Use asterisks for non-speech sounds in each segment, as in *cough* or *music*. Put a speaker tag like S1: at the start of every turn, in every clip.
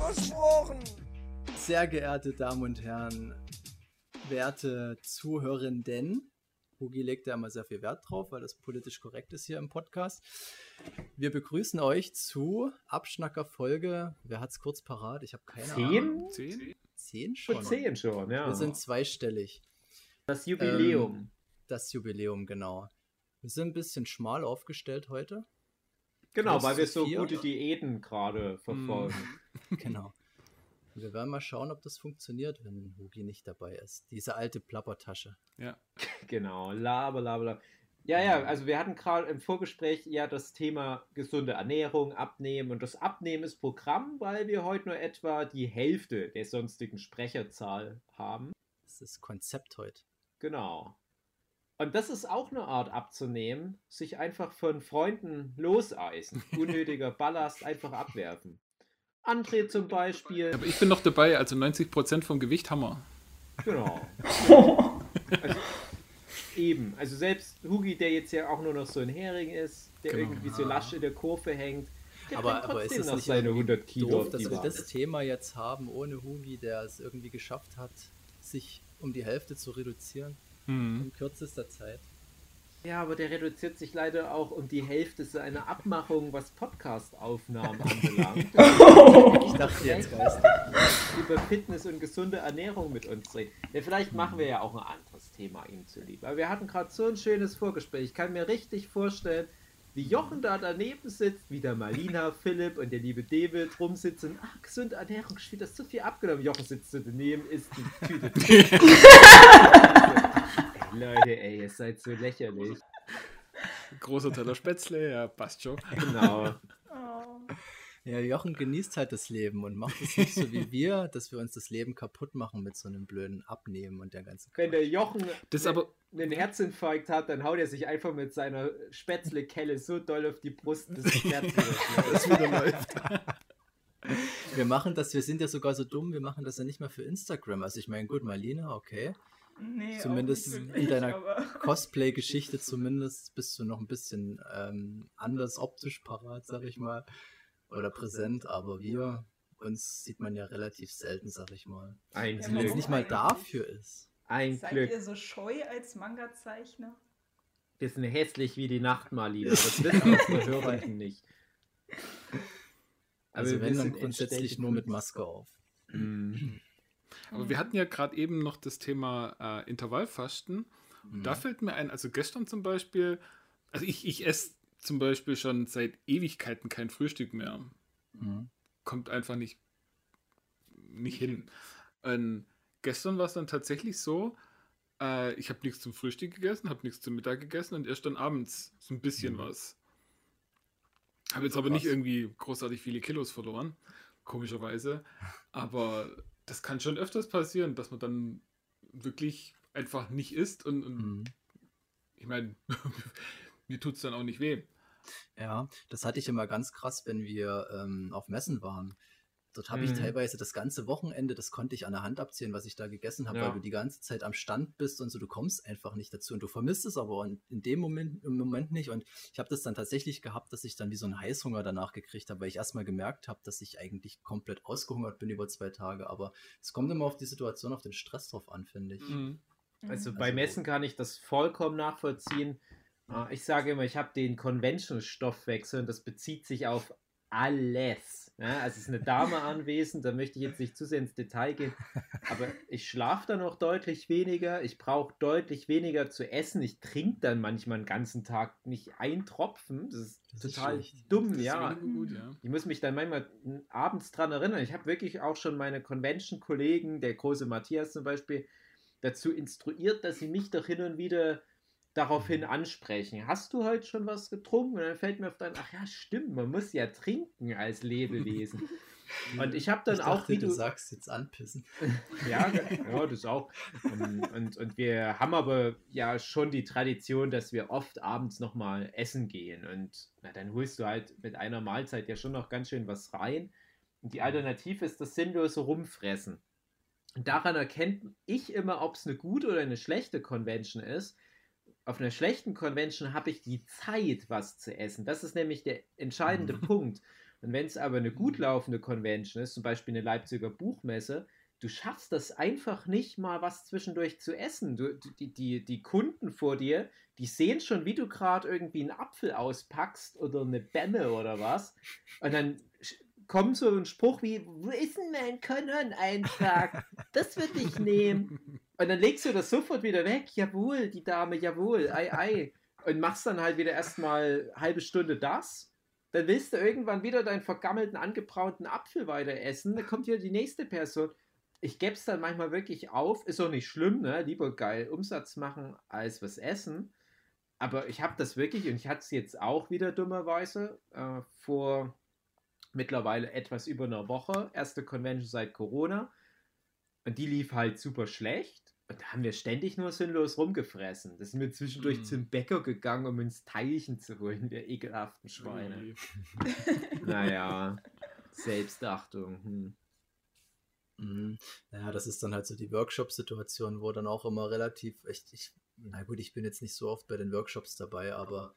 S1: Versprochen.
S2: Sehr geehrte Damen und Herren, werte Zuhörenden, Hugi legt da immer sehr viel Wert drauf, weil das politisch korrekt ist hier im Podcast. Wir begrüßen euch zu Abschnacker Folge. Wer hat's kurz parat? Ich habe keine
S3: Zehn?
S2: Ahnung.
S4: Zehn?
S2: Zehn
S3: Schon
S2: schon.
S3: zehn schon, ja.
S2: Wir sind zweistellig.
S3: das Jubiläum.
S2: Ähm, das Jubiläum, genau. Wir sind ein bisschen schmal aufgestellt heute.
S3: genau,
S2: plus
S3: weil wir so
S2: vier.
S3: gute Diäten gerade verfolgen.
S2: Genau. Wir werden mal schauen, ob das funktioniert, wenn Hugi nicht dabei ist. Diese alte Plappertasche.
S4: Ja. *laughs*
S3: Genau, laber, laber, laber. Ja, ja, also wir hatten gerade im Vorgespräch ja das Thema gesunde Ernährung, Abnehmen und das Abnehmen ist Programm, weil wir heute nur etwa die Hälfte der sonstigen Sprecherzahl haben.
S2: Das ist Konzept heute.
S3: Genau. Und das ist auch eine Art abzunehmen, sich einfach von Freunden loseisen. *laughs* Unnötiger Ballast einfach abwerfen. André zum Beispiel.
S4: Aber ich bin noch dabei, also 90% vom Gewicht haben wir.
S3: Genau. *laughs* Also, eben. Also selbst Hugi, der jetzt ja auch nur noch so ein Hering ist, der
S4: Genau.
S3: irgendwie so lasch in der Kurve hängt,
S2: Aber, aber ist
S3: noch
S2: nicht
S3: seine
S2: irgendwie
S3: 100 Kilo
S2: doof, dass wir das Thema jetzt haben ohne Hugi, der es irgendwie geschafft hat, sich um die Hälfte zu reduzieren
S4: Hm.
S2: in kürzester Zeit?
S3: Ja, aber der reduziert sich leider auch um die Hälfte seiner Abmachung, was Podcast-Aufnahmen anbelangt. *laughs*
S2: Ich dachte jetzt, Geist.
S3: über Fitness und gesunde Ernährung mit uns reden. Ja, vielleicht machen wir ja auch ein anderes Thema ihm zuliebe. Aber wir hatten gerade so ein schönes Vorgespräch. Ich kann mir richtig vorstellen, wie Jochen da daneben sitzt, wie der Malina, Philipp und der liebe David rumsitzen. Ah, gesunde Ernährung, spielt das zu viel abgenommen. Jochen sitzt so daneben, isst die Tüte. *laughs* *laughs* Leute, ey, ihr seid so lächerlich.
S4: Großer Teller Spätzle, ja, passt schon.
S3: Genau.
S2: Ja, Jochen genießt halt das Leben und macht es nicht so wie *laughs* wir, dass wir uns das Leben kaputt machen mit so einem blöden Abnehmen und der ganzen
S3: Wenn der Jochen
S4: Das ist aber,
S3: einen Herzinfarkt hat, dann haut er sich einfach mit seiner Spätzle-Kelle so doll auf die Brust, dass *laughs* das Herz wieder
S4: läuft.
S2: Wir machen das, wir sind ja sogar so dumm, wir machen das ja nicht mehr für Instagram. Also ich meine, gut, Marlene, okay.
S5: Nee, auch
S2: Zumindest
S5: nicht
S2: in
S5: wirklich,
S2: deiner
S5: aber- *laughs*
S2: Cosplay-Geschichte zumindest bist du noch ein bisschen ähm, anders optisch parat, sag ich mal. Oder präsent, aber wir, uns sieht man ja relativ selten, sag ich mal.
S3: Ein
S5: Ja,
S2: Wenn es
S3: Glück.
S2: nicht mal dafür ist.
S3: Ein
S5: Seid
S3: Glück.
S5: ihr so scheu als Manga-Zeichner?
S3: Wir sind hässlich wie die Nacht, Marlina. Das *laughs* wissen unsere Hörerinnen nicht.
S2: Also
S3: wir
S2: wenn dann grundsätzlich nur mit. Maske auf.
S3: Mhm.
S4: Aber wir hatten ja gerade eben noch das Thema äh, Intervallfasten.
S2: Mhm.
S4: Da fällt mir ein, also gestern zum Beispiel, also ich, ich esse zum Beispiel schon seit Ewigkeiten kein Frühstück mehr.
S2: Mhm.
S4: Kommt einfach nicht, nicht hin. Und gestern war es dann tatsächlich so, äh, ich habe nichts zum Frühstück gegessen, habe nichts zum Mittag gegessen und erst dann abends so ein bisschen
S2: Mhm.
S4: was. Habe jetzt aber nicht
S2: Krass.
S4: irgendwie großartig viele Kilos verloren, komischerweise. Aber das kann schon öfters passieren, dass man dann wirklich einfach nicht isst und, und
S2: Mhm.
S4: ich meine, *laughs* mir tut es dann auch nicht weh.
S2: Ja, das hatte ich immer ganz krass, wenn wir ähm, auf Messen waren. Dort habe ich
S3: Mhm.
S2: teilweise das ganze Wochenende, das konnte ich an der Hand abzählen, was ich da gegessen habe,
S3: Ja.
S2: weil du die ganze Zeit am Stand bist und so, du kommst einfach nicht dazu und du vermisst es aber in, in dem Moment, im Moment nicht. Und ich habe das dann tatsächlich gehabt, dass ich dann wie so einen Heißhunger danach gekriegt habe, weil ich erstmal gemerkt habe, dass ich eigentlich komplett ausgehungert bin über zwei Tage. Aber es kommt immer auf die Situation, auf den Stress drauf an, finde ich.
S4: Mhm.
S3: Also
S5: Mhm.
S3: bei
S2: Also-
S3: Messen kann ich das vollkommen nachvollziehen. Äh, Ich sage immer, ich habe den Convention-Stoffwechsel und das bezieht sich auf alles. Ja, also es ist eine Dame anwesend, da möchte ich jetzt nicht zu sehr ins Detail gehen, aber ich schlafe dann auch deutlich weniger, ich brauche deutlich weniger zu essen, ich trinke dann manchmal den ganzen Tag nicht ein Tropfen, das ist
S2: Das ist
S3: total
S2: schlecht.
S3: dumm,
S4: ist
S3: ja.
S4: weniger gut, ja.
S3: Ich muss mich dann manchmal abends dran erinnern. Ich habe wirklich auch schon meine Convention-Kollegen, der große Matthias zum Beispiel, dazu instruiert, dass sie mich doch hin und wieder daraufhin ansprechen. Hast du heute schon was getrunken? Und dann fällt mir auf dann, ach ja, stimmt, man muss ja trinken als Lebewesen. *laughs* Und ich habe dann
S2: ich
S3: auch,
S2: dachte,
S3: wie
S2: du
S3: du,
S2: sagst jetzt anpissen. *laughs*
S3: ja, ja, das auch. Und, und, und wir haben aber ja schon die Tradition, dass wir oft abends nochmal essen gehen. Und na, dann holst du halt mit einer Mahlzeit ja schon noch ganz schön was rein. Und die Alternative ist das sinnlose Rumfressen. Und daran erkennt ich immer, ob es eine gute oder eine schlechte Convention ist. Auf einer schlechten Convention habe ich die Zeit, was zu essen. Das ist nämlich der entscheidende
S2: Mhm.
S3: Punkt. Und wenn es aber eine gut laufende Convention ist, zum Beispiel eine Leipziger Buchmesse, du schaffst das einfach nicht mal was zwischendurch zu essen. Du, die, die, die Kunden vor dir, die sehen schon, wie du gerade irgendwie einen Apfel auspackst oder eine Bämme oder was. Und dann kommt so ein Spruch wie, wo ist denn mein Kanoneintrag? Das würde ich nehmen. *laughs* Und dann legst du das sofort wieder weg. Jawohl, die Dame, jawohl, ei, ei. Und machst dann halt wieder erstmal halbe Stunde das. Dann willst du irgendwann wieder deinen vergammelten, angebrauten Apfel weiter essen. Dann kommt wieder die nächste Person. Ich gebe es dann manchmal wirklich auf. Ist auch nicht schlimm, ne? Lieber geil Umsatz machen als was essen. Aber ich habe das wirklich, und ich hatte es jetzt auch wieder dummerweise äh, vor mittlerweile etwas über einer Woche. Erste Convention seit Corona. Und die lief halt super schlecht. Und da haben wir ständig nur sinnlos rumgefressen. Da sind wir zwischendurch
S4: Mm.
S3: zum Bäcker gegangen, um uns Teilchen zu holen, wir ekelhaften Schweine. *laughs* *laughs* Naja, Selbstachtung. Hm.
S2: Mhm. Naja, das ist dann halt so die Workshop-Situation, wo dann auch immer relativ, echt, ich, na gut, ich bin jetzt nicht so oft bei den Workshops dabei, aber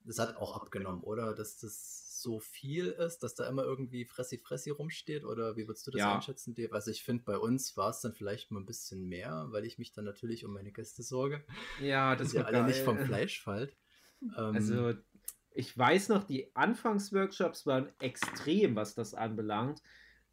S2: das hat auch abgenommen, oder? Dass das so viel ist, dass da immer irgendwie Fressi-Fressi rumsteht, oder wie würdest du das
S3: Ja.
S2: einschätzen, Dave? Also ich finde, bei uns war es dann vielleicht mal ein bisschen mehr, weil ich mich dann natürlich um meine Gäste sorge,
S3: Ja, *laughs* das
S2: ihr
S3: war
S2: alle nicht vom Fleisch fallt. Ähm,
S3: Also, ich weiß noch, die Anfangsworkshops waren extrem, was das anbelangt,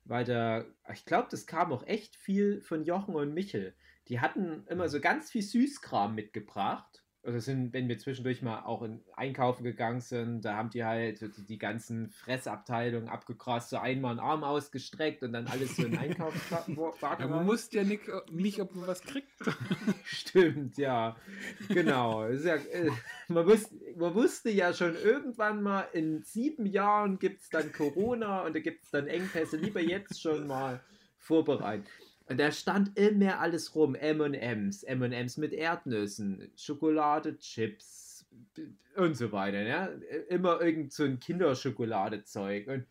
S3: weil da, ich glaube, das kam auch echt viel von Jochen und Michel. Die hatten immer so ganz viel Süßkram mitgebracht. Also sind, wenn wir zwischendurch mal auch in Einkaufen gegangen sind, da haben die halt die, die ganzen Fressabteilungen abgegrast, so einmal einen Arm ausgestreckt und dann alles so in *laughs* *laughs*
S4: Ja,
S3: Einkaufswagen.
S4: man muss ja nicht, nicht, ob man was kriegt. *laughs*
S3: Stimmt, ja. Genau. Ja, äh, man, wusste, man wusste ja schon irgendwann mal, in sieben Jahren gibt es dann Corona und da gibt es dann Engpässe. Lieber jetzt schon mal vorbereiten. Und da stand immer alles rum. M&M's, M&M's mit Erdnüssen, Schokolade, Chips und so weiter. Ja? Immer irgend so ein Kinderschokoladezeug. Und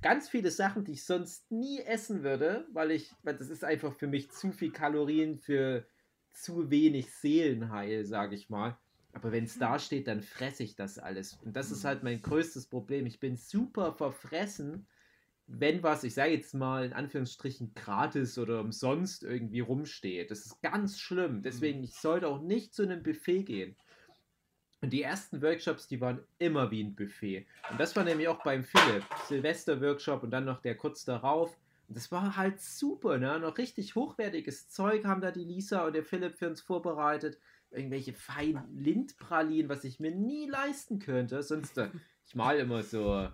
S3: ganz viele Sachen, die ich sonst nie essen würde, weil ich, weil das ist einfach für mich zu viel Kalorien für zu wenig Seelenheil, sage ich mal. Aber wenn es da steht, dann fresse ich das alles. Und das ist halt mein größtes Problem. Ich bin super verfressen, wenn was, ich sage jetzt mal in Anführungsstrichen gratis oder umsonst irgendwie rumsteht. Das ist ganz schlimm. Deswegen, ich sollte auch nicht zu einem Buffet gehen. Und die ersten Workshops, die waren immer wie ein Buffet. Und das war nämlich auch beim Philipp. Silvester-Workshop und dann noch der kurz darauf. Und das war halt super, ne? Noch richtig hochwertiges Zeug haben da die Lisa und der Philipp für uns vorbereitet. Irgendwelche feinen Lindpralinen, was ich mir nie leisten könnte. Sonst, äh, ich mal immer so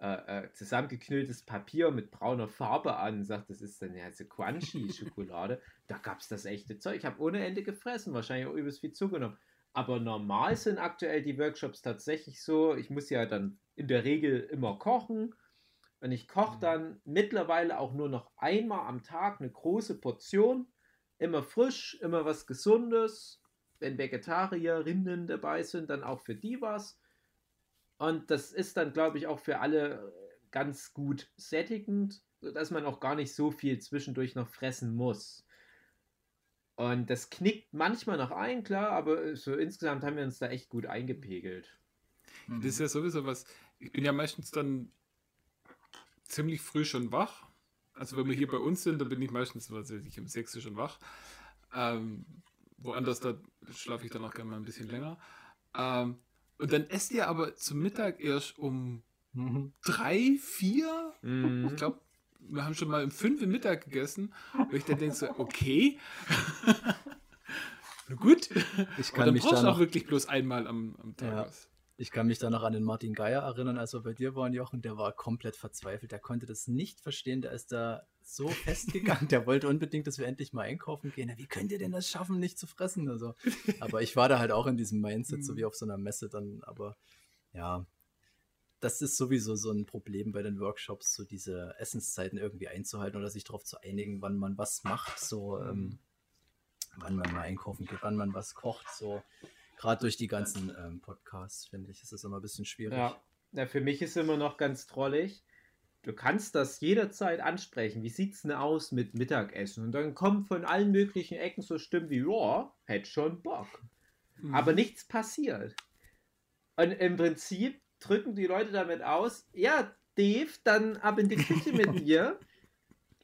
S3: äh, äh, zusammengeknülltes Papier mit brauner Farbe an und sagt, das ist dann ja so Quanchi-Schokolade. da gab es das echte Zeug. Ich habe ohne Ende gefressen, wahrscheinlich auch übelst viel zugenommen. Aber normal sind aktuell die Workshops tatsächlich so, ich muss ja dann in der Regel immer kochen. Und ich koche dann mittlerweile auch nur noch einmal am Tag eine große Portion. Immer frisch, immer was Gesundes. Wenn Vegetarierinnen dabei sind, dann auch für die was. Und das ist dann, glaube ich, auch für alle ganz gut sättigend, sodass man auch gar nicht so viel zwischendurch noch fressen muss. Und das knickt manchmal noch ein, klar, aber so insgesamt haben wir uns da echt gut eingepegelt.
S4: Das ist ja sowieso was. Ich bin ja meistens dann ziemlich früh schon wach. Also wenn wir hier bei uns sind, dann bin ich meistens, was weiß ich, um 6 Uhr schon wach. Ähm, woanders, da schlafe ich dann auch gerne mal ein bisschen länger. Ähm, und dann esst ihr aber zum Mittag erst um
S2: Mhm.
S4: drei, vier.
S3: Mhm.
S4: Ich glaube, wir haben schon mal um fünf im Mittag gegessen. Und ich dann denke so, okay. *laughs* Na gut.
S2: Ich kann
S4: dann
S2: mich
S4: brauchst
S2: da
S4: du auch
S2: noch,
S4: wirklich bloß einmal am, am Tag
S2: Ja.
S4: was.
S2: ich kann mich da noch an den Martin Geier erinnern, als wir bei dir waren, Jochen, der war komplett verzweifelt. Der konnte das nicht verstehen. Der ist da so festgegangen. Der wollte unbedingt, dass wir endlich mal einkaufen gehen. Wie könnt ihr denn das schaffen, nicht zu fressen? Also, aber ich war da halt auch in diesem Mindset, so wie auf so einer Messe dann. Aber ja, das ist sowieso so ein Problem bei den Workshops, so diese Essenszeiten irgendwie einzuhalten oder sich darauf zu einigen, wann man was macht, so ähm, wann man mal einkaufen geht, wann man was kocht, so gerade durch die ganzen ähm, Podcasts, finde ich, ist das immer ein bisschen schwierig.
S3: Ja. ja, für mich ist immer noch ganz trollig. Du kannst das jederzeit ansprechen. Wie sieht's denn aus mit Mittagessen? Und dann kommen von allen möglichen Ecken so Stimmen wie, ja, hätte schon Bock. Mhm. Aber nichts passiert. Und im Prinzip drücken die Leute damit aus, ja, Dave, dann ab in die Küche mit *laughs* mir.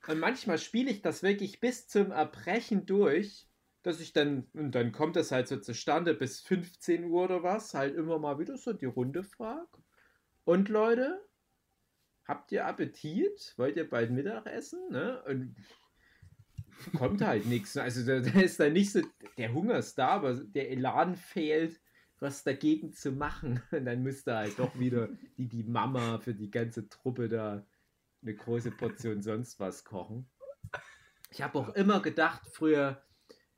S3: Und manchmal spiele ich das wirklich bis zum Erbrechen durch, dass ich dann, und dann kommt es halt so zustande bis 15 Uhr oder was, halt immer mal wieder so die Runde frag. Und Leute, habt ihr Appetit? Wollt ihr bald Mittag essen? Ne? Und kommt halt nichts. Also da, da ist dann nicht so, der Hunger ist da, aber der Elan fehlt was dagegen zu machen. *laughs* Und dann müsste halt doch wieder die, die Mama für die ganze Truppe da eine große Portion sonst was kochen. Ich habe auch immer gedacht früher,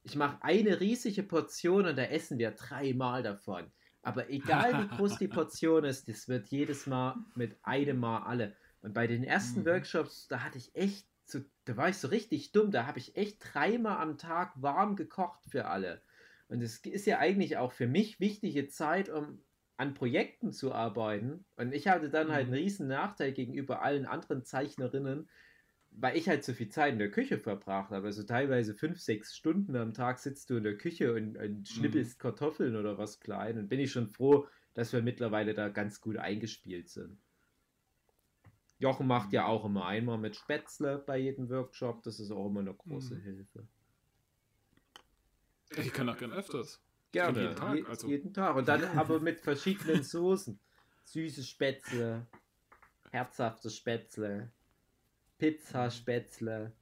S3: ich mache eine riesige Portion und da essen wir dreimal davon. Aber egal wie groß die *laughs* Portion ist, das wird jedes Mal mit einem Mal alle. Und bei den ersten mhm. Workshops, da hatte ich echt, so, da war ich so richtig dumm, da habe ich echt dreimal am Tag warm gekocht für alle. Und es ist ja eigentlich auch für mich wichtige Zeit, um an Projekten zu arbeiten. Und ich hatte dann halt einen mhm. riesen Nachteil gegenüber allen anderen Zeichnerinnen, weil ich halt so viel Zeit in der Küche verbracht habe. Also teilweise fünf, sechs Stunden am Tag sitzt du in der Küche und, und schnippelst mhm. Kartoffeln oder was klein. Und bin ich schon froh, dass wir mittlerweile da ganz gut eingespielt sind. Jochen macht ja auch immer einmal mit Spätzle bei jedem Workshop. Das ist auch immer eine große mhm. Hilfe.
S4: Ich kann auch gern öfters.
S3: Gerne. Jeden Tag, Je also. jeden Tag. Und dann *laughs* aber mit verschiedenen Soßen. Süße Spätzle, herzhafte Spätzle, Pizzaspätzle.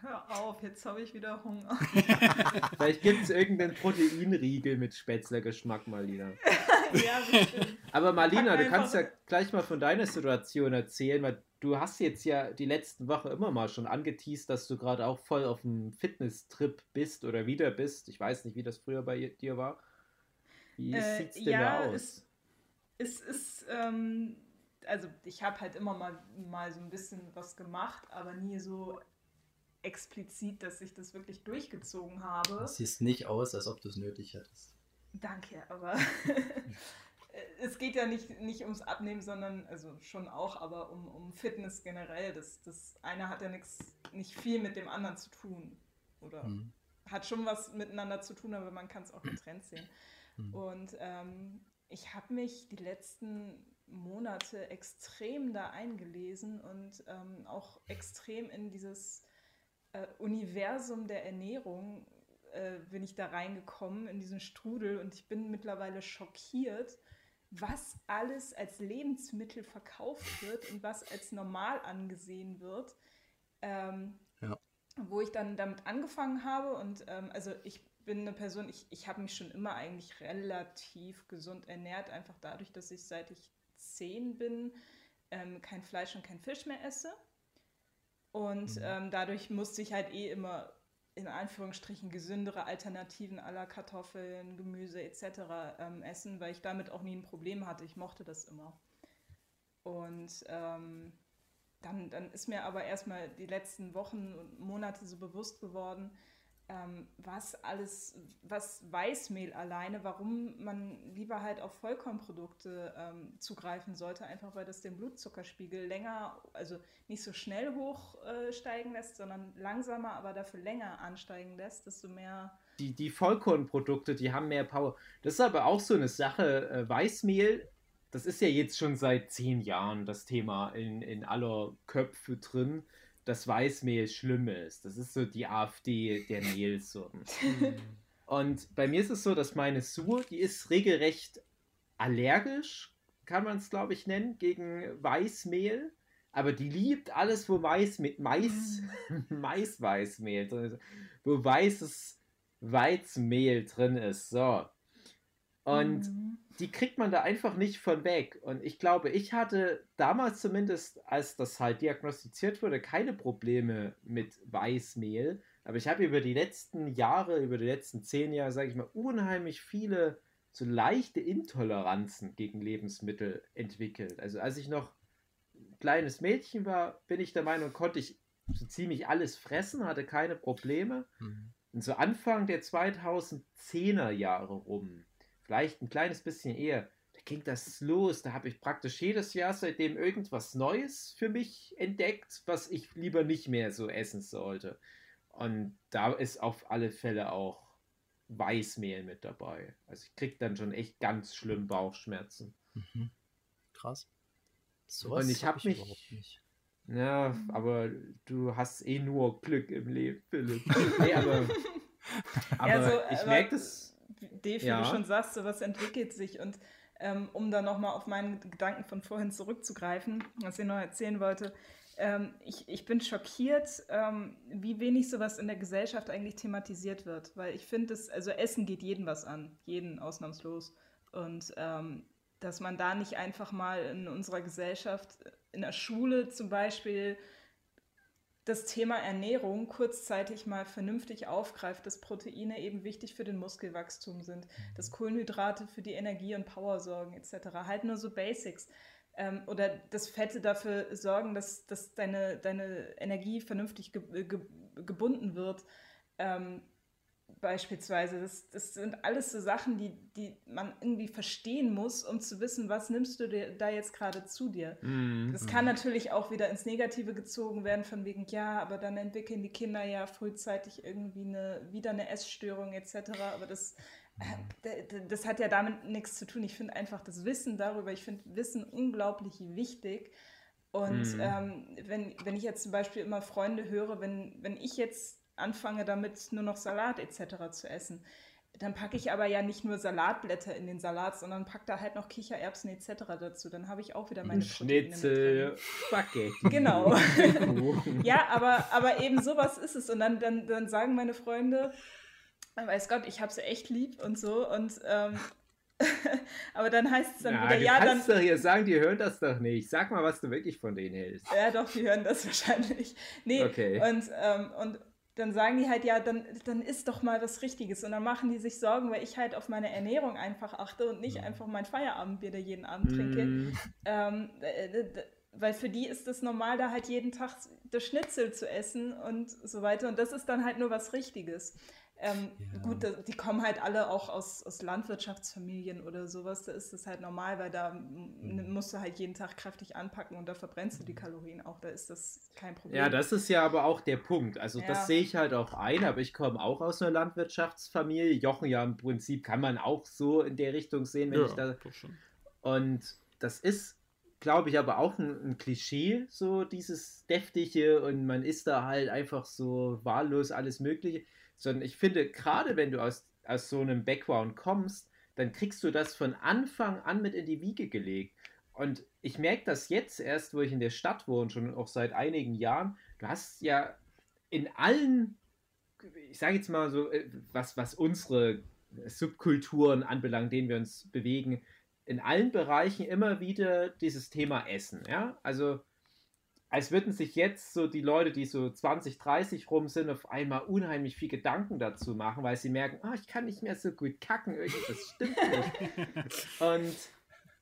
S5: Hör auf, jetzt habe ich wieder Hunger. *laughs*
S3: Vielleicht gibt es irgendeinen Proteinriegel mit Spätzle-Geschmack, Malina. *laughs* ja, bestimmt. Aber Malina, du kannst ja gleich mal von deiner Situation erzählen, weil du hast jetzt ja die letzten Wochen immer mal schon angeteased, dass du gerade auch voll auf dem Fitness-Trip bist oder wieder bist. Ich weiß nicht, wie das früher bei dir war. Wie äh, sieht's denn ja, da aus?
S5: Es, ist, ähm, also ich habe halt immer mal, mal so ein bisschen was gemacht, aber nie so explizit, dass ich das wirklich durchgezogen habe.
S2: Es siehst nicht aus, als ob du es nötig hättest.
S5: Danke, aber *laughs* es geht ja nicht, nicht ums Abnehmen, sondern, also schon auch, aber um, um Fitness generell. Das, das eine hat ja nichts, nicht viel mit dem anderen zu tun. Oder mhm. hat schon was miteinander zu tun, aber man kann es auch getrennt sehen. Mhm. Und ähm, ich habe mich die letzten Monate extrem da eingelesen und ähm, auch extrem in dieses äh, Universum der Ernährung äh, bin ich da reingekommen, in diesen Strudel und ich bin mittlerweile schockiert, was alles als Lebensmittel verkauft wird und was als normal angesehen wird. Ähm, ja. Wo ich dann damit angefangen habe und ähm, also ich bin eine Person, ich, ich habe mich schon immer eigentlich relativ gesund ernährt, einfach dadurch, dass ich seit ich zehn bin ähm, kein Fleisch und kein Fisch mehr esse. Und mhm. ähm, dadurch musste ich halt eh immer in Anführungsstrichen gesündere Alternativen aller Kartoffeln, Gemüse etc. Ähm, essen, weil ich damit auch nie ein Problem hatte. Ich mochte das immer. Und ähm, dann, dann ist mir aber erstmal die letzten Wochen und Monate so bewusst geworden, ähm, was alles, was Weißmehl alleine, warum man lieber halt auf Vollkornprodukte ähm, zugreifen sollte, einfach weil das den Blutzuckerspiegel länger, also nicht so schnell hochsteigen äh, lässt, sondern langsamer, aber dafür länger ansteigen lässt, desto mehr.
S3: Die, die Vollkornprodukte, die haben mehr Power. Das ist aber auch so eine Sache. Äh, Weißmehl, das ist ja jetzt schon seit zehn Jahren das Thema in, in aller Köpfe drin dass Weißmehl schlimm ist. Das ist so die AfD der Mehlsorten. *laughs* Und bei mir ist es so, dass meine Sue, die ist regelrecht allergisch, kann man es glaube ich nennen, gegen Weißmehl. Aber die liebt alles, wo Mais mit Mais, *laughs* Mais-Weißmehl drin ist. Wo weißes Weizmehl drin ist. So. Und mhm. die kriegt man da einfach nicht von weg. Und ich glaube, ich hatte damals zumindest, als das halt diagnostiziert wurde, keine Probleme mit Weißmehl. Aber ich habe über die letzten Jahre, über die letzten zehn Jahre, sage ich mal, unheimlich viele so leichte Intoleranzen gegen Lebensmittel entwickelt. Also als ich noch ein kleines Mädchen war, bin ich der Meinung, konnte ich so ziemlich alles fressen, hatte keine Probleme. Mhm. Und so Anfang der 2010er Jahre rum, vielleicht ein kleines bisschen eher, da ging das los. Da habe ich praktisch jedes Jahr seitdem irgendwas Neues für mich entdeckt, was ich lieber nicht mehr so essen sollte. Und da ist auf alle Fälle auch Weißmehl mit dabei. Also ich kriege dann schon echt ganz schlimm Bauchschmerzen.
S2: Mhm. Krass.
S3: So Und ich habe hab mich. Nicht. Ja, aber du hast eh nur Glück im Leben, Philipp. *laughs* nee, aber,
S5: aber ja, so, ich merke das. Wie ja. du schon sagst, sowas entwickelt sich. Und ähm, um dann nochmal auf meinen Gedanken von vorhin zurückzugreifen, was ich noch erzählen wollte, ähm, ich, ich bin schockiert, ähm, wie wenig sowas in der Gesellschaft eigentlich thematisiert wird. Weil ich finde, also Essen geht jeden was an, jeden ausnahmslos. Und ähm, dass man da nicht einfach mal in unserer Gesellschaft, in der Schule zum Beispiel, das Thema Ernährung kurzzeitig mal vernünftig aufgreift, dass Proteine eben wichtig für den Muskelwachstum sind, dass Kohlenhydrate für die Energie und Power sorgen etc. Halt nur so Basics ähm, oder dass Fette dafür sorgen, dass, dass deine, deine Energie vernünftig ge ge gebunden wird. Ähm, beispielsweise. Das, das sind alles so Sachen, die, die man irgendwie verstehen muss, um zu wissen, was nimmst du dir da jetzt gerade zu dir. Mm, das kann natürlich auch wieder ins Negative gezogen werden, von wegen, ja, aber dann entwickeln die Kinder ja frühzeitig irgendwie eine, wieder eine Essstörung etc. Aber das das hat ja damit nichts zu tun. Ich finde einfach das Wissen darüber, ich finde Wissen unglaublich wichtig. Und mhm. ähm, wenn, wenn ich jetzt zum Beispiel immer Freunde höre, wenn, wenn ich jetzt anfange damit nur noch Salat etc. zu essen, dann packe ich aber ja nicht nur Salatblätter in den Salat, sondern packe da halt noch Kichererbsen etc. dazu. Dann habe ich auch wieder meine
S3: Schnitzel, Spaghetti.
S5: Genau. *laughs* ja, aber, aber eben sowas ist es. Und dann, dann, dann sagen meine Freunde, weiß Gott, ich habe sie echt lieb und so. Und ähm, *laughs* aber dann heißt es dann
S3: ja,
S5: wieder,
S3: du
S5: ja,
S3: kannst dann. doch hier sagen, die hören das doch nicht. Sag mal, was du wirklich von denen hältst.
S5: Ja, doch, die hören das *laughs* wahrscheinlich. Nee, okay. und, ähm, und dann sagen die halt, ja, dann, dann ist doch mal was Richtiges. Und dann machen die sich Sorgen, weil ich halt auf meine Ernährung einfach achte und nicht mhm. einfach mein Feierabendbier da jeden Abend trinke. Mm. Ähm, weil für die ist es normal, da halt jeden Tag das Schnitzel zu essen und so weiter. Und das ist dann halt nur was Richtiges. Ähm, ja. Gut, die kommen halt alle auch aus, aus Landwirtschaftsfamilien oder sowas. Da ist es halt normal, weil da mhm. musst du halt jeden Tag kräftig anpacken und da verbrennst du die Kalorien auch. Da ist das kein Problem.
S3: Ja, das ist ja aber auch der Punkt. Also ja. das sehe ich halt auch ein, aber ich komme auch aus einer Landwirtschaftsfamilie. Jochen ja im Prinzip kann man auch so in der Richtung sehen, wenn ja, ich da. Und das ist glaube ich, aber auch ein, ein, Klischee, so dieses deftige und man ist da halt einfach so wahllos alles Mögliche sondern ich finde, gerade wenn du aus, aus so einem Background kommst, dann kriegst du das von Anfang an mit in die Wiege gelegt. Und ich merke das jetzt erst, wo ich in der Stadt wohne, schon auch seit einigen Jahren. Du hast ja in allen, ich sage jetzt mal so, äh, was, was unsere Subkulturen anbelangt, denen wir uns bewegen, in allen Bereichen immer wieder dieses Thema Essen. Ja, also als würden sich jetzt so die Leute, die so 20, 30 rum sind, auf einmal unheimlich viel Gedanken dazu machen, weil sie merken, oh, ich kann nicht mehr so gut kacken, irgendwas stimmt nicht. *laughs* und,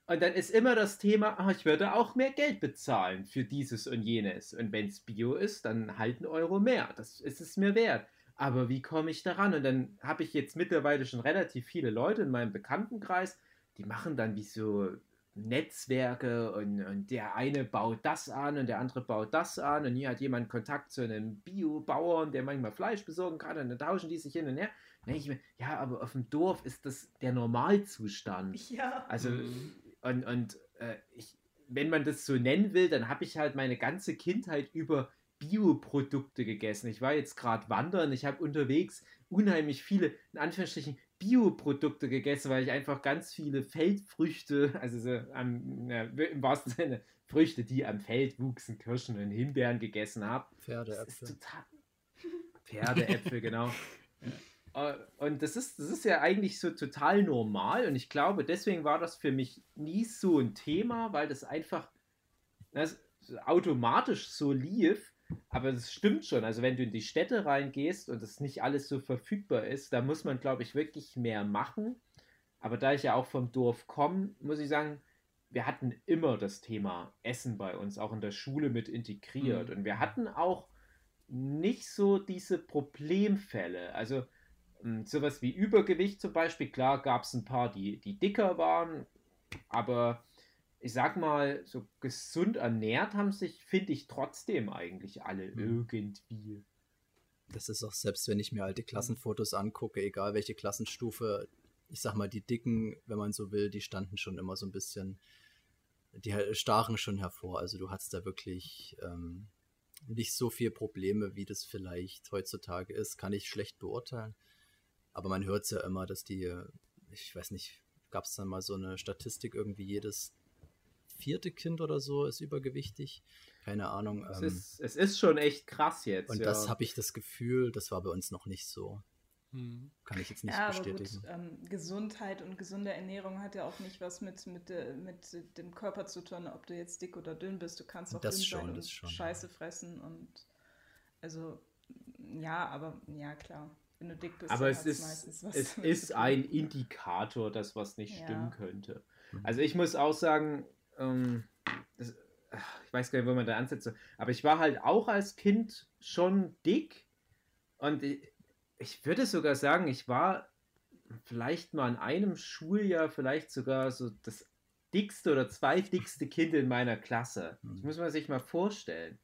S3: und dann ist immer das Thema, oh, ich würde auch mehr Geld bezahlen für dieses und jenes. Und wenn es Bio ist, dann halt einen Euro mehr. Das ist es mir wert. Aber wie komme ich daran? Und dann habe ich jetzt mittlerweile schon relativ viele Leute in meinem Bekanntenkreis, die machen dann wie so Netzwerke und, und, der eine baut das an und der andere baut das an und hier hat jemand Kontakt zu einem Biobauern, der manchmal Fleisch besorgen kann und dann tauschen die sich hin und her. Dann ich mir, ja, aber auf dem Dorf ist das der Normalzustand.
S5: Ja.
S3: Also, mhm. und, und äh, ich, wenn man das so nennen will, dann habe ich halt meine ganze Kindheit über Bioprodukte gegessen. Ich war jetzt gerade wandern, ich habe unterwegs unheimlich viele, in Anführungsstrichen, Bioprodukte gegessen, weil ich einfach ganz viele Feldfrüchte, also so am, ja, im wahrsten Sinne Früchte, die am Feld wuchsen, Kirschen und Himbeeren gegessen habe.
S2: Pferdeäpfel.
S3: Total... *laughs* Pferdeäpfel, genau. *laughs* Äh, und das ist, das ist ja eigentlich so total normal und ich glaube, deswegen war das für mich nie so ein Thema, weil das einfach das automatisch so lief aber es stimmt schon. Also wenn du in die Städte reingehst und das nicht alles so verfügbar ist, da muss man, glaube ich, wirklich mehr machen. Aber da ich ja auch vom Dorf komme, muss ich sagen, wir hatten immer das Thema Essen bei uns, auch in der Schule mit integriert. Mhm. Und wir hatten auch nicht so diese Problemfälle. Also hm, sowas wie Übergewicht zum Beispiel, klar gab es ein paar, die, die dicker waren, aber ich sag mal, so gesund ernährt haben sich, finde ich, trotzdem eigentlich alle mhm. irgendwie.
S2: Das ist auch, selbst wenn ich mir alte Klassenfotos angucke, egal welche Klassenstufe, ich sag mal, die Dicken, wenn man so will, die standen schon immer so ein bisschen, die stachen schon hervor. Also du hattest da wirklich ähm, nicht so viel Probleme, wie das vielleicht heutzutage ist, kann ich schlecht beurteilen. Aber man hört es ja immer, dass die, ich weiß nicht, gab es dann mal so eine Statistik, irgendwie jedes vierte Kind oder so ist übergewichtig. Keine Ahnung.
S3: Es, ähm, ist, es ist schon echt krass jetzt.
S2: Und ja. das habe ich das Gefühl, das war bei uns noch nicht so. Hm. Kann ich jetzt nicht ja, bestätigen.
S5: Gut, ähm, Gesundheit und gesunde Ernährung hat ja auch nicht was mit, mit, äh, mit dem Körper zu tun, ob du jetzt dick oder dünn bist. Du kannst auch
S2: das
S5: dünn
S2: schon,
S5: sein
S2: und schon,
S5: Scheiße ja. fressen und also ja, aber ja klar. Wenn du dick bist,
S3: aber es ist, es ist ein Indikator, dass was nicht ja. stimmen könnte. Mhm. Also ich muss auch sagen, ähm, das, ich weiß gar nicht, wo man da ansetzt, aber ich war halt auch als Kind schon dick und ich, ich würde sogar sagen, ich war vielleicht mal in einem Schuljahr vielleicht sogar so das dickste oder zweitdickste Kind in meiner Klasse. Das mhm. muss man sich mal vorstellen.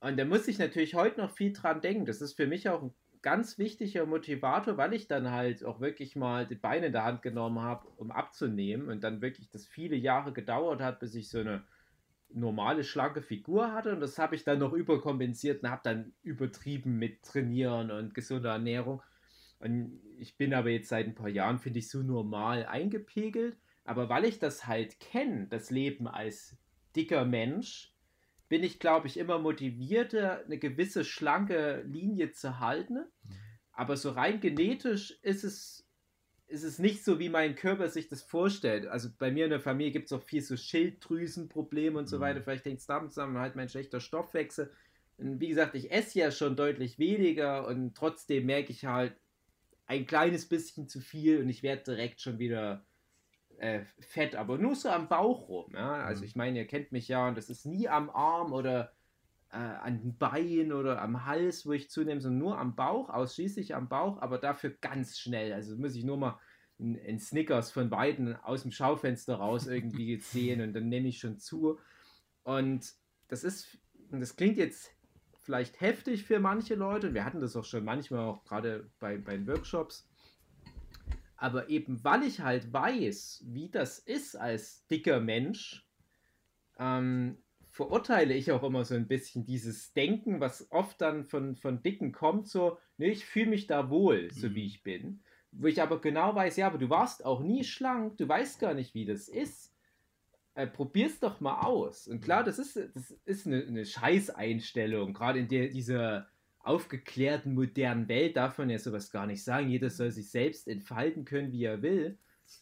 S3: Und da muss ich natürlich heute noch viel dran denken. Das ist für mich auch ein ganz wichtiger Motivator, weil ich dann halt auch wirklich mal die Beine in der Hand genommen habe, um abzunehmen und dann wirklich das viele Jahre gedauert hat, bis ich so eine normale, schlanke Figur hatte und das habe ich dann noch überkompensiert und habe dann übertrieben mit Trainieren und gesunder Ernährung. Und ich bin aber jetzt seit ein paar Jahren, finde ich, so normal eingepegelt. Aber weil ich das halt kenne, das Leben als dicker Mensch, bin ich, glaube ich, immer motivierter, eine gewisse schlanke Linie zu halten. Aber so rein genetisch ist es ist es nicht so, wie mein Körper sich das vorstellt. Also bei mir in der Familie gibt es auch viel so Schilddrüsenprobleme und so mhm. weiter. Vielleicht hängt es damit zusammen, halt mein schlechter Stoffwechsel. Und wie gesagt, ich esse ja schon deutlich weniger und trotzdem merke ich halt ein kleines bisschen zu viel und ich werde direkt schon wieder äh, fett, aber nur so am Bauch rum. Ja? Also mhm. ich meine, ihr kennt mich ja und das ist nie am Arm oder äh, an den Beinen oder am Hals, wo ich zunehme, sondern nur am Bauch, ausschließlich am Bauch, aber dafür ganz schnell. Also muss ich nur mal ein Snickers von beiden aus dem Schaufenster raus irgendwie *laughs* sehen und dann nehme ich schon zu. Und das ist, das klingt jetzt vielleicht heftig für manche Leute, wir hatten das auch schon manchmal auch gerade bei, bei den Workshops, aber eben weil ich halt weiß, wie das ist als dicker Mensch, ähm, verurteile ich auch immer so ein bisschen dieses Denken, was oft dann von, von Dicken kommt, so, ne, ich fühle mich da wohl, so mhm. wie ich bin. Wo ich aber genau weiß, ja, aber du warst auch nie schlank, du weißt gar nicht, wie das ist. Äh, probier's doch mal aus. Und klar, das ist, das ist eine, eine Scheißeinstellung, gerade in der, dieser aufgeklärten, modernen Welt darf man ja sowas gar nicht sagen. Jeder soll sich selbst entfalten können, wie er will.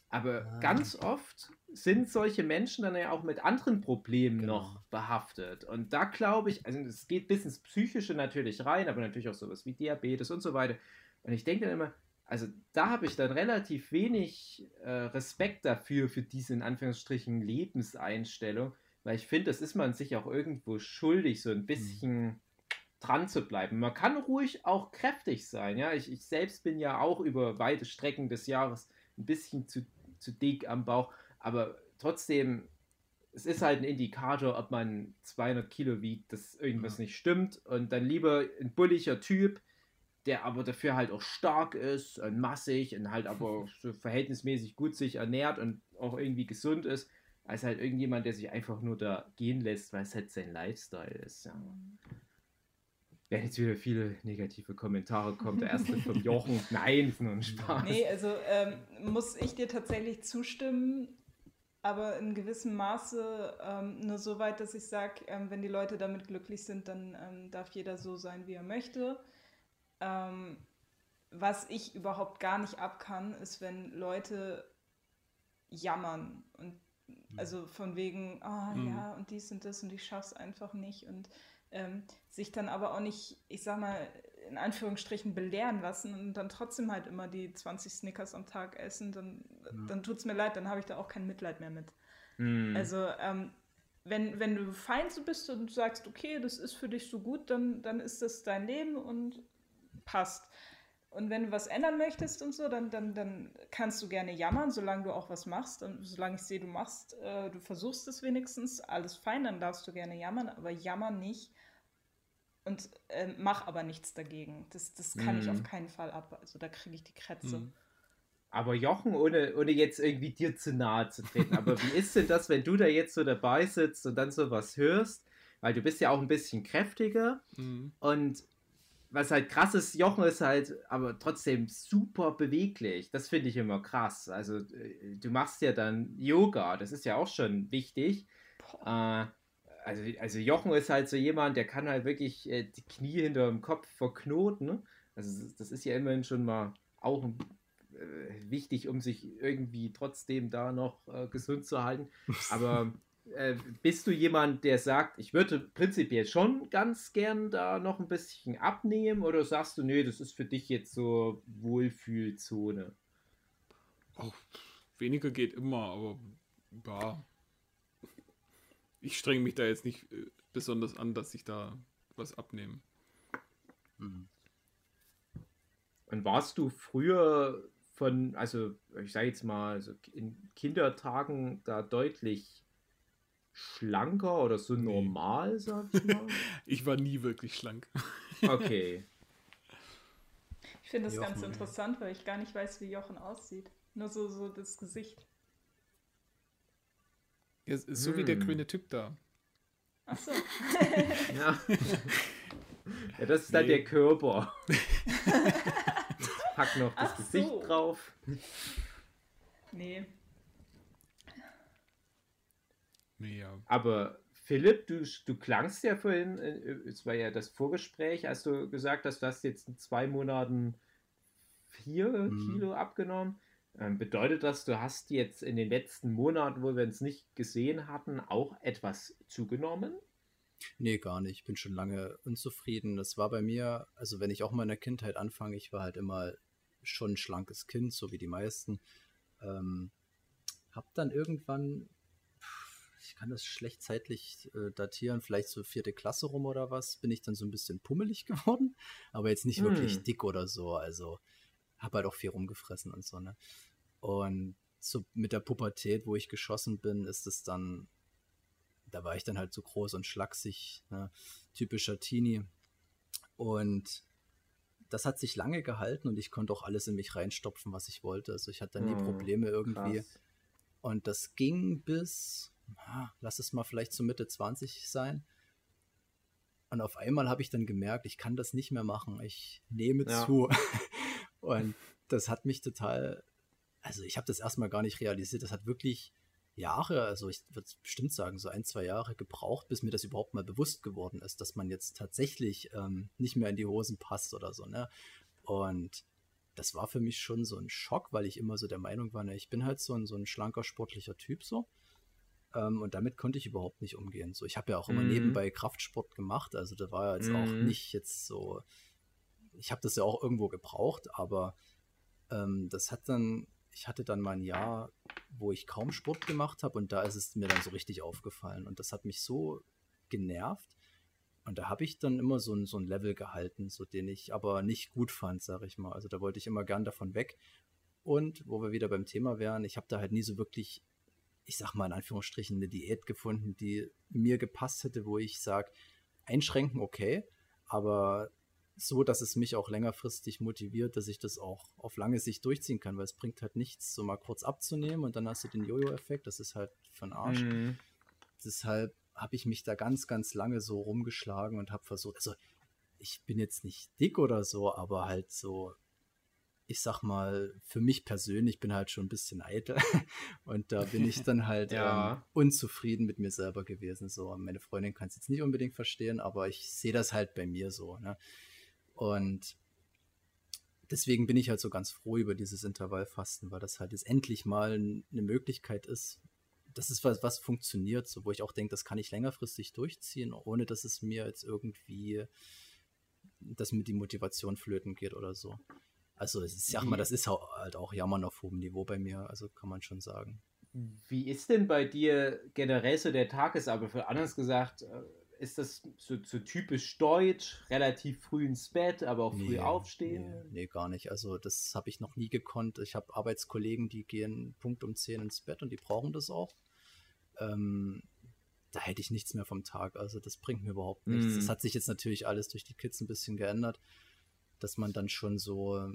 S3: Aber ah. ganz oft sind solche Menschen dann ja auch mit anderen Problemen genau. noch behaftet. Und da glaube ich, also es geht bis ins Psychische natürlich rein, aber natürlich auch sowas wie Diabetes und so weiter. Und ich denke dann immer, also da habe ich dann relativ wenig äh, Respekt dafür, für diese in Anführungsstrichen Lebenseinstellung, weil ich finde, das ist man sich auch irgendwo schuldig, so ein mhm. bisschen mhm. Dran zu bleiben. Man kann ruhig auch kräftig sein, ja. Ich, ich selbst bin ja auch über weite Strecken des Jahres ein bisschen zu, zu dick am Bauch, aber trotzdem, es ist halt ein Indikator, ob man 200 Kilo wiegt, dass irgendwas ja. nicht stimmt und dann lieber ein bulliger Typ, der aber dafür halt auch stark ist und massig und halt aber *laughs* so verhältnismäßig gut sich ernährt und auch irgendwie gesund ist, als halt irgendjemand, der sich einfach nur da gehen lässt, weil es halt sein Lifestyle ist. Ja. Werden jetzt wieder viele negative Kommentare kommen. Der erste vom *laughs* Jochen. Nein, ist nur ein Spaß.
S5: Nee, also ähm, muss ich dir tatsächlich zustimmen aber in gewissem Maße ähm, nur so weit, dass ich sage, ähm, wenn die Leute damit glücklich sind, dann ähm, darf jeder so sein, wie er möchte. Ähm, was ich überhaupt gar nicht ab kann, ist, wenn Leute jammern und also von wegen, ah
S4: Mhm.
S5: ja, und dies und das und ich schaff's einfach nicht und ähm, sich dann aber auch nicht, ich sag mal, in Anführungsstrichen belehren lassen und dann trotzdem halt immer die 20 Snickers am Tag essen, dann, dann tut's mir leid, dann habe ich da auch kein Mitleid mehr mit.
S3: Hm.
S5: Also, ähm, wenn, wenn du fein so bist und sagst, okay, das ist für dich so gut, dann, dann ist das dein Leben und passt. Und wenn du was ändern möchtest und so, dann, dann, dann kannst du gerne jammern, solange du auch was machst. Und solange ich sehe, du machst, äh, du versuchst es wenigstens, alles fein, dann darfst du gerne jammern, aber jammer nicht und äh, mach aber nichts dagegen. Das, das kann ich
S3: Mhm.
S5: auf keinen Fall ab. Also da kriege ich die Krätze.
S4: Mhm.
S3: Aber Jochen, ohne, ohne jetzt irgendwie dir zu nahe zu treten, aber wie ist denn das, wenn du da jetzt so dabei sitzt und dann so was hörst? Weil du bist ja auch ein bisschen kräftiger
S4: Mhm.
S3: und was halt krass ist, Jochen ist halt aber trotzdem super beweglich. Das finde ich immer krass. Also äh, du machst ja dann Yoga, das ist ja auch schon wichtig. Äh, also, also Jochen ist halt so jemand, der kann halt wirklich äh, die Knie hinter dem Kopf verknoten. ne? Also das- ist ja immerhin schon mal auch äh, wichtig, um sich irgendwie trotzdem da noch äh, gesund zu halten. *laughs* Aber äh, bist du jemand, der sagt, ich würde prinzipiell schon ganz gern da noch ein bisschen abnehmen oder sagst du, nee, das ist für dich jetzt so Wohlfühlzone?
S4: Auch weniger geht immer, aber ja. Ich strenge mich da jetzt nicht äh, besonders an, dass ich da was abnehme.
S2: Mhm.
S3: Und warst du früher von, also ich sage jetzt mal, so in Kindertagen da deutlich schlanker oder so
S4: Nee.
S3: normal, sag ich mal? *laughs*
S4: Ich war nie wirklich schlank.
S3: Okay. *laughs*
S5: Ich finde das
S2: Jochen,
S5: ganz
S2: ja.
S5: interessant, weil ich gar nicht weiß, wie Jochen aussieht. Nur so, so das Gesicht.
S4: Ja, so wie der
S3: Hm.
S4: grüne Typ da.
S5: Ach so. *laughs*
S3: Ja. *laughs* ja, das ist dann
S4: Nee.
S3: der Körper. *laughs* Pack noch das
S5: Ach
S3: Gesicht
S5: so.
S3: drauf.
S5: Nee.
S4: Nee, ja.
S3: Aber Philipp, du, du klangst ja vorhin, äh, es war ja das Vorgespräch, als du gesagt hast, du hast jetzt in zwei Monaten vier
S2: Mhm.
S3: Kilo abgenommen. Ähm, bedeutet das, du hast jetzt in den letzten Monaten, wo wir uns nicht gesehen hatten, auch etwas zugenommen?
S2: Nee, gar nicht. Ich bin schon lange unzufrieden. Das war bei mir, also wenn ich auch mal in der Kindheit anfange, ich war halt immer schon ein schlankes Kind, so wie die meisten. Ähm, hab dann irgendwann, ich kann das schlecht zeitlich äh, datieren, vielleicht so vierte Klasse rum oder was, bin ich dann so ein bisschen pummelig *laughs* geworden, aber jetzt nicht wirklich
S3: Hm.
S2: dick oder so. Also hab halt auch viel rumgefressen und so, ne? Und so mit der Pubertät, wo ich geschossen bin, ist es dann da war ich dann halt so groß und schlaksig, ne? typischer Teenie. Und das hat sich lange gehalten und ich konnte auch alles in mich reinstopfen, was ich wollte. Also ich hatte nie
S3: Hm,
S2: Probleme irgendwie.
S3: Krass.
S2: Und das ging bis, ah, lass es mal vielleicht so Mitte 20 sein. Und auf einmal habe ich dann gemerkt, ich kann das nicht mehr machen. Ich nehme
S3: Ja.
S2: zu. Und das hat mich total, also ich habe das erstmal gar nicht realisiert. Das hat wirklich Jahre, also ich würde bestimmt sagen, so ein, zwei Jahre gebraucht, bis mir das überhaupt mal bewusst geworden ist, dass man jetzt tatsächlich ähm, nicht mehr in die Hosen passt oder so, ne? Und das war für mich schon so ein Schock, weil ich immer so der Meinung war, ne, ich bin halt so ein, so ein schlanker, sportlicher Typ so. Ähm, und damit konnte ich überhaupt nicht umgehen. So, ich habe ja auch immer
S3: Mhm.
S2: nebenbei Kraftsport gemacht, also da war ja jetzt auch
S3: Mhm.
S2: nicht jetzt so, ich habe das ja auch irgendwo gebraucht, aber ähm, das hat dann, ich hatte dann mal ein Jahr, wo ich kaum Sport gemacht habe und da ist es mir dann so richtig aufgefallen und das hat mich so genervt und da habe ich dann immer so ein, so ein Level gehalten, so den ich aber nicht gut fand, sage ich mal. Also da wollte ich immer gern davon weg und wo wir wieder beim Thema wären, ich habe da halt nie so wirklich, ich sag mal in Anführungsstrichen, eine Diät gefunden, die mir gepasst hätte, wo ich sage, einschränken okay, aber so, dass es mich auch längerfristig motiviert, dass ich das auch auf lange Sicht durchziehen kann, weil es bringt halt nichts, so mal kurz abzunehmen und dann hast du den Jojo-Effekt, das ist halt den Arsch.
S3: Mhm.
S2: Deshalb habe ich mich da ganz, ganz lange so rumgeschlagen und habe versucht, also ich bin jetzt nicht dick oder so, aber halt so, ich sag mal, für mich persönlich bin halt schon ein bisschen eitel *laughs* und da bin ich dann halt *laughs*
S3: Ja.
S2: ähm, unzufrieden mit mir selber gewesen. So, meine Freundin kann es jetzt nicht unbedingt verstehen, aber ich sehe das halt bei mir so. Ne? Und deswegen bin ich halt so ganz froh über dieses Intervallfasten, weil das halt jetzt endlich mal eine Möglichkeit ist, das ist was, was funktioniert, so, wo ich auch denke, das kann ich längerfristig durchziehen, ohne dass es mir jetzt irgendwie, dass mir die Motivation flöten geht oder so. Also ich sag mal, das ist halt auch Jammern auf hohem Niveau bei mir, also kann man schon sagen.
S3: Wie ist denn bei dir generell so der Tagesablauf? Anders gesagt, äh, ist das so, so, typisch deutsch, relativ früh ins Bett, aber auch früh nee, aufstehen?
S2: Nee, nee, gar nicht. Also das habe ich noch nie gekonnt. Ich habe Arbeitskollegen, die gehen Punkt um 10 ins Bett und die brauchen das auch. Ähm, da hätte ich nichts mehr vom Tag. Also das bringt mir überhaupt nichts. Es mm. hat sich jetzt natürlich alles durch die Kids ein bisschen geändert, dass man dann schon so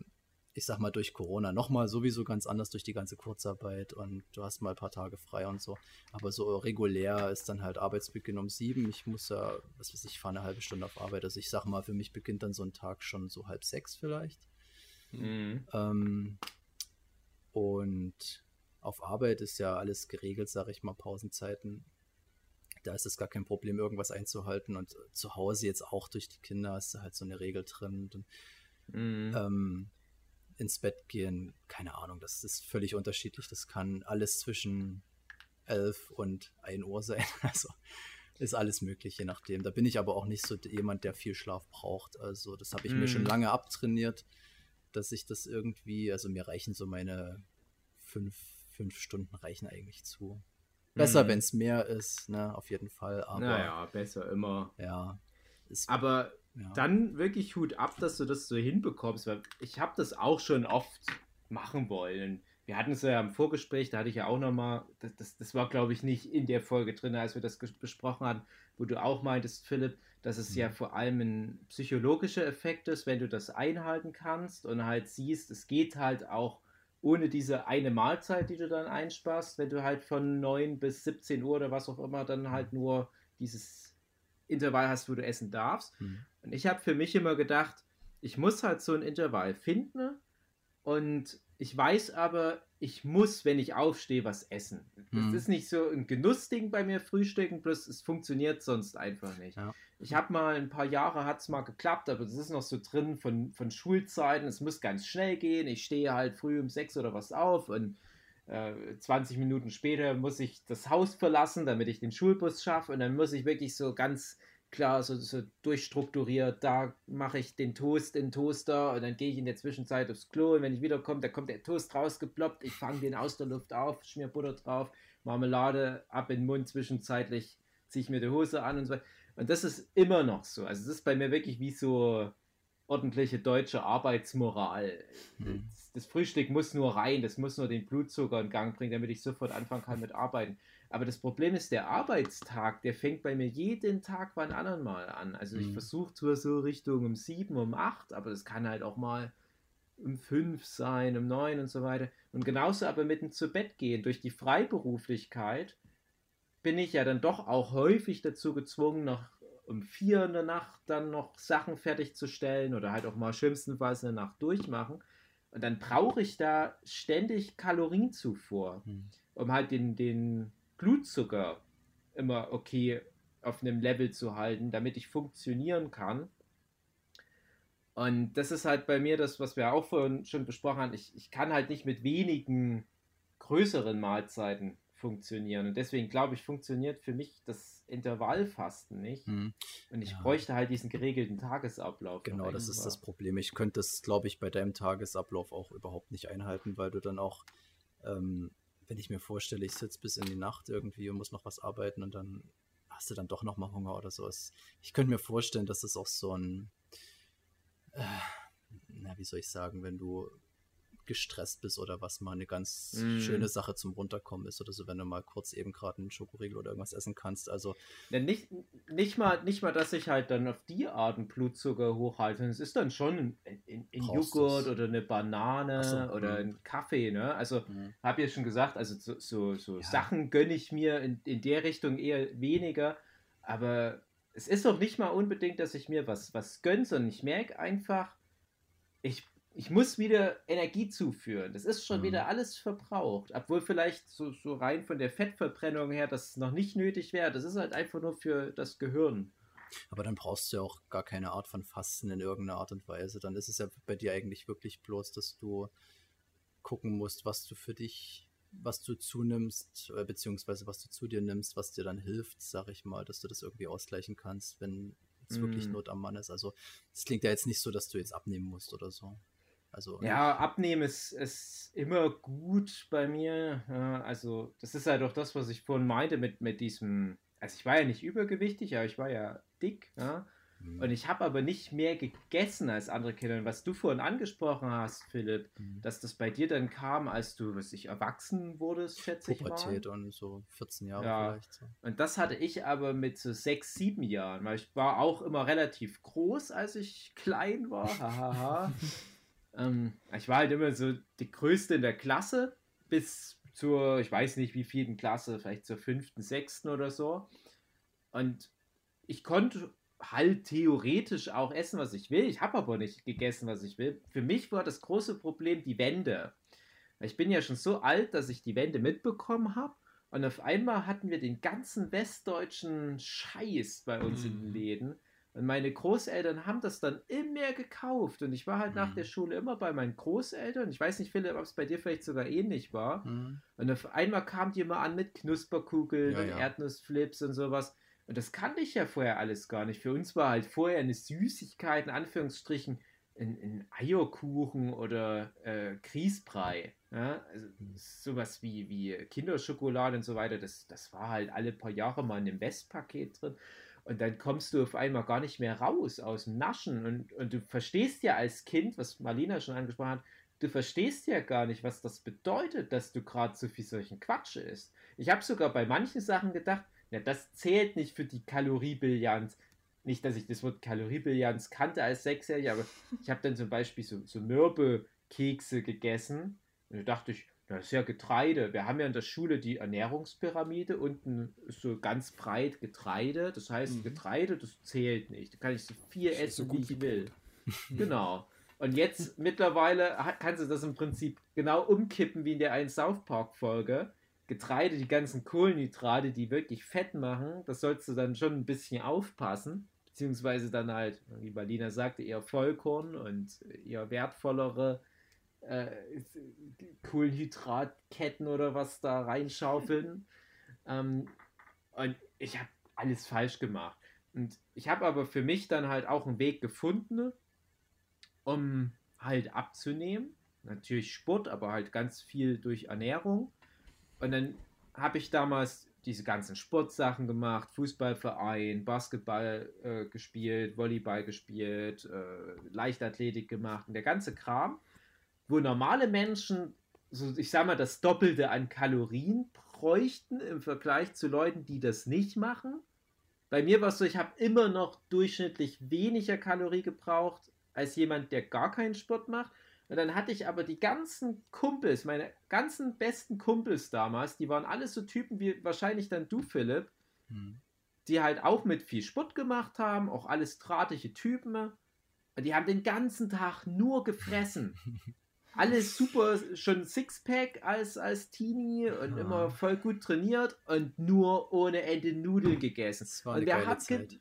S2: ich sag mal, durch Corona nochmal sowieso ganz anders durch die ganze Kurzarbeit und du hast mal ein paar Tage frei und so. Aber so regulär ist dann halt Arbeitsbeginn um sieben. Ich muss ja, was weiß ich, fahre eine halbe Stunde auf Arbeit. Also ich sag mal, für mich beginnt dann so ein Tag schon so halb sechs vielleicht. Mhm. Ähm, und auf Arbeit ist ja alles geregelt, sage ich mal, Pausenzeiten. Da ist es gar kein Problem, irgendwas einzuhalten. Und zu Hause jetzt auch durch die Kinder hast du halt so eine Regel drin. Und, mhm. ähm, ins Bett gehen, keine Ahnung, das ist völlig unterschiedlich. Das kann alles zwischen 11 und 1 Uhr sein. *laughs* Also ist alles möglich, je nachdem. Da bin ich aber auch nicht so jemand, der viel Schlaf braucht. Also das habe ich mm. mir schon mhm. lange abtrainiert, dass ich das irgendwie, also mir reichen so meine fünf, fünf Stunden reichen eigentlich zu. Besser, mm. wenn es mehr ist, ne, auf jeden Fall.
S3: Aber, naja, besser immer.
S2: Ja.
S3: aber ja. dann wirklich Hut ab, dass du das so hinbekommst, weil ich habe das auch schon oft machen wollen. Wir hatten es ja im Vorgespräch, da hatte ich ja auch nochmal, das, das, das war glaube ich nicht in der Folge drin, als wir das besprochen hatten, wo du auch meintest, Philipp, dass es mhm. ja vor allem ein psychologischer Effekt ist, wenn du das einhalten kannst und halt siehst, es geht halt auch ohne diese eine Mahlzeit, die du dann einsparst, wenn du halt von 9 bis 17 Uhr oder was auch immer dann halt mhm. nur dieses Intervall hast, wo du essen darfst. Mhm. Und ich habe für mich immer gedacht, ich muss halt so ein Intervall finden und ich weiß aber, ich muss, wenn ich aufstehe, was essen. Das mhm. ist nicht so ein Genussding bei mir, Frühstücken, plus es funktioniert sonst einfach nicht. Ja. Ich habe mal ein paar Jahre, hat es mal geklappt, aber das ist noch so drin von, von Schulzeiten, es muss ganz schnell gehen. Ich stehe halt früh um sechs oder was auf und äh, 20 Minuten später muss ich das Haus verlassen, damit ich den Schulbus schaffe und dann muss ich wirklich so ganz klar, so, so durchstrukturiert, da mache ich den Toast in den Toaster und dann gehe ich in der Zwischenzeit aufs Klo und wenn ich wiederkomme, da kommt der Toast rausgeploppt, ich fange den aus der Luft auf, schmier Butter drauf, Marmelade ab in den Mund, zwischenzeitlich ziehe ich mir die Hose an und so weiter. Und das ist immer noch so. Also das ist bei mir wirklich wie so ordentliche deutsche Arbeitsmoral. Hm. Das, Frühstück muss nur rein, das muss nur den Blutzucker in Gang bringen, damit ich sofort anfangen kann mit Arbeiten. Aber das Problem ist, der Arbeitstag, der fängt bei mir jeden Tag wann anderen mal an. Also ich mhm. versuche zwar so Richtung um sieben, um acht, aber das kann halt auch mal um fünf sein, um neun und so weiter. Und genauso aber mitten zu Bett gehen. Durch die Freiberuflichkeit bin ich ja dann doch auch häufig dazu gezwungen, noch um vier in der Nacht dann noch Sachen fertigzustellen oder halt auch mal schlimmstenfalls eine Nacht durchmachen. Und dann brauche ich da ständig Kalorienzufuhr, mhm. um halt den, den Blutzucker immer okay auf einem Level zu halten, damit ich funktionieren kann. Und das ist halt bei mir das, was wir auch vorhin schon besprochen haben. Ich, ich kann halt nicht mit wenigen größeren Mahlzeiten funktionieren. Und deswegen glaube ich, funktioniert für mich das Intervallfasten nicht. Hm. Und ich ja. bräuchte halt diesen geregelten Tagesablauf.
S2: Genau, das ist das Problem. Ich könnte es, glaube ich, bei deinem Tagesablauf auch überhaupt nicht einhalten, weil du dann auch ähm, wenn ich mir vorstelle, ich sitze bis in die Nacht irgendwie und muss noch was arbeiten und dann hast du dann doch noch mal Hunger oder so. Ich könnte mir vorstellen, dass es auch so ein, äh, na, wie soll ich sagen, wenn du gestresst bist oder was mal eine ganz mm. schöne Sache zum Runterkommen ist oder so, wenn du mal kurz eben gerade einen Schokoriegel oder irgendwas essen kannst. Also
S3: ja, nicht, nicht, mal, nicht mal, dass ich halt dann auf die Art einen Blutzucker hochhalte. Es ist dann schon ein, ein, ein Joghurt oder eine Banane so, oder mm. ein Kaffee. Ne? Also mm. habe ich ja schon gesagt, also so, so, so ja. Sachen gönne ich mir in, in der Richtung eher weniger. Aber es ist auch nicht mal unbedingt, dass ich mir was, was gönne, sondern ich merke einfach, ich ich muss wieder Energie zuführen. Das ist schon mhm. wieder alles verbraucht. Obwohl vielleicht so, so rein von der Fettverbrennung her das noch nicht nötig wäre. Das ist halt einfach nur für das Gehirn.
S2: Aber dann brauchst du ja auch gar keine Art von Fasten in irgendeiner Art und Weise. Dann ist es ja bei dir eigentlich wirklich bloß, dass du gucken musst, was du für dich was du zunimmst, äh, beziehungsweise was du zu dir nimmst, was dir dann hilft, sag ich mal, dass du das irgendwie ausgleichen kannst, wenn es mm. wirklich Not am Mann ist. Also es klingt ja jetzt nicht so, dass du jetzt abnehmen musst oder so. Also,
S3: ja, abnehmen ist, ist immer gut bei mir. also das ist halt auch das, was ich vorhin meinte mit, mit diesem, also ich war ja nicht übergewichtig, aber ich war ja dick. Ja? Mhm. Und ich habe aber nicht mehr gegessen als andere Kinder. Und was du vorhin angesprochen hast, Philipp, mhm. dass das bei dir dann kam, als du, was ich, erwachsen wurdest, schätze ich mal.
S2: und so 14 Jahre
S3: ja. vielleicht. So. Und das hatte ich aber mit so 6, 7 Jahren, weil ich war auch immer relativ groß, als ich klein war. Hahaha. *laughs* ähm, ich war halt immer so die Größte in der Klasse bis zur, ich weiß nicht wie vielen Klasse, vielleicht zur fünften, sechsten oder so. Und ich konnte halt theoretisch auch essen, was ich will. Ich habe aber nicht gegessen, was ich will. Für mich war das große Problem die Wände. Ich bin ja schon so alt, dass ich die Wände mitbekommen habe. Und auf einmal hatten wir den ganzen westdeutschen Scheiß bei uns mhm. in den mhm. Läden. Und meine Großeltern haben das dann immer gekauft. Und ich war halt mhm. nach der Schule immer bei meinen Großeltern. Ich weiß nicht, Philipp, ob es bei dir vielleicht sogar ähnlich war. Mhm. Und auf einmal kam die immer an mit Knusperkugeln ja, und ja. Erdnussflips und sowas. Und das kannte ich ja vorher alles gar nicht. Für uns war halt vorher eine Süßigkeit, in Anführungsstrichen, ein, ein Eierkuchen oder äh, Grießbrei. Ja? Also hm. sowas wie, wie Kinderschokolade und so weiter, das, das war halt alle paar Jahre mal in dem Westpaket drin. Und dann kommst du auf einmal gar nicht mehr raus aus dem Naschen. Und, und du verstehst ja als Kind, was Marlena schon angesprochen hat, du verstehst ja gar nicht, was das bedeutet, dass du gerade so viel solchen Quatsch isst. Ich habe sogar bei manchen Sachen gedacht, ja, das zählt nicht für die Kaloriebilanz. Nicht, dass ich das Wort Kaloriebilanz kannte als Sechsjähriger, aber ich habe dann zum Beispiel so, so Mürbe-Kekse gegessen. Und da dachte ich, das ist ja Getreide. Wir haben ja in der Schule die Ernährungspyramide. Unten ist so ganz breit Getreide. Das heißt, mhm. Getreide, das zählt nicht. Da kann ich so viel das essen, so wie ich will. *laughs* genau. Und jetzt mittlerweile kannst du das im Prinzip genau umkippen wie in der einen South Park Folge. Getreide, die ganzen Kohlenhydrate, die wirklich fett machen, das sollst du dann schon ein bisschen aufpassen. Beziehungsweise dann halt, wie Berliner sagte, eher Vollkorn und eher wertvollere äh, Kohlenhydratketten oder was da reinschaufeln. *laughs* ähm, und ich habe alles falsch gemacht. Und ich habe aber für mich dann halt auch einen Weg gefunden, um halt abzunehmen. Natürlich Sport, aber halt ganz viel durch Ernährung. Und dann habe ich damals diese ganzen Sportsachen gemacht, Fußballverein, Basketball äh, gespielt, Volleyball gespielt, äh, Leichtathletik gemacht und der ganze Kram, wo normale Menschen, so ich sag mal, das Doppelte an Kalorien bräuchten im Vergleich zu Leuten, die das nicht machen. Bei mir war es so, ich habe immer noch durchschnittlich weniger Kalorie gebraucht als jemand, der gar keinen Sport macht. Und dann hatte ich aber die ganzen Kumpels, meine ganzen besten Kumpels damals, die waren alles so Typen wie wahrscheinlich dann du, Philipp, hm. die halt auch mit viel Sport gemacht haben, auch alles drahtige Typen. Und die haben den ganzen Tag nur gefressen. *laughs* alles super, schon Sixpack als, als Teenie und ja. immer voll gut trainiert und nur ohne Ende Nudeln gegessen. Und der hat Zeit.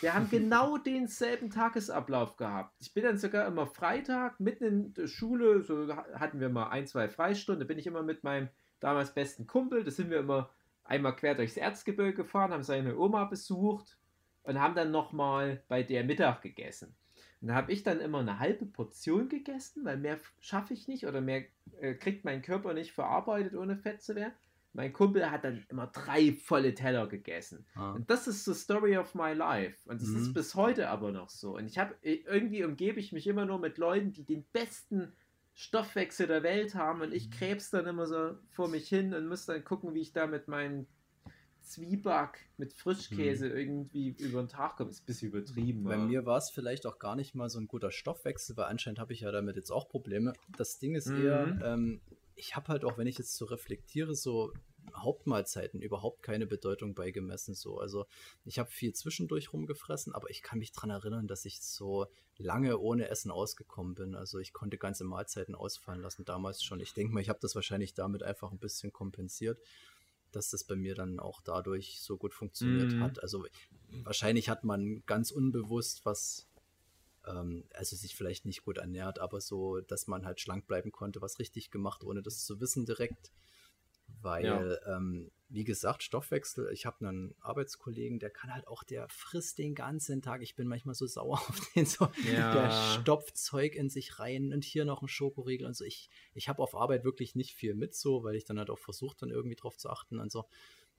S3: Wir haben *laughs* genau denselben Tagesablauf gehabt. Ich bin dann sogar immer Freitag mitten in der Schule, so hatten wir mal ein, zwei Freistunden, da bin ich immer mit meinem damals besten Kumpel, da sind wir immer einmal quer durchs Erzgebirge gefahren, haben seine Oma besucht und haben dann nochmal bei der Mittag gegessen. Und da habe ich dann immer eine halbe Portion gegessen, weil mehr schaffe ich nicht oder mehr äh, kriegt mein Körper nicht verarbeitet, ohne Fett zu werden. Mein Kumpel hat dann immer drei volle Teller gegessen. Ah. Und das ist the story of my life. Und das mhm. ist bis heute aber noch so. Und ich habe irgendwie umgebe ich mich immer nur mit Leuten, die den besten Stoffwechsel der Welt haben. Und ich mhm. krebs dann immer so vor mich hin und muss dann gucken, wie ich da mit meinem Zwieback mit Frischkäse mhm. irgendwie über den Tag komme. Ist ein bisschen übertrieben.
S2: Bei mir war es vielleicht auch gar nicht mal so ein guter Stoffwechsel, weil anscheinend habe ich ja damit jetzt auch Probleme. Das Ding ist eher, mhm. ähm, ich habe halt auch, wenn ich jetzt so reflektiere, so Hauptmahlzeiten überhaupt keine Bedeutung beigemessen. So. Also ich habe viel zwischendurch rumgefressen, aber ich kann mich daran erinnern, dass ich so lange ohne Essen ausgekommen bin. Also ich konnte ganze Mahlzeiten ausfallen lassen, damals schon. Ich denke mal, ich habe das wahrscheinlich damit einfach ein bisschen kompensiert, dass das bei mir dann auch dadurch so gut funktioniert mhm. hat. Also wahrscheinlich hat man ganz unbewusst was ähm, also sich vielleicht nicht gut ernährt, aber so, dass man halt schlank bleiben konnte, was richtig gemacht, ohne das zu wissen direkt. Weil, ja. ähm, wie gesagt, Stoffwechsel, ich habe einen Arbeitskollegen, der kann halt auch, der frisst den ganzen Tag. Ich bin manchmal so sauer *laughs* auf den, so, ja. der stopft Zeug in sich rein und hier noch ein Schokoriegel und so. Ich, ich habe auf Arbeit wirklich nicht viel mit so, weil ich dann halt auch versuche, dann irgendwie drauf zu achten und so.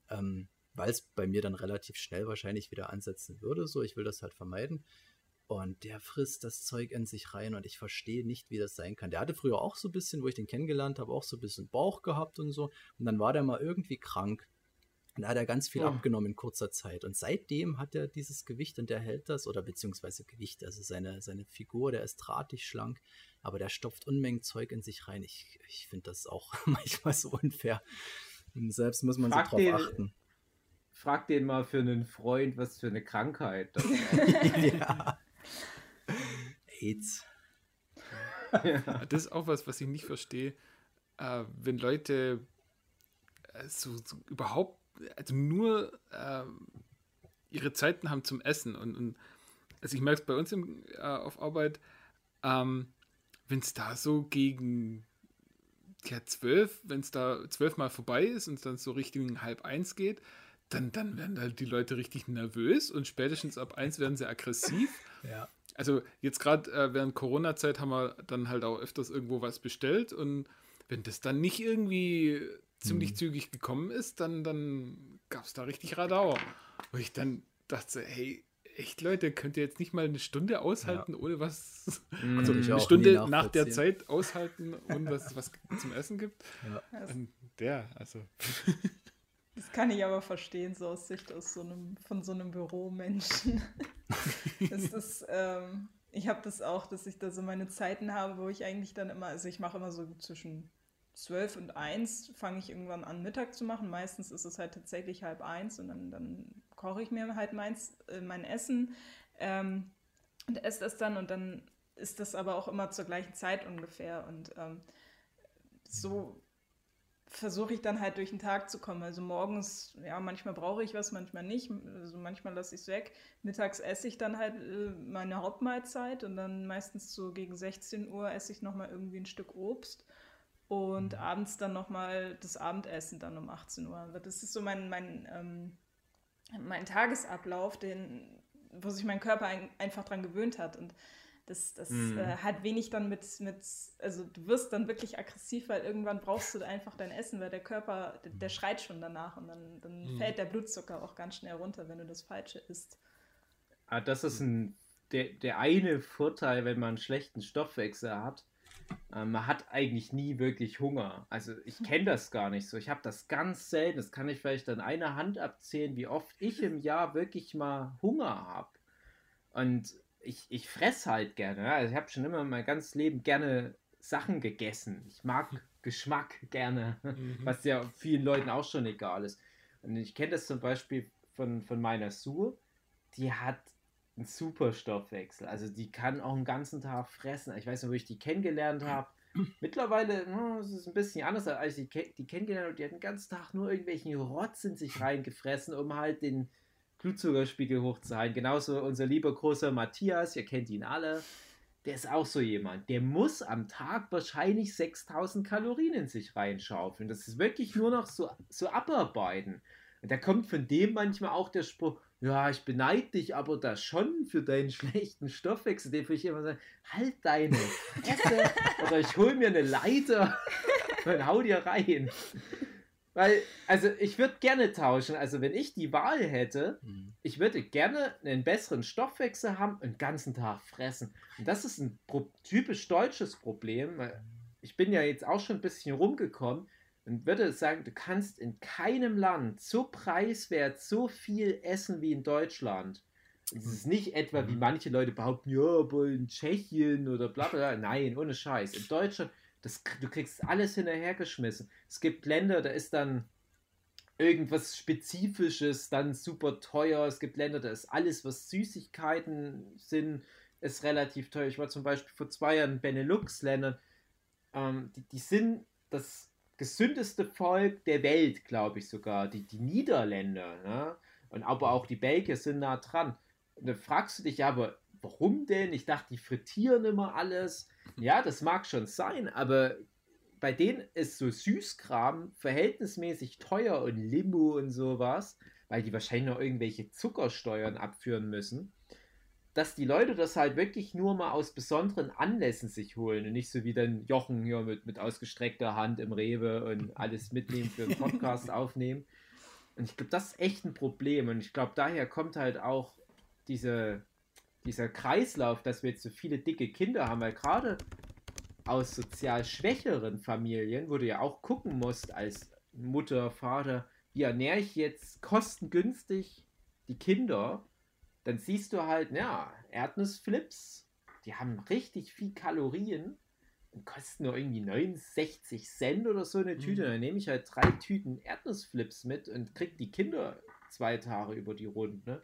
S2: Ähm, weil es bei mir dann relativ schnell wahrscheinlich wieder ansetzen würde. So, ich will das halt vermeiden. Und der frisst das Zeug in sich rein und ich verstehe nicht, wie das sein kann. Der hatte früher auch so ein bisschen, wo ich den kennengelernt habe, auch so ein bisschen Bauch gehabt und so. Und dann war der mal irgendwie krank. Und da hat er ganz viel oh. abgenommen in kurzer Zeit. Und seitdem hat er dieses Gewicht und der hält das, oder beziehungsweise Gewicht, also seine, seine Figur, der ist drahtig schlank, aber der stopft Unmengen Zeug in sich rein. Ich, ich finde das auch *laughs* manchmal so unfair. Und selbst muss man Frag so drauf den, achten.
S3: Frag den mal für einen Freund, was für eine Krankheit das *laughs*
S2: ja. AIDS.
S4: Das ist auch was, was ich nicht verstehe. Äh, wenn Leute äh, so, so, überhaupt, also nur äh, ihre Zeiten haben zum Essen und, und also ich merke es bei uns im, äh, auf Arbeit, ähm, wenn es da so gegen ja, zwölf, wenn es da zwölfmal vorbei ist und es dann so Richtung halb eins geht, dann, dann werden halt die Leute richtig nervös und spätestens ab eins werden sie aggressiv. *laughs*
S2: Ja.
S4: Also jetzt gerade äh, während Corona-Zeit haben wir dann halt auch öfters irgendwo was bestellt und wenn das dann nicht irgendwie ziemlich mhm. zügig gekommen ist, dann, dann gab es da richtig Radau. Wo ich dann dachte, hey, echt Leute, könnt ihr jetzt nicht mal eine Stunde aushalten, ja. ohne was, mhm. also eine Stunde nach der Zeit aushalten, ohne dass es was zum Essen gibt? Ja. Und der, also. *laughs*
S5: Das kann ich aber verstehen, so aus Sicht aus so einem, von so einem Büromenschen. *laughs* das ist, ähm, ich habe das auch, dass ich da so meine Zeiten habe, wo ich eigentlich dann immer, also ich mache immer so zwischen zwölf und eins fange ich irgendwann an, Mittag zu machen. Meistens ist es halt tatsächlich halb eins und dann, dann koche ich mir halt meins, äh, mein Essen ähm, und esse das dann und dann ist das aber auch immer zur gleichen Zeit ungefähr. Und ähm, so versuche ich dann halt durch den Tag zu kommen. Also morgens, ja, manchmal brauche ich was, manchmal nicht. Also manchmal lasse ich es weg. Mittags esse ich dann halt äh, meine Hauptmahlzeit und dann meistens so gegen 16 Uhr esse ich nochmal irgendwie ein Stück Obst. Und mhm. abends dann nochmal das Abendessen dann um 18 Uhr. Das ist so mein, mein, ähm, mein Tagesablauf, den, wo sich mein Körper ein, einfach dran gewöhnt hat. Und das, das mhm. äh, hat wenig dann mit, mit, also du wirst dann wirklich aggressiv, weil irgendwann brauchst du einfach dein Essen, weil der Körper, der, der schreit schon danach und dann, dann mhm. fällt der Blutzucker auch ganz schnell runter, wenn du das Falsche isst.
S3: Ah, das ist ein, der, der eine Vorteil, wenn man einen schlechten Stoffwechsel hat. Äh, man hat eigentlich nie wirklich Hunger. Also ich kenne das gar nicht so. Ich habe das ganz selten. Das kann ich vielleicht an einer Hand abzählen, wie oft ich im Jahr wirklich mal Hunger habe. Und ich, ich fresse halt gerne. Also ich habe schon immer mein ganzes Leben gerne Sachen gegessen. Ich mag hm. Geschmack gerne, mhm. was ja vielen Leuten auch schon egal ist. Und ich kenne das zum Beispiel von, von meiner Sue, die hat einen super Stoffwechsel. Also die kann auch einen ganzen Tag fressen. Ich weiß noch, wo ich die kennengelernt habe. Mittlerweile hm, ist es ein bisschen anders, als ich die, die kennengelernt habe. Die hat den ganzen Tag nur irgendwelchen Rotz in sich *laughs* reingefressen, um halt den, Blutzuckerspiegel hochzuhalten. Genauso unser lieber großer Matthias, ihr kennt ihn alle, der ist auch so jemand. Der muss am Tag wahrscheinlich 6000 Kalorien in sich reinschaufeln. Das ist wirklich nur noch so, so abarbeiten. Und da kommt von dem manchmal auch der Spruch, ja, ich beneide dich aber da schon für deinen *laughs* schlechten Stoffwechsel. Den ich immer sagen, halt deine Fresse oder ich hole mir eine Leiter *laughs* und hau dir rein. Weil, also ich würde gerne tauschen. Also wenn ich die Wahl hätte, mhm. ich würde gerne einen besseren Stoffwechsel haben und den ganzen Tag fressen. Und das ist ein typisch deutsches Problem. Ich bin ja jetzt auch schon ein bisschen rumgekommen und würde sagen, du kannst in keinem Land so preiswert so viel essen wie in Deutschland. Es ist nicht etwa, wie mhm. manche Leute behaupten, ja, aber in Tschechien oder bla bla. Nein, ohne Scheiß. In Deutschland das, du kriegst alles hinterhergeschmissen. Es gibt Länder, da ist dann irgendwas Spezifisches dann super teuer. Es gibt Länder, da ist alles, was Süßigkeiten sind, ist relativ teuer. Ich war zum Beispiel vor zwei Jahren in Benelux-Ländern. Ähm, die, die sind das gesündeste Volk der Welt, glaube ich sogar. Die, die Niederländer. Ne? Und aber auch die Belgier sind nah dran. Und dann fragst du dich ja, aber warum denn? Ich dachte, die frittieren immer alles. Ja, das mag schon sein, aber bei denen ist so Süßkram verhältnismäßig teuer und Limo und sowas, weil die wahrscheinlich noch irgendwelche Zuckersteuern abführen müssen, dass die Leute das halt wirklich nur mal aus besonderen Anlässen sich holen und nicht so wie dann Jochen hier mit, mit ausgestreckter Hand im Rewe und alles mitnehmen für einen *laughs* Podcast aufnehmen. Und ich glaube, das ist echt ein Problem. Und ich glaube, daher kommt halt auch diese, dieser Kreislauf, dass wir jetzt so viele dicke Kinder haben, weil gerade aus sozial schwächeren Familien, wo du ja auch gucken musst als Mutter, Vater, wie ernähre ich jetzt kostengünstig die Kinder, dann siehst du halt, ja, Erdnussflips, die haben richtig viel Kalorien und kosten nur irgendwie 69 Cent oder so eine Tüte. Mhm. Dann nehme ich halt drei Tüten Erdnussflips mit und krieg die Kinder zwei Tage über die Runde.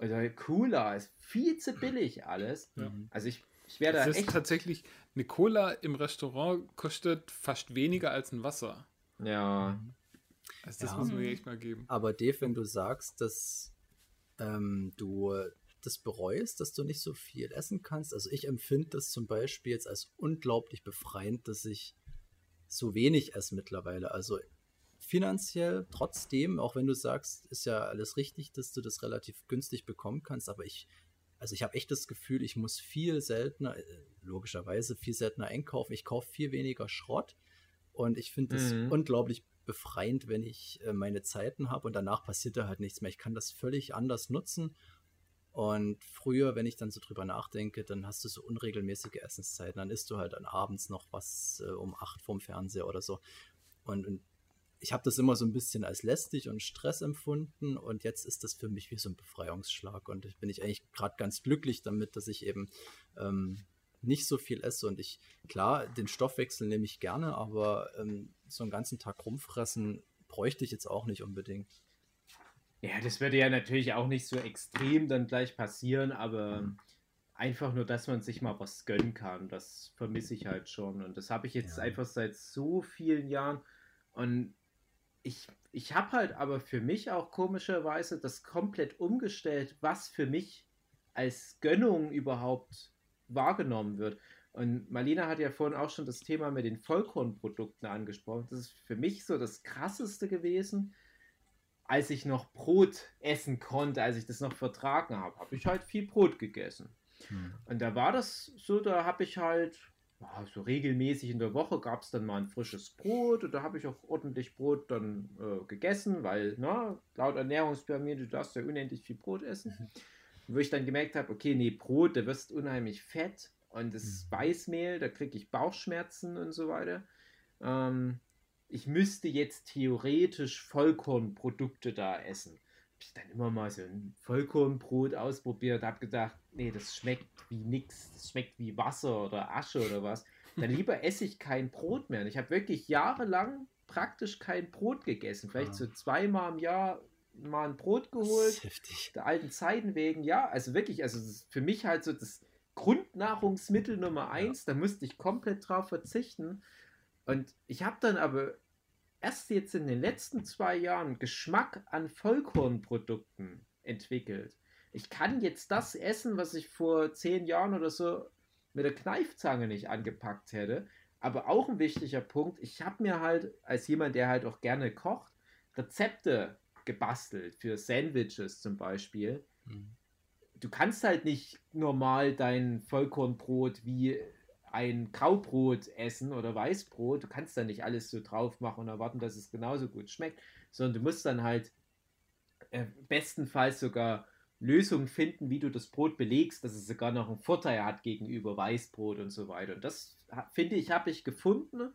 S3: Also cooler, ist viel zu billig alles. Ja. Also ich ich werde
S4: das ist tatsächlich, eine Cola im Restaurant kostet fast weniger als ein Wasser.
S3: Ja.
S4: Also das ja. muss man echt mal geben.
S2: Aber Dave, wenn du sagst, dass ähm, du das bereust, dass du nicht so viel essen kannst. Also ich empfinde das zum Beispiel jetzt als unglaublich befreiend, dass ich so wenig esse mittlerweile. Also finanziell trotzdem, auch wenn du sagst, ist ja alles richtig, dass du das relativ günstig bekommen kannst, aber ich also ich habe echt das Gefühl, ich muss viel seltener, äh, logischerweise viel seltener einkaufen. Ich kaufe viel weniger Schrott und ich finde es mhm. unglaublich befreiend, wenn ich äh, meine Zeiten habe und danach passiert da halt nichts mehr. Ich kann das völlig anders nutzen. Und früher, wenn ich dann so drüber nachdenke, dann hast du so unregelmäßige Essenszeiten. Dann isst du halt dann abends noch was äh, um acht vorm Fernseher oder so. Und, und ich habe das immer so ein bisschen als lästig und Stress empfunden und jetzt ist das für mich wie so ein Befreiungsschlag und ich bin ich eigentlich gerade ganz glücklich damit, dass ich eben ähm, nicht so viel esse und ich, klar, den Stoffwechsel nehme ich gerne, aber ähm, so einen ganzen Tag rumfressen bräuchte ich jetzt auch nicht unbedingt.
S3: Ja, das würde ja natürlich auch nicht so extrem dann gleich passieren, aber mhm. einfach nur, dass man sich mal was gönnen kann, das vermisse ich halt schon und das habe ich jetzt ja. einfach seit so vielen Jahren und ich, ich habe halt aber für mich auch komischerweise das komplett umgestellt, was für mich als Gönnung überhaupt wahrgenommen wird. Und Marlina hat ja vorhin auch schon das Thema mit den Vollkornprodukten angesprochen. Das ist für mich so das Krasseste gewesen, als ich noch Brot essen konnte, als ich das noch vertragen habe, habe ich halt viel Brot gegessen. Hm. Und da war das so, da habe ich halt so regelmäßig in der Woche gab es dann mal ein frisches Brot und da habe ich auch ordentlich Brot dann äh, gegessen, weil na, ne, laut Ernährungspyramide, du darfst ja unendlich viel Brot essen. Mhm. Wo ich dann gemerkt habe, okay, nee, Brot, da wirst unheimlich fett und das mhm. Weißmehl, da kriege ich Bauchschmerzen und so weiter. Ähm, ich müsste jetzt theoretisch Vollkornprodukte da essen ich dann immer mal so ein Vollkornbrot ausprobiert, habe gedacht, nee, das schmeckt wie nix, das schmeckt wie Wasser oder Asche oder was. Dann lieber esse ich kein Brot mehr. Und ich habe wirklich jahrelang praktisch kein Brot gegessen. Vielleicht so zweimal im Jahr mal ein Brot geholt. Heftig. Der alten Zeiten wegen, ja. Also wirklich, also für mich halt so das Grundnahrungsmittel Nummer eins. Ja. Da musste ich komplett drauf verzichten. Und ich habe dann aber erst jetzt in den letzten zwei Jahren Geschmack an Vollkornprodukten entwickelt. Ich kann jetzt das essen, was ich vor zehn Jahren oder so mit der Kneifzange nicht angepackt hätte. Aber auch ein wichtiger Punkt, ich habe mir halt als jemand, der halt auch gerne kocht, Rezepte gebastelt für Sandwiches zum Beispiel. Mhm. Du kannst halt nicht normal dein Vollkornbrot wie ein Graubrot essen oder Weißbrot. Du kannst da nicht alles so drauf machen und erwarten, dass es genauso gut schmeckt, sondern du musst dann halt äh, bestenfalls sogar Lösungen finden, wie du das Brot belegst, dass es sogar noch einen Vorteil hat gegenüber Weißbrot und so weiter. Und das finde ich, habe ich gefunden.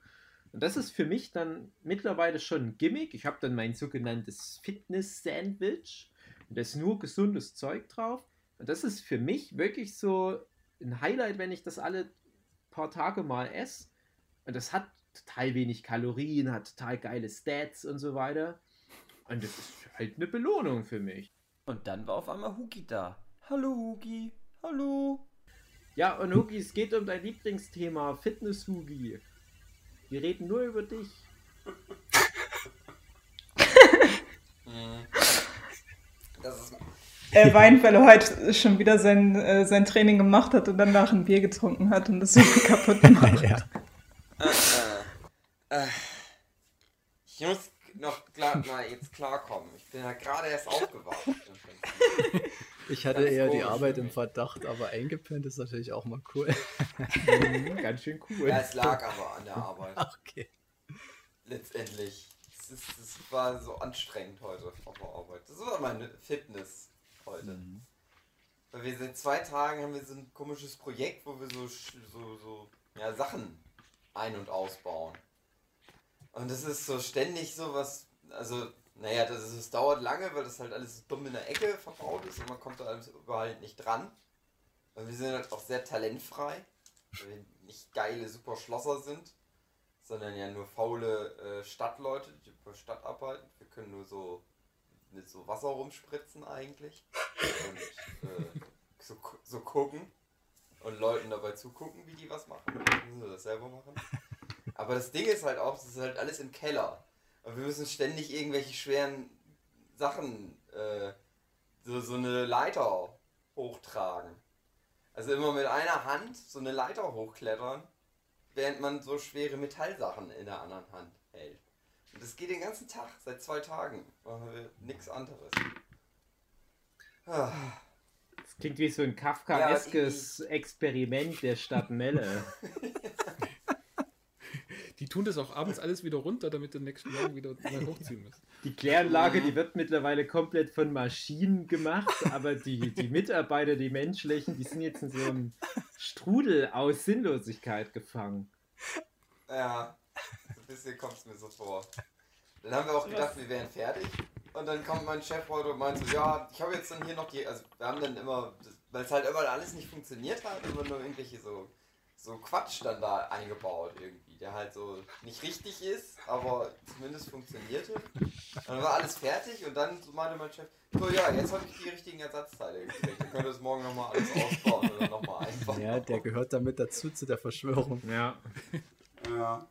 S3: Und das ist für mich dann mittlerweile schon ein Gimmick. Ich habe dann mein sogenanntes Fitness-Sandwich. Und da ist nur gesundes Zeug drauf. Und das ist für mich wirklich so ein Highlight, wenn ich das alle paar Tage mal esse. Und das hat total wenig Kalorien, hat total geile Stats und so weiter. Und das ist halt eine Belohnung für mich.
S1: Und dann war auf einmal Hugi da. Hallo Hugi, hallo.
S3: Ja, und Hugi, es geht um dein Lieblingsthema, Fitness Hugi. Wir reden nur über dich.
S5: das ist äh, Wein, weil er heute schon wieder sein, äh, sein Training gemacht hat und danach ein Bier getrunken hat und das irgendwie *laughs* kaputt *laughs* gemacht. ja.
S6: Äh, ich muss noch klar, mal jetzt klarkommen. Ich bin ja gerade erst aufgewacht. *laughs*
S2: Ich hatte
S6: Ganz
S2: eher die Arbeit im
S6: mich.
S2: Verdacht, aber eingepennt ist natürlich auch mal cool. *laughs*
S3: Ganz schön cool.
S6: Ja, es lag aber an der Arbeit.
S2: Ach, *laughs* okay.
S6: Letztendlich. Es, ist, es war so anstrengend heute auf der Arbeit. Das war meine Fitness heute.
S2: Mhm.
S6: Weil wir seit zwei Tagen haben wir so ein komisches Projekt, wo wir so, sch- so, so ja, Sachen ein- und ausbauen. Und das ist so ständig so was, also, naja, das, ist, das dauert lange, weil das halt alles dumm in der Ecke verbaut ist und man kommt da alles überall nicht dran. Und wir sind halt auch sehr talentfrei, weil wir nicht geile super Schlosser sind, sondern ja nur faule äh, Stadtleute, die über Stadt arbeiten. Wir können nur so mit so Wasser rumspritzen eigentlich und äh, so, so gucken und Leuten dabei zugucken, wie die was machen. Müssen wir das selber machen. Aber das Ding ist halt auch, das ist halt alles im Keller. Und wir müssen ständig irgendwelche schweren Sachen, äh, so, so eine Leiter hochtragen. Also immer mit einer Hand so eine Leiter hochklettern, während man so schwere Metallsachen in der anderen Hand hält. Und das geht den ganzen Tag, seit zwei Tagen. Machen wir nichts anderes. Ah.
S3: Das klingt wie so ein Kafkaeskes Experiment der Stadt Melle. *laughs* *laughs*
S4: Die tun das auch abends alles wieder runter, damit du nächsten Morgen wieder hochziehen musst.
S3: Die Kläranlage, die wird mittlerweile komplett von Maschinen gemacht, aber die, die Mitarbeiter, die menschlichen, die sind jetzt in so einem Strudel aus Sinnlosigkeit gefangen.
S6: Ja, so ein bisschen kommt es mir so vor. Dann haben wir auch gedacht, wir wären fertig. Und dann kommt mein Chef heute und meint so, ja, ich habe jetzt dann hier noch die, also wir haben dann immer, weil es halt immer alles nicht funktioniert hat, immer nur irgendwelche so, so Quatsch dann da eingebaut irgendwie, der halt so nicht richtig ist, aber zumindest funktionierte. Und dann war alles fertig und dann so meinte mein Chef, so ja, jetzt habe ich die richtigen Ersatzteile gekriegt, dann könnt ihr das morgen nochmal alles ausbauen oder nochmal einbauen.
S2: Ja, der gehört damit dazu zu der Verschwörung.
S3: Ja.
S6: Ja.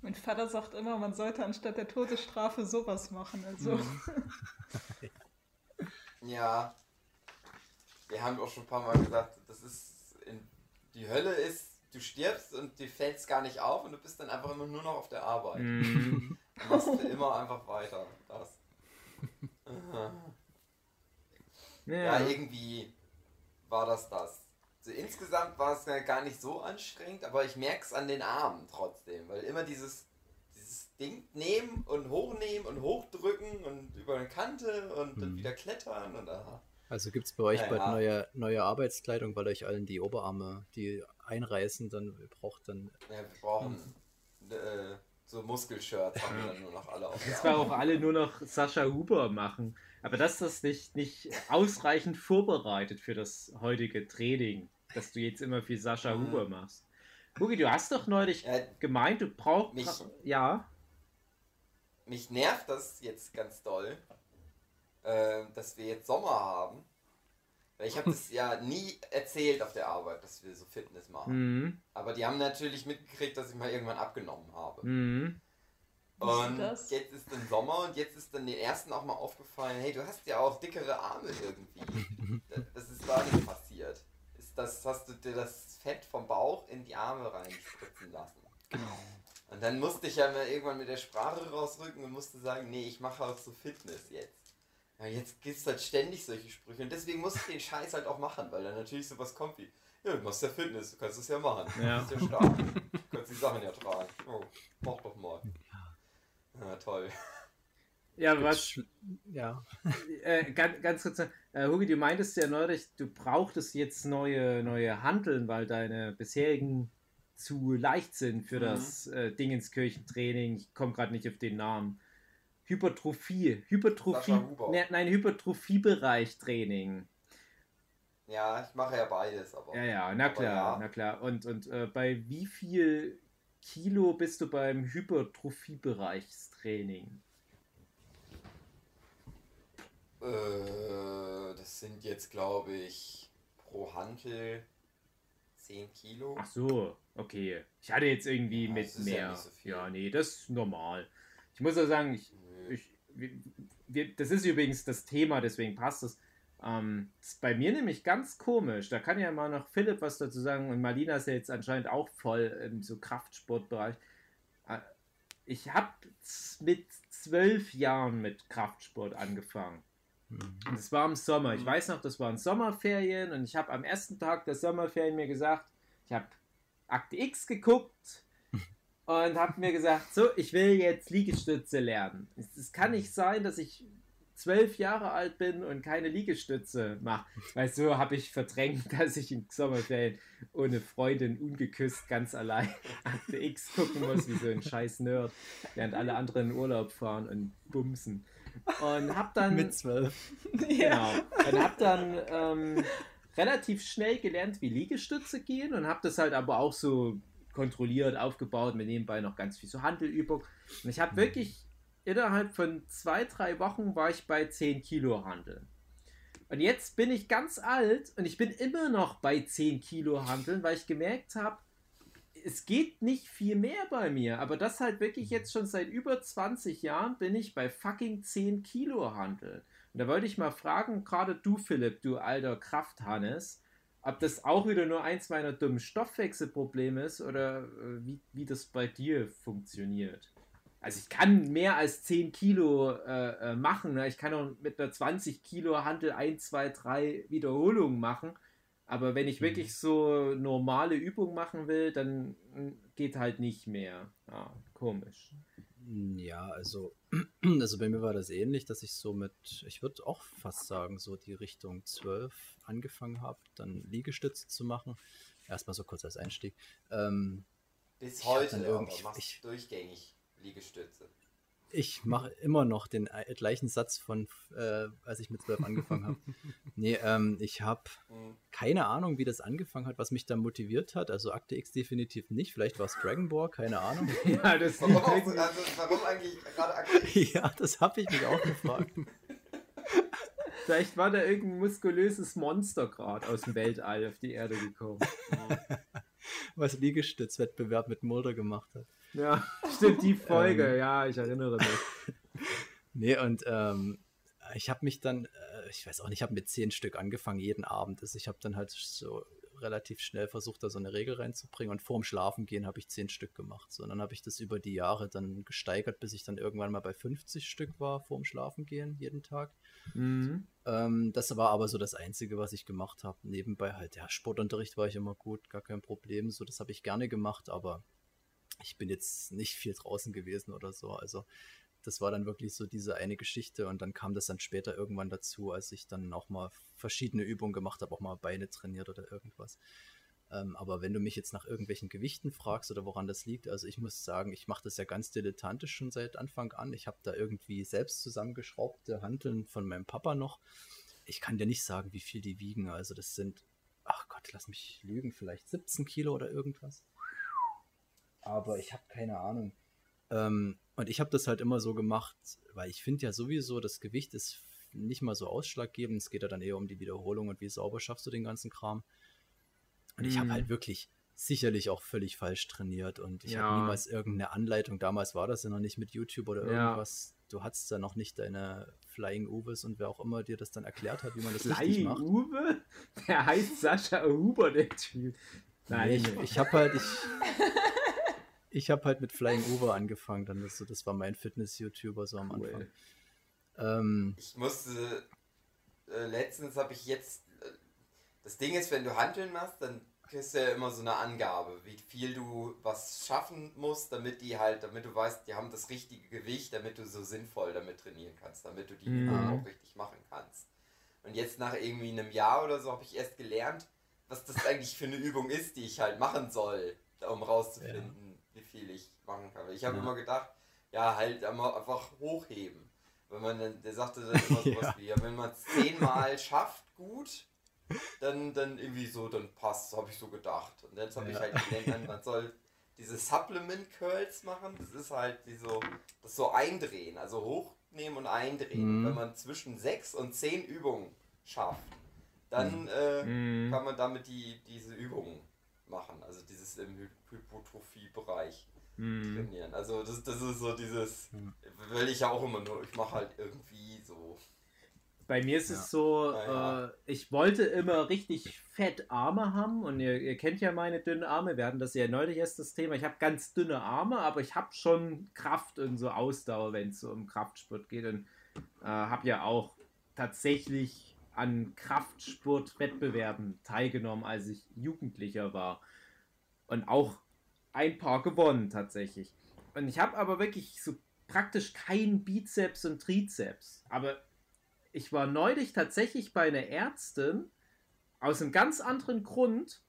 S5: Mein Vater sagt immer, man sollte anstatt der Todesstrafe sowas machen. Also,
S6: Ja. Wir haben auch schon ein paar Mal gesagt, das ist die Hölle ist, du stirbst und dir fällt es gar nicht auf und du bist dann einfach immer nur noch auf der Arbeit.
S3: Mhm. *laughs*
S6: Du machst immer einfach weiter. Das. Ja,
S3: Ja.
S6: irgendwie war das das. So, insgesamt war es ja gar nicht so anstrengend, aber ich merke es an den Armen trotzdem, weil immer dieses, dieses Ding nehmen und hochnehmen und hochdrücken und über eine Kante und dann
S2: Mhm.
S6: wieder klettern und aha.
S2: Also gibt es bei euch
S6: Ja,
S2: bald
S6: ja.
S2: neue, neue Arbeitskleidung, weil euch allen die Oberarme, die einreißen, dann braucht dann.
S6: Ja, wir brauchen äh, so Muskelshirts, haben wir dann nur noch alle auf der
S3: Das war auch alle nur noch Sascha Huber machen. Aber dass das nicht, nicht ausreichend vorbereitet für das heutige Training, dass du jetzt immer viel Sascha
S6: Mhm.
S3: Huber machst. Hugi, du hast doch neulich
S6: Ja,
S3: gemeint, du brauchst.
S6: Mich-
S3: Ja.
S6: mich nervt das jetzt ganz doll, äh, dass wir jetzt Sommer haben. Weil ich habe das *laughs* ja nie erzählt auf der Arbeit, dass wir so Fitness machen.
S3: Mhm.
S6: Aber die haben natürlich mitgekriegt, dass ich mal irgendwann abgenommen habe.
S3: Mhm.
S6: Und
S5: das?
S6: jetzt ist dann Sommer und jetzt ist dann den ersten auch mal aufgefallen, hey, du hast ja auch dickere Arme irgendwie. *laughs* Das- ist da denn passiert? Ist das, hast du dir das Fett vom Bauch in die Arme reinspritzen lassen?
S2: Genau.
S6: Und dann musste ich ja mal irgendwann mit der Sprache rausrücken und musste sagen, nee, ich mache auch so Fitness jetzt. Ja, jetzt gibt es halt ständig solche Sprüche und deswegen muss ich den Scheiß halt auch machen, weil dann natürlich sowas kommt wie, ja, du machst ja Fitness, du kannst es ja machen.
S3: Ja.
S6: Du bist ja stark. Du kannst die Sachen ja tragen. Oh, mach doch mal. Ja, toll.
S3: Ja, was,
S2: Ja.
S3: äh, ganz, ganz kurz, äh, Hugi, du meintest ja neulich, du brauchtest jetzt neue, neue Handeln, weil deine bisherigen zu leicht sind für
S6: Mhm.
S3: das äh, Dingenskirchentraining. Ich komme gerade nicht auf den Namen. Hypertrophie. Hypertrophie. Ne, nein, Hypertrophiebereich Training.
S6: Ja, ich mache ja beides, aber.
S3: Ja, ja, na klar,
S6: ja.
S3: na klar. Und, und äh, bei wie viel Kilo bist du beim Hypertrophiebereichstraining?
S6: Äh, das sind jetzt, glaube ich, pro Hantel 10 Kilo.
S3: Ach so, okay. Ich hatte jetzt irgendwie
S6: Ja,
S3: mit mehr.
S6: so
S3: ja, nee, das ist normal. Ich muss ja sagen, ich, ich, wir, wir, das ist übrigens das Thema, deswegen passt es. Ähm, das ist bei mir nämlich ganz komisch. Da kann ja mal noch Philipp was dazu sagen und Marlina ist ja jetzt anscheinend auch voll im so Kraftsportbereich. Äh, ich habe mit zwölf Jahren mit Kraftsport angefangen.
S2: Mhm.
S3: Und es war im Sommer. Ich
S4: Mhm.
S3: weiß noch, das waren Sommerferien und ich habe am ersten Tag der Sommerferien mir gesagt, ich habe Akte X geguckt und habe mir gesagt, so, ich will jetzt Liegestütze lernen. Es, es kann nicht sein, dass ich zwölf Jahre alt bin und keine Liegestütze mache. Weil so habe ich verdrängt, *laughs* dass ich in Sommerferien ohne Freundin ungeküsst ganz allein *laughs* Akte X gucken muss, wie so ein scheiß Nerd, während alle anderen in Urlaub fahren und bumsen. Und hab dann
S2: Mit zwölf. *laughs*
S3: Genau. Und habe dann ähm, relativ schnell gelernt, wie Liegestütze gehen und habe das halt aber auch so kontrolliert aufgebaut, mit nebenbei noch ganz viel so Handelübung. Und ich habe wirklich innerhalb von zwei, drei Wochen war ich bei 10 Kilo Handeln. Und jetzt bin ich ganz alt und ich bin immer noch bei 10 Kilo Handeln, weil ich gemerkt habe, es geht nicht viel mehr bei mir, aber das halt wirklich jetzt schon seit über 20 Jahren bin ich bei fucking 10 Kilo Handeln. Und da wollte ich mal fragen, gerade du, Philipp, du alter Krafthannes, ob das auch wieder nur eins meiner dummen Stoffwechselprobleme ist oder äh, wie, wie das bei dir funktioniert. Also ich kann mehr als 10 Kilo äh, äh, machen. Ne? Ich kann auch mit einer 20 Kilo Handel 1, 2, 3 Wiederholungen machen. Aber wenn ich
S2: Mhm.
S3: wirklich so normale Übungen machen will, dann mm, geht halt nicht mehr. Ja, komisch.
S2: Ja, also, *clears throat* also bei mir war das ähnlich, dass ich so mit, ich würde auch fast sagen, so die Richtung 12 angefangen habe, dann Liegestütze zu machen. Erstmal so kurz als Einstieg. Ähm,
S6: Bis heute
S2: irgendwie- ich-
S6: durchgängig Liegestütze.
S2: Ich mache immer noch den äh, gleichen Satz von, äh, als ich mit 12 angefangen habe. *laughs* Nee, ähm, ich habe
S6: Mhm.
S2: keine Ahnung, wie das angefangen hat, was mich da motiviert hat. Also Akte X definitiv nicht. Vielleicht war es Dragon Ball, keine Ahnung. *laughs*
S3: Ja, das
S6: Warum, auch, also, warum eigentlich gerade aktuell? *laughs*
S2: ja, das habe ich mich auch gefragt.
S3: Vielleicht war da irgendein muskulöses Monster gerade aus dem Weltall auf die Erde gekommen.
S2: Was Liegestützwettbewerb mit Mulder gemacht hat.
S3: Ja, *laughs* stimmt, die Folge,
S2: Ähm.
S3: ja, ich erinnere mich. *laughs*
S2: Nee, und ähm, ich habe mich dann, äh, ich weiß auch nicht, ich habe mit zehn Stück angefangen jeden Abend. Also ich habe dann halt so relativ schnell versucht, da so eine Regel reinzubringen. Und vorm Schlafengehen habe ich zehn Stück gemacht. So, und dann habe ich das über die Jahre dann gesteigert, bis ich dann irgendwann mal bei 50 Stück war vorm Schlafengehen jeden Tag.
S3: Mhm.
S2: Ähm, das war aber so das Einzige, was ich gemacht habe. Nebenbei halt, ja, Sportunterricht war ich immer gut, gar kein Problem. So, das habe ich gerne gemacht, aber ich bin jetzt nicht viel draußen gewesen oder so. Also das war dann wirklich so diese eine Geschichte und dann kam das dann später irgendwann dazu, als ich dann auch mal verschiedene Übungen gemacht habe, auch mal Beine trainiert oder irgendwas. Ähm, aber wenn du mich jetzt nach irgendwelchen Gewichten fragst oder woran das liegt, also ich muss sagen, ich mache das ja ganz dilettantisch schon seit Anfang an. Ich habe da irgendwie selbst zusammengeschraubte Hanteln von meinem Papa noch. Ich kann dir nicht sagen, wie viel die wiegen. Also das sind, ach Gott, lass mich lügen, vielleicht 17 Kilo oder irgendwas. Aber ich habe keine Ahnung. Ähm, und ich habe das halt immer so gemacht, weil ich finde ja sowieso, das Gewicht ist nicht mal so ausschlaggebend. Es geht ja dann eher um die Wiederholung und wie sauber schaffst du den ganzen Kram. Und ich habe
S3: Mhm.
S2: halt wirklich sicherlich auch völlig falsch trainiert und ich
S3: Ja.
S2: habe niemals irgendeine Anleitung. Damals war das ja noch nicht mit YouTube oder
S3: Ja.
S2: irgendwas. Du hattest da noch nicht deine Flying Uves und wer auch immer dir das dann erklärt hat, wie man das richtig
S3: Flying
S2: macht.
S3: Uwe? *laughs* Der heißt Sascha Huber, der Typ. Nein,
S2: Nee, ich, ich *laughs* habe halt, ich, ich habe halt mit Flying Uwe angefangen. Dann das, so, das war mein Fitness-YouTuber so am
S3: Cool.
S2: Anfang. Ähm,
S6: Ich musste, äh, letztens habe ich jetzt, das Ding ist, wenn du Handeln machst, dann kriegst du ja immer so eine Angabe, wie viel du was schaffen musst, damit die halt, damit du weißt, die haben das richtige Gewicht, damit du so sinnvoll damit trainieren kannst, damit du die
S3: Mhm.
S6: Übung auch richtig machen kannst. Und jetzt nach irgendwie einem Jahr oder so habe ich erst gelernt, was das eigentlich für eine Übung ist, die ich halt machen soll, um rauszufinden, wie viel ich machen kann. Ich habe
S2: Ja.
S6: immer gedacht, ja, halt einfach hochheben. Wenn man dann, der sagte dann immer *laughs* sowas
S2: Ja.
S6: wie, ja, wenn man es zehnmal schafft, gut, dann, dann irgendwie so, dann passt, habe ich so gedacht. Und jetzt habe ich
S2: Ja.
S6: halt gelernt, man soll diese Supplement Curls machen. Das ist halt die so, das so eindrehen, also hochnehmen und eindrehen.
S2: Mhm.
S6: Wenn man zwischen sechs und zehn Übungen schafft, dann
S2: Mhm.
S6: äh,
S3: Mhm.
S6: kann man damit die, diese Übungen machen. Also dieses im Hy- Hypotrophie-Bereich
S3: Mhm.
S6: trainieren. Also das, das ist so dieses, will ich ja auch immer nur, ich mache halt irgendwie so.
S3: Bei mir ist
S2: Ja.
S3: es so,
S6: Ja,
S3: äh, ich wollte immer richtig fett Arme haben und ihr, ihr kennt ja meine dünnen Arme, wir hatten das ja neulich erst das Thema. Ich habe ganz dünne Arme, aber ich habe schon Kraft und so Ausdauer, wenn es so um Kraftsport geht und äh, habe ja auch tatsächlich an Kraftsportwettbewerben teilgenommen, als ich Jugendlicher war und auch ein paar gewonnen tatsächlich. Und ich habe aber wirklich so praktisch keinen Bizeps und Trizeps. Aber ich war neulich tatsächlich bei einer Ärztin aus einem ganz anderen Grund.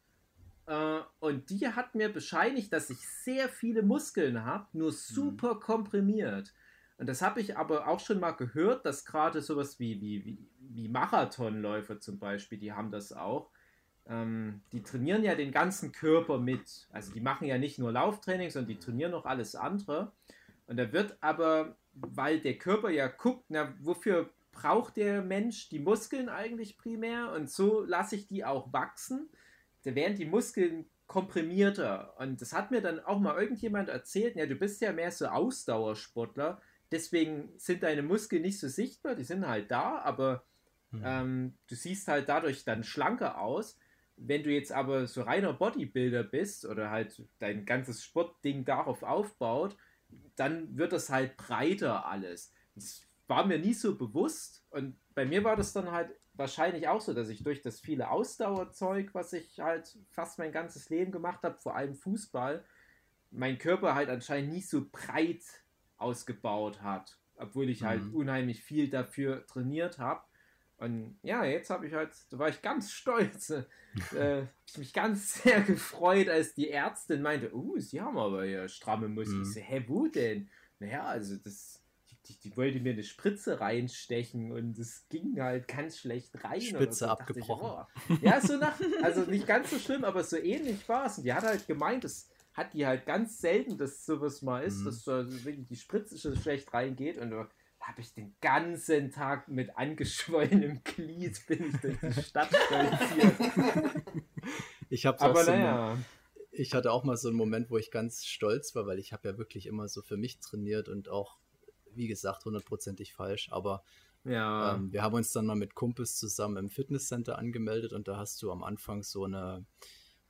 S3: Äh, und die hat mir bescheinigt, dass ich sehr viele Muskeln habe, nur super komprimiert. Und das habe ich aber auch schon mal gehört, dass gerade sowas wie, wie, wie, wie Marathonläufer zum Beispiel, die haben das auch. Ähm, die trainieren ja den ganzen Körper mit. Also die machen ja nicht nur Lauftraining, sondern die trainieren noch alles andere. Und da wird aber, weil der Körper ja guckt, na, wofür braucht der Mensch die Muskeln eigentlich primär? Und so lasse ich die auch wachsen. Da werden die Muskeln komprimierter. Und das hat mir dann auch mal irgendjemand erzählt, ja, du bist ja mehr so Ausdauersportler, deswegen sind deine Muskeln nicht so sichtbar, die sind halt da, aber
S2: Mhm.
S3: ähm, du siehst halt dadurch dann schlanker aus. Wenn du jetzt aber so reiner Bodybuilder bist oder halt dein ganzes Sportding darauf aufbaut, dann wird das halt breiter alles. Das war mir nie so bewusst und bei mir war das dann halt wahrscheinlich auch so, dass ich durch das viele Ausdauerzeug, was ich halt fast mein ganzes Leben gemacht habe, vor allem Fußball, mein Körper halt anscheinend nicht so breit ausgebaut hat, obwohl ich halt
S2: Mhm.
S3: unheimlich viel dafür trainiert habe. Und ja, jetzt habe ich halt, da war ich ganz *laughs* stolz, äh, *laughs* hab mich ganz *laughs* sehr gefreut, als die Ärztin meinte, uh, sie haben aber ja stramme Muskeln.
S2: Mhm.
S3: Ich so, hä, wo denn? Naja, also das, die, die, wollte mir eine Spritze reinstechen und es ging halt ganz schlecht rein.
S2: Spitze
S3: so.
S2: Abgebrochen.
S3: Ich, oh. Ja, so nach, also nicht ganz so schlimm, aber so ähnlich war es. Und die hat halt gemeint, das hat die halt ganz selten, dass sowas mal ist,
S2: Mhm.
S3: dass so wirklich die Spritze so schlecht reingeht und da habe ich den ganzen Tag mit angeschwollenem Glied *laughs* bin ich durch die Stadt stolziert.
S2: Ich habe
S3: Aber
S2: so einen-
S3: naja.
S2: ich hatte auch mal so einen Moment, wo ich ganz stolz war, weil ich habe ja wirklich immer so für mich trainiert und auch, wie gesagt, hundertprozentig falsch. Aber
S3: Ja.
S2: ähm, wir haben uns dann mal mit Kumpels zusammen im Fitnesscenter angemeldet und da hast du am Anfang so eine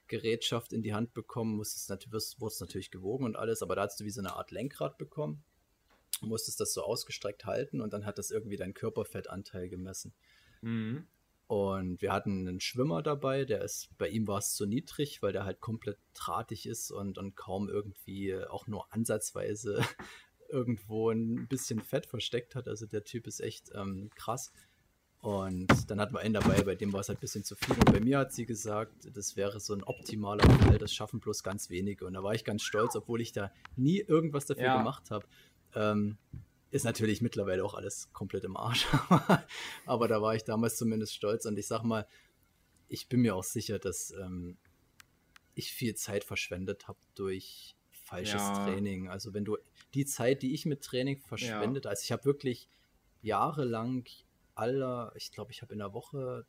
S2: Gerätschaft in die Hand bekommen, musstest natürlich, wurdest natürlich gewogen und alles, aber da hast du wie so eine Art Lenkrad bekommen, musstest das so ausgestreckt halten und dann hat das irgendwie deinen Körperfettanteil gemessen.
S3: Mhm.
S2: Und wir hatten einen Schwimmer dabei, der ist, bei ihm war es zu niedrig, weil der halt komplett drahtig ist und, und kaum irgendwie auch nur ansatzweise irgendwo ein bisschen Fett versteckt hat. Also der Typ ist echt ähm, krass. Und dann hatten wir einen dabei, bei dem war es halt ein bisschen zu viel. Und bei mir hat sie gesagt, das wäre so ein optimaler Fall, das schaffen bloß ganz wenige. Und da war ich ganz stolz, obwohl ich da nie irgendwas dafür
S3: Ja.
S2: gemacht habe. Ähm, ist natürlich mittlerweile auch alles komplett im Arsch. *laughs* Aber da war ich damals zumindest stolz. Und ich sag mal, ich bin mir auch sicher, dass ähm, ich viel Zeit verschwendet habe durch falsches
S3: Ja.
S2: Training. Also wenn du die Zeit, die ich mit Training verschwendet, also ich habe wirklich jahrelang aller, ich glaube, ich habe in der Woche,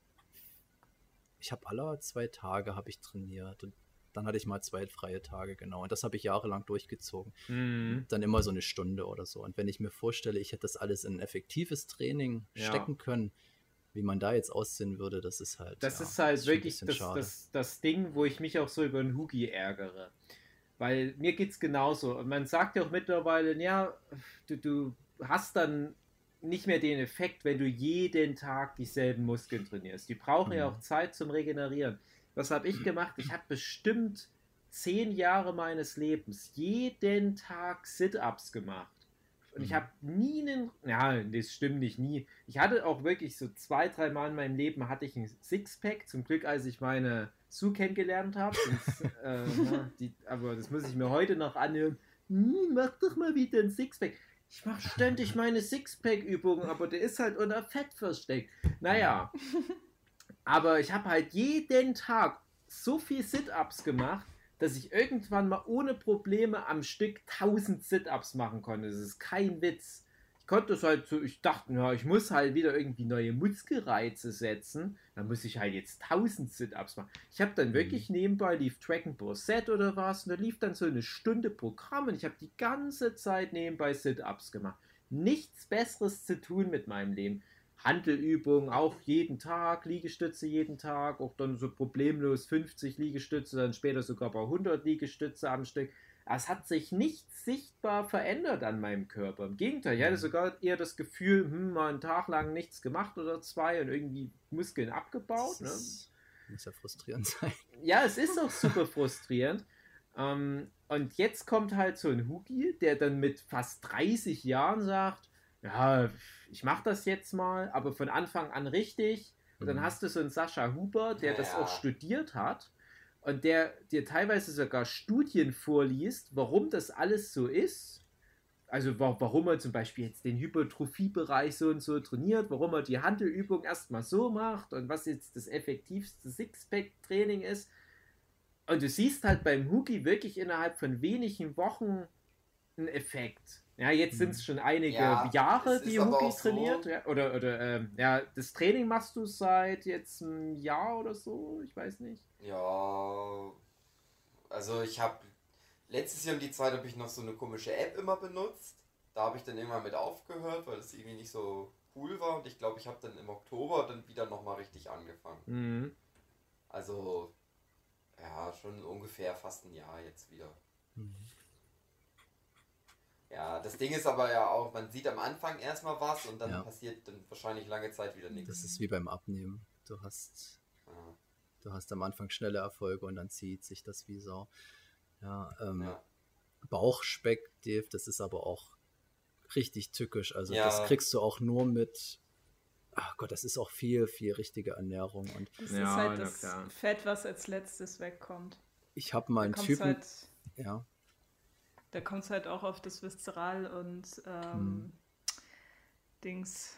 S2: ich habe aller zwei Tage habe ich trainiert und dann hatte ich mal zwei freie Tage, genau. Und das habe ich jahrelang durchgezogen
S3: Mhm.
S2: dann immer so eine Stunde oder so. Und wenn ich mir vorstelle, ich hätte das alles in ein effektives Training
S3: Ja.
S2: stecken können, wie man da jetzt aussehen würde, das ist halt.
S3: Das
S2: ja,
S3: ist halt wirklich das, das, das Ding, wo ich mich auch so über den Hugi ärgere. Weil mir geht es genauso. Und man sagt ja auch mittlerweile, ja, du, du hast dann nicht mehr den Effekt, wenn du jeden Tag dieselben Muskeln trainierst. Die brauchen ja
S2: Mhm.
S3: auch Zeit zum Regenerieren. Was habe ich gemacht? Ich habe bestimmt zehn Jahre meines Lebens jeden Tag Sit-Ups gemacht. Und ich
S2: Mhm.
S3: habe nie einen, ja, das stimmt nicht, nie. Ich hatte auch wirklich so zwei, drei Mal in meinem Leben hatte ich ein Sixpack. Zum Glück, als ich meine Sue kennengelernt habe. Äh, na, aber das muss ich mir heute noch anhören. Hm, mach doch mal wieder ein Sixpack. Ich mache ständig meine Sixpack-Übungen, aber der ist halt unter Fett versteckt. Naja. Aber ich habe halt jeden Tag so viel Sit-Ups gemacht, dass ich irgendwann mal ohne Probleme am Stück 1000 Sit-Ups machen konnte. Das ist kein Witz. Ich konnte es halt so, ich dachte, ja, ich muss halt wieder irgendwie neue Muskelreize setzen. Dann muss ich halt jetzt 1000 Sit-Ups machen. Ich habe dann
S2: Mhm.
S3: wirklich nebenbei lief Dragon Ball Z oder was und da lief dann so eine Stunde Programm und ich habe die ganze Zeit nebenbei Sit-Ups gemacht. Nichts Besseres zu tun mit meinem Leben. Handelübungen auch jeden Tag, Liegestütze jeden Tag, auch dann so problemlos 50 Liegestütze, dann später sogar bei 100 Liegestütze am Stück. Es hat sich nicht sichtbar verändert an meinem Körper. Im Gegenteil, ich hatte
S2: Mhm.
S3: sogar eher das Gefühl, hm, mal einen Tag lang nichts gemacht oder zwei und irgendwie Muskeln abgebaut.
S2: Das
S3: Ne?
S2: muss ja frustrierend *laughs* sein.
S3: Ja, es ist auch super frustrierend. Ähm, und jetzt kommt halt so ein Hugi, der dann mit fast 30 Jahren sagt, ja, ich mache das jetzt mal, aber von Anfang an richtig. Und dann
S2: Mhm.
S3: hast du so einen Sascha Huber, der das
S6: Ja.
S3: auch studiert hat und der dir teilweise sogar Studien vorliest, warum das alles so ist. Also wa warum er zum Beispiel jetzt den Hypertrophiebereich so und so trainiert, warum er die Handelübung erstmal so macht und was jetzt das effektivste Sixpack-Training ist. Und du siehst halt beim Huki wirklich innerhalb von wenigen Wochen einen Effekt. Ja, jetzt sind es schon einige
S6: Ja,
S3: Jahre, die Huki
S6: so-
S3: trainiert. Ja, oder oder ähm, ja, das Training machst du seit jetzt einem Jahr oder so, ich weiß nicht.
S6: Ja, also ich habe letztes Jahr um die Zeit habe ich noch so eine komische App immer benutzt. Da habe ich dann irgendwann mit aufgehört, weil es irgendwie nicht so cool war. Und ich glaube, ich habe dann im Oktober dann wieder nochmal richtig angefangen.
S3: Mhm.
S6: Also, ja, schon ungefähr fast ein Jahr jetzt wieder.
S2: Mhm.
S6: Ja, das Ding ist aber ja auch, man sieht am Anfang erstmal was und dann
S2: Ja.
S6: passiert dann wahrscheinlich lange Zeit wieder nichts.
S2: Das ist wie beim Abnehmen. Du hast, du hast am Anfang schnelle Erfolge und dann zieht sich das wie Sau. Ja, ähm,
S6: ja.
S2: Bauchspeck, Dave, das ist aber auch richtig tückisch. Also
S6: Ja.
S2: das kriegst du auch nur mit, ach Gott, das ist auch viel, viel richtige Ernährung. Und
S5: Das
S3: Ja,
S5: ist halt das
S3: klar.
S5: Fett, was als letztes wegkommt.
S2: ich habe mal einen Typen,
S5: halt,
S2: ja,
S5: da kommt es halt auch auf das Viszeral und ähm,
S2: Hm.
S5: Dings.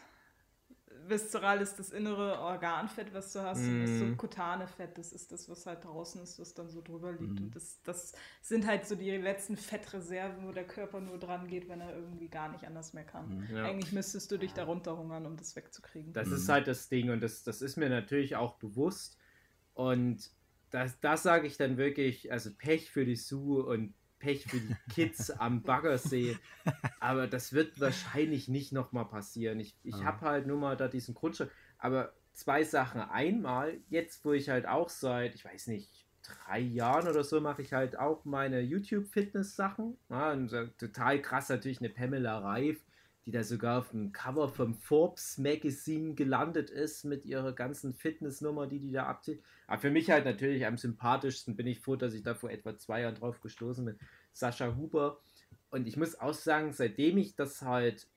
S5: Viszeral ist das innere Organfett, was du hast, und das
S3: Mhm.
S5: subkutane Fett, das ist das, was halt draußen ist, was dann so drüber liegt.
S2: Mhm.
S5: Und das, das sind halt so die letzten Fettreserven, wo der Körper nur dran geht, wenn er irgendwie gar nicht anders mehr kann.
S2: Mhm.
S3: Ja.
S5: Eigentlich müsstest du dich darunter hungern, um das wegzukriegen.
S3: Das
S2: Mhm.
S3: ist halt das Ding und das, das ist mir natürlich auch bewusst. Und das, das sage ich dann wirklich, also Pech für die Sue und Pech für die Kids am Baggersee. Aber das wird wahrscheinlich nicht nochmal passieren. Ich, ich
S2: Ah.
S3: habe halt nur mal da diesen Grundstock. Aber zwei Sachen. Einmal, jetzt wo ich halt auch seit, ich weiß nicht, drei Jahren oder so mache ich halt auch meine YouTube-Fitness-Sachen. Ja, so total krass natürlich eine Pamela Reif, die da sogar auf dem Cover vom Forbes Magazine gelandet ist mit ihrer ganzen Fitnessnummer, die die da abzieht. Aber für mich halt natürlich am sympathischsten bin ich froh, dass ich da vor etwa zwei Jahren drauf gestoßen bin. Sascha Huber. Und ich muss auch sagen, seitdem ich das halt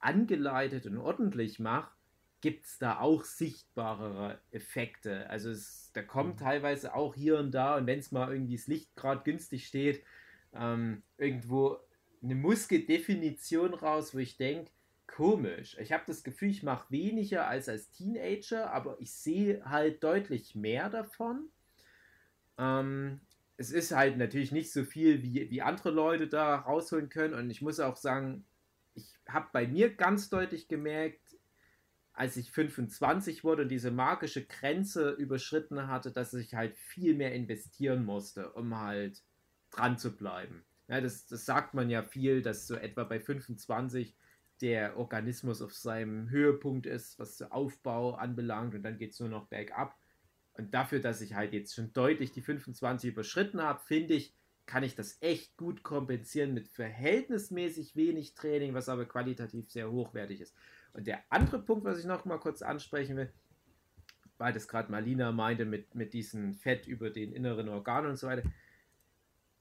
S3: angeleitet und ordentlich mache, gibt es da auch sichtbarere Effekte. Also es, da kommt teilweise auch hier und da, und wenn es mal irgendwie das Licht gerade günstig steht, ähm, irgendwo eine Muskeldefinition raus, wo ich denke, komisch. Ich habe das Gefühl, ich mache weniger als als Teenager, aber ich sehe halt deutlich mehr davon. Ähm, es ist halt natürlich nicht so viel, wie, wie andere Leute da rausholen können. Und ich muss auch sagen, ich habe bei mir ganz deutlich gemerkt, als ich 25 wurde und diese magische Grenze überschritten hatte, dass ich halt viel mehr investieren musste, um halt dran zu bleiben. Ja, das, das sagt man ja viel, dass so etwa bei 25 der Organismus auf seinem Höhepunkt ist, was so Aufbau anbelangt und dann geht es nur noch bergab. Und dafür, dass ich halt jetzt schon deutlich die 25 überschritten habe, finde ich, kann ich das echt gut kompensieren mit verhältnismäßig wenig Training, was aber qualitativ sehr hochwertig ist. Und der andere Punkt, was ich noch mal kurz ansprechen will, weil das gerade Marlina meinte mit, mit diesem Fett über den inneren Organen und so weiter.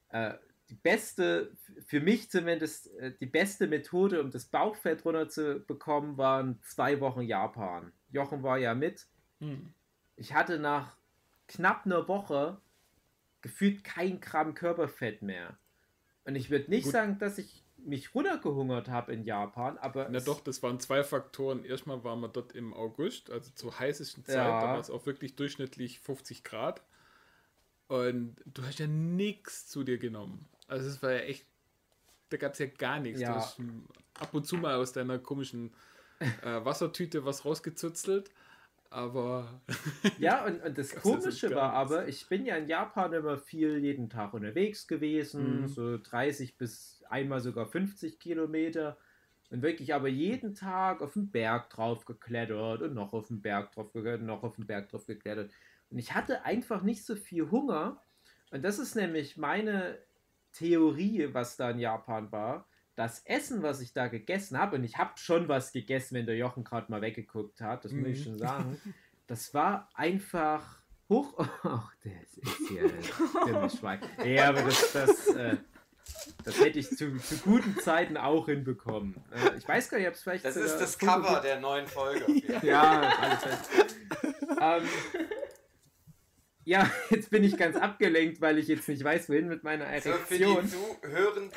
S3: Äh, die beste, für mich zumindest, äh, die beste Methode, um das Bauchfett runterzubekommen, waren zwei Wochen Japan. Jochen war ja mit.
S4: Hm.
S3: Ich hatte nach knapp einer Woche gefühlt kein Gramm Körperfett mehr. Und ich würde nicht
S4: Gut.
S3: sagen, dass ich mich runtergehungert habe in Japan, aber
S4: Na doch, das waren zwei Faktoren. Erstmal waren wir dort im August, also zur heißesten Zeit,
S3: Ja.
S4: da war es auch wirklich durchschnittlich 50 Grad. Und du hast ja nichts zu dir genommen. Also es war ja echt, da gab es ja gar nichts.
S3: Ja.
S4: Du hast ab und zu mal aus deiner komischen äh, Wassertüte was rausgezuzelt, aber *laughs*
S3: Ja, und, und das Komische war aber, ich bin ja in Japan immer viel jeden Tag unterwegs gewesen,
S2: Mhm.
S3: so 30 bis einmal sogar 50 Kilometer. Und wirklich aber jeden Tag auf den Berg drauf geklettert und noch auf den Berg drauf geklettert und noch auf den Berg drauf geklettert. Und ich hatte einfach nicht so viel Hunger. Und das ist nämlich meine Theorie, was da in Japan war. Das Essen, was ich da gegessen habe, und ich habe schon was gegessen, wenn der Jochen gerade mal weggeguckt hat, das muss ich
S4: Mhm.
S3: schon *laughs* sagen, das war einfach hoch. *laughs* Ach, das ist hier dummes Schwein. Ja, aber das, das, äh, das hätte ich zu, zu guten Zeiten auch hinbekommen. Äh, ich weiß gar nicht, ob es vielleicht.
S6: Das ist das Cover der neuen Folge. *laughs*
S3: Ja, alles fest. ähm, ja, *laughs* jetzt bin ich ganz abgelenkt, weil ich jetzt nicht weiß, wohin mit meiner
S6: So, für die
S3: Erektion.
S6: Zuhörenden,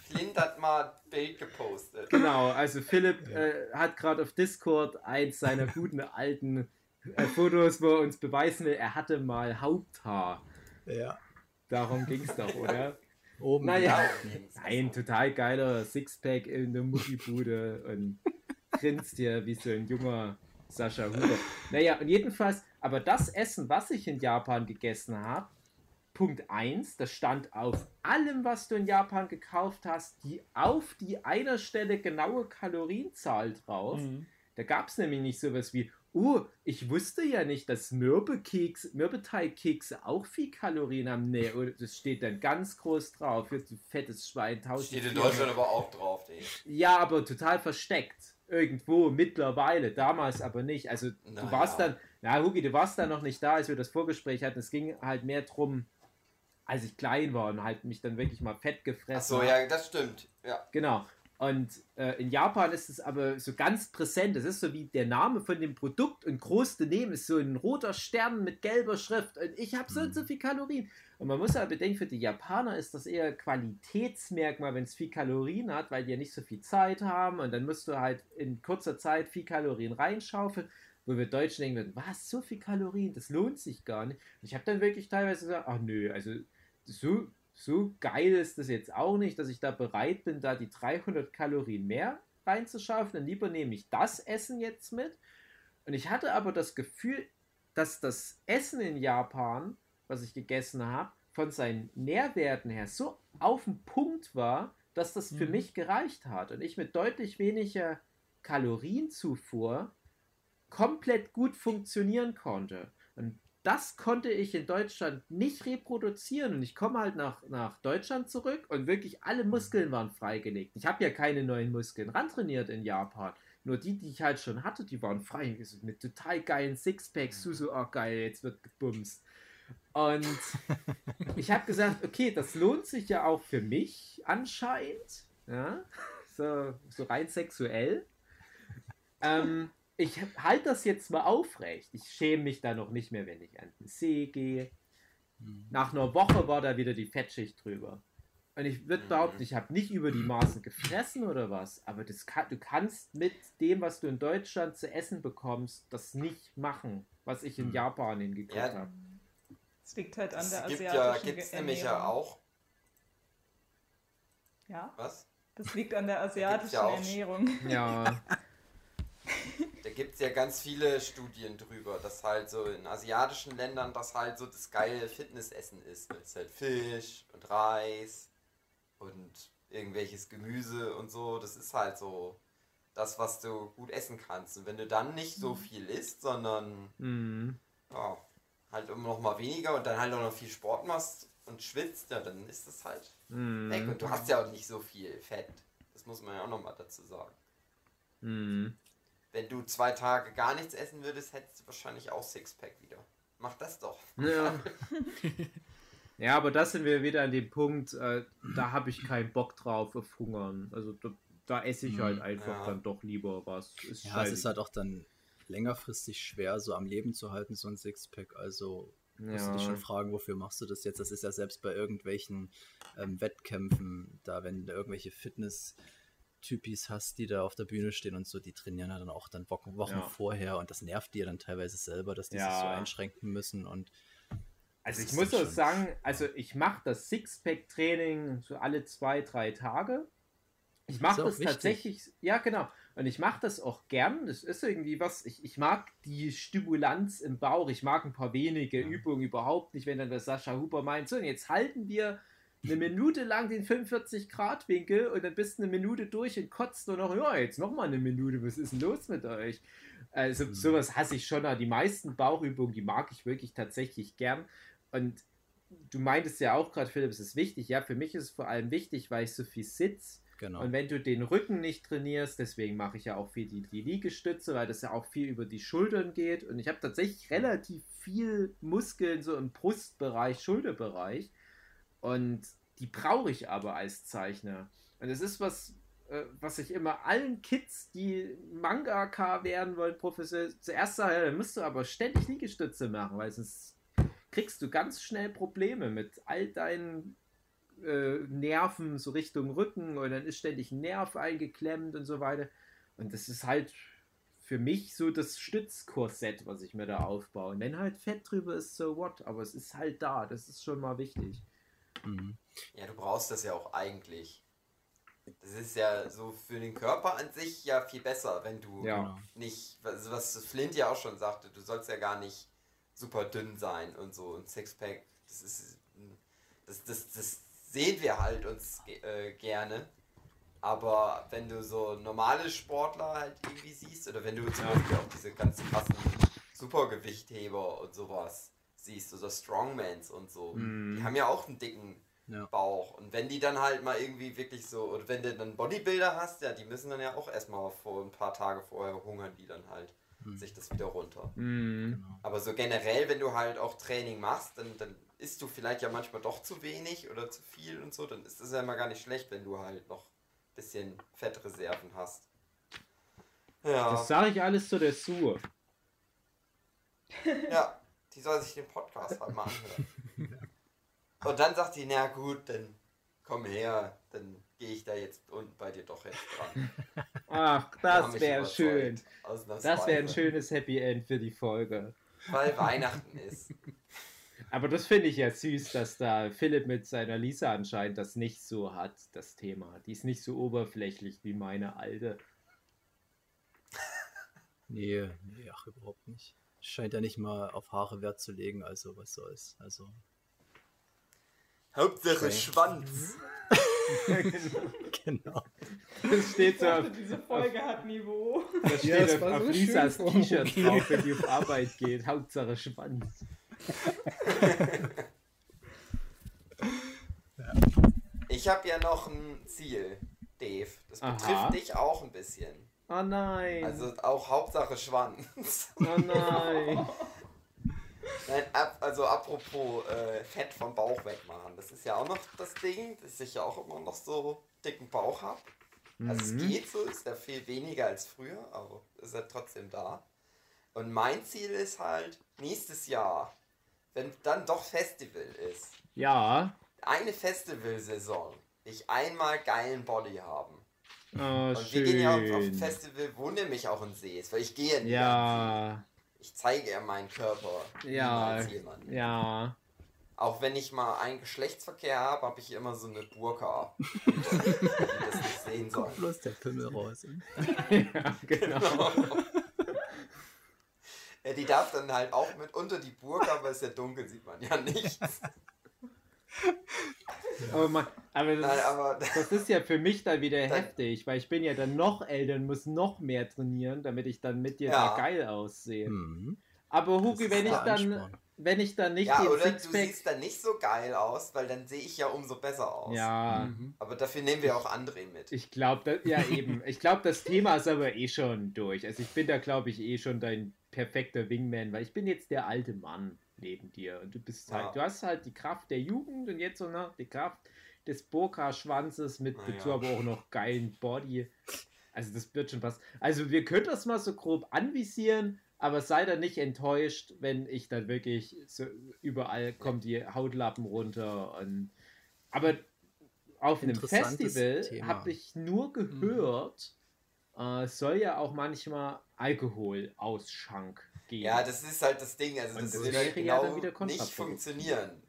S6: Flint hat mal ein Bild gepostet.
S3: Genau, also Philipp äh, hat gerade auf Discord eins seiner guten alten äh, Fotos, wo er uns beweisen will, er hatte mal Haupthaar.
S2: Ja.
S3: Darum ging es doch, oder?
S2: Oben.
S3: Naja.
S6: Ja,
S3: Ein total geiler Sixpack in der Muckibude und grinst hier wie so ein junger Sascha Huber. Naja, und jedenfalls, aber das Essen, was ich in Japan gegessen habe, Punkt 1, das stand auf allem, was du in Japan gekauft hast, die auf die einer Stelle genaue Kalorienzahl drauf.
S4: Mhm.
S3: Da gab es nämlich nicht sowas wie, oh, ich wusste ja nicht, dass Mürbekeks, Mürbeteigkekse auch viel Kalorien haben. Nee, oh, das steht dann ganz groß drauf. Du fettes Schwein, 1000
S6: Steht in Deutschland aber auch drauf, ey.
S3: Ja, aber total versteckt. Irgendwo mittlerweile, damals aber nicht. Also du
S6: Naja.
S3: warst dann, ja Hugi, du warst dann noch nicht da, als wir das Vorgespräch hatten. Es ging halt mehr drum, als ich klein war und halt mich dann wirklich mal fett gefressen
S6: Achso,
S3: hab.
S6: ja, das stimmt. Ja.
S3: Genau. Und äh, in Japan ist es aber so ganz präsent. Es ist so wie der Name von dem Produkt und groß daneben ist so ein roter Stern mit gelber Schrift. Und ich habe so und so viel Kalorien. Und man muss aber bedenken, für die Japaner ist das eher Qualitätsmerkmal, wenn es viel Kalorien hat, weil die ja nicht so viel Zeit haben. Und dann musst du halt in kurzer Zeit viel Kalorien reinschaufeln. Wo wir Deutschen denken, würden, was, so viel Kalorien, das lohnt sich gar nicht. Und ich habe dann wirklich teilweise gesagt, ach nö, also so, so geil ist das jetzt auch nicht, dass ich da bereit bin, da die 300 Kalorien mehr reinzuschaffen. Dann lieber nehme ich das Essen jetzt mit. Und ich hatte aber das Gefühl, dass das Essen in Japan, was ich gegessen habe, von seinen Nährwerten her so auf den Punkt war, dass das für
S2: Mhm.
S3: mich gereicht hat. Und ich mit deutlich weniger Kalorienzufuhr komplett gut funktionieren konnte. Und das konnte ich in Deutschland nicht reproduzieren. Und ich komme halt nach, nach Deutschland zurück und wirklich alle Muskeln waren freigelegt. Ich habe ja keine neuen Muskeln rantrainiert in Japan. Nur die, die ich halt schon hatte, die waren frei. Mit total geilen Sixpacks. Du so, oh geil, jetzt wird gebumst. Und *laughs* ich habe gesagt, okay, das lohnt sich ja auch für mich anscheinend. Ja, *laughs* so, so rein sexuell. Ähm, ich halte das jetzt mal aufrecht. Ich schäme mich da noch nicht mehr, wenn ich an den See gehe. Nach einer Woche war da wieder die Fettschicht drüber. Und ich würde
S6: Mhm.
S3: behaupten, ich habe nicht über die Maßen gefressen oder was, aber das kann, du kannst mit dem, was du in Deutschland zu essen bekommst, das nicht machen, was ich in
S2: Mhm.
S3: Japan hingekriegt
S6: Ja.
S3: habe.
S5: Es liegt halt an der
S6: Es gibt ja,
S5: asiatischen
S6: gibt's
S5: Ernährung.
S6: nämlich ja auch.
S5: Ja,
S6: Was?
S5: das liegt an der asiatischen
S6: ja
S5: Ernährung.
S3: Ja, *laughs*
S6: Da gibt es ja ganz viele Studien drüber, dass halt so in asiatischen Ländern das halt so das geile Fitnessessen ist. Mit halt Fisch und Reis und irgendwelches Gemüse und so. Das ist halt so das, was du gut essen kannst. Und wenn du dann nicht so viel isst, sondern
S3: mhm.
S6: ja, halt immer noch mal weniger und dann halt auch noch viel Sport machst und schwitzt, ja, dann ist das halt
S3: Mhm.
S6: weg. Und du hast ja auch nicht so viel Fett. Das muss man ja auch noch mal dazu sagen.
S3: Mhm.
S6: Wenn du zwei Tage gar nichts essen würdest, hättest du wahrscheinlich auch Sixpack wieder. Mach das doch.
S3: Ja. *laughs* ja, aber das sind wir wieder an dem Punkt, äh, da habe ich keinen Bock drauf auf Hungern. Also da, da esse ich
S2: Mhm.
S3: halt einfach
S6: Ja.
S3: dann doch lieber was. Ist
S2: Ja, es ist halt auch dann längerfristig schwer, so am Leben zu halten, so ein Sixpack. Also musst du dich schon fragen, wofür machst du das jetzt? Das ist ja selbst bei irgendwelchen ähm, Wettkämpfen, da wenn du irgendwelche Fitness-Typis hast, die da auf der Bühne stehen und so, die trainieren ja dann auch dann Wochen, Wochen
S3: Ja.
S2: vorher und das nervt dir dann teilweise selber, dass die sich so
S3: Ja.
S2: einschränken müssen und
S3: Also
S2: Das
S3: ich muss auch sagen, also ich mache das Sixpack-Training so alle zwei, drei Tage. Ich mache das
S2: wichtig.
S3: tatsächlich, ja genau. Und ich mache das auch gern. Das ist irgendwie was, ich, ich mag die Stimulanz im Bauch. Ich mag ein paar wenige
S2: Ja.
S3: Übungen überhaupt nicht, wenn dann der Sascha Huber meint, so und jetzt halten wir eine Minute lang den 45-Grad-Winkel und dann bist du eine Minute durch und kotzt nur noch, ja, jetzt noch mal eine Minute, was ist denn los mit euch? Also
S2: Mhm.
S3: sowas hasse ich schon. Die meisten Bauchübungen, die mag ich wirklich tatsächlich gern. Und du meintest ja auch gerade, Philipp, es ist wichtig. Ja, für mich ist es vor allem wichtig, weil ich so viel sitze.
S2: Genau.
S3: Und wenn du den Rücken nicht trainierst, deswegen mache ich ja auch viel die, die Liegestütze, weil das ja auch viel über die Schultern geht. Und ich habe tatsächlich relativ viel Muskeln so im Brustbereich, Schulterbereich. Und die brauche ich aber als Zeichner. Und es ist was, äh, was ich immer allen Kids, die Mangaka werden wollen, professionell, zuerst sage, ja, dann musst du aber ständig Liegestütze machen, weil sonst kriegst du ganz schnell Probleme mit all deinen äh, Nerven so Richtung Rücken und dann ist ständig ein Nerv eingeklemmt und so weiter. Und das ist halt für mich so das Stützkorsett, was ich mir da aufbaue. Und wenn halt Fett drüber ist, so what, aber es ist halt da, das ist schon mal wichtig.
S2: Mhm.
S6: Ja, du brauchst das ja auch eigentlich. Das ist ja so für den Körper an sich ja viel besser, wenn du
S3: Ja.
S6: Nicht, was, was Flint ja auch schon sagte, du sollst ja gar nicht super dünn sein und so. Und Sixpack, das ist, das, das, das sehen wir halt uns äh, gerne. Aber wenn du so normale Sportler halt irgendwie siehst, oder wenn du zum. Beispiel auch diese ganz krassen Supergewichtheber und sowas siehst, oder Strongmans und so,
S3: Mhm.
S6: die haben ja auch einen dicken
S2: Ja.
S6: Bauch. Und wenn die dann halt mal irgendwie wirklich so, oder wenn du dann Bodybuilder hast, ja, die müssen dann ja auch erstmal vor ein paar Tage vorher hungern, die dann halt
S2: Hm.
S6: sich das wieder runter.
S3: Mhm.
S2: Genau.
S6: Aber so generell, wenn du halt auch Training machst, dann, dann isst du vielleicht ja manchmal doch zu wenig oder zu viel und so, dann ist das ja immer gar nicht schlecht, wenn du halt noch ein bisschen Fettreserven hast. Ja,
S3: Das sage ich alles zu der Sue. *laughs*
S6: ja, die soll sich den Podcast halt mal anhören. *laughs* Und dann sagt die, na gut, dann komm her, dann gehe ich da jetzt unten bei dir doch jetzt dran. *laughs*
S3: Ach, das wäre schön. Das wäre ein schönes Happy End für die Folge.
S6: Weil Weihnachten ist.
S3: Aber das finde ich ja süß, dass da Philipp mit seiner Lisa anscheinend das nicht so hat, das Thema. Die ist nicht so oberflächlich wie meine alte. *laughs*
S2: Nee, nee, ach, überhaupt nicht. Scheint ja nicht mal auf Haare Wert zu legen, also was soll's. Also,
S6: Hauptsache
S2: Okay.
S6: Schwanz. *laughs*
S2: genau.
S3: Das steht so auf,
S5: diese Folge hat Niveau.
S3: das
S7: Ja,
S3: steht
S7: es
S3: auf,
S7: war
S3: auf
S7: so
S3: Lisas T-Shirt drauf, wenn die auf Arbeit geht. Hauptsache Schwanz. *laughs*
S6: Ich habe ja noch ein Ziel, Dave. Das
S3: Aha.
S6: betrifft dich auch ein bisschen.
S3: Oh nein.
S6: Also auch Hauptsache Schwanz.
S3: oh nein. *laughs*
S6: Nein, ab, also apropos äh, Fett vom Bauch wegmachen. Das ist ja auch noch das Ding, dass ich ja auch immer noch so dicken Bauch habe. Also es
S3: Mhm.
S6: geht so, ist ja viel weniger als früher, aber ist ja trotzdem da. Und mein Ziel ist halt, nächstes Jahr, wenn dann doch Festival ist,
S3: Ja.
S6: eine Festivalsaison, ich einmal geilen Body haben.
S3: Oh,
S6: Und wir gehen ja auf, auf ein
S3: schön.
S6: Festival, wo nämlich auch ein See ist, weil ich gehe
S3: Ja.
S6: Ich zeige ja meinen Körper
S3: Ja. Ja.
S6: Auch wenn ich mal einen Geschlechtsverkehr habe, habe ich immer so eine Burka, *laughs* die das nicht sehen soll.
S2: Bloß der Pimmel raus. *laughs*
S3: ja, genau.
S6: Ja, die darf dann halt auch mit unter die Burka, aber es ist ja dunkel, sieht man ja nichts. *laughs*
S3: Aber, man, aber, das,
S6: Nein, aber *laughs*
S3: das ist ja für mich dann wieder
S6: Dann-
S3: heftig, weil ich bin ja dann noch älter und muss noch mehr trainieren, damit ich dann mit dir
S6: Ja.
S3: da geil aussehe.
S2: Mhm.
S3: Aber Hugi,
S2: ist
S3: wenn ich dann,
S2: Ansporn.
S3: Wenn ich dann nicht
S6: ja,
S3: den
S6: oder du
S3: Sixpack...
S6: siehst dann nicht so geil aus, weil dann sehe ich ja umso besser aus.
S3: Ja,
S4: Mhm.
S6: Aber dafür nehmen wir auch André mit.
S3: ich glaube, ja eben. Ich glaube, das Thema ist aber eh schon durch. Also ich bin da, glaube ich, eh schon dein perfekter Wingman, weil ich bin jetzt der alte Mann neben dir und du bist halt,
S6: Ja.
S3: du hast halt die Kraft der Jugend und jetzt so noch die Kraft des Burka-Schwanzes mit
S6: Na
S3: dazu aber auch noch geilen Body. Also das wird schon was. Also wir können das mal so grob anvisieren, aber sei da nicht enttäuscht, wenn ich dann wirklich so überall kommen die Hautlappen runter und aber auf einem Festival habe ich nur gehört, äh, es soll ja auch manchmal Alkoholausschank geben.
S6: Ja, das ist halt das Ding. Also
S3: Und
S6: das
S3: das
S6: wird halt genau
S3: dann wieder
S6: nicht funktionieren.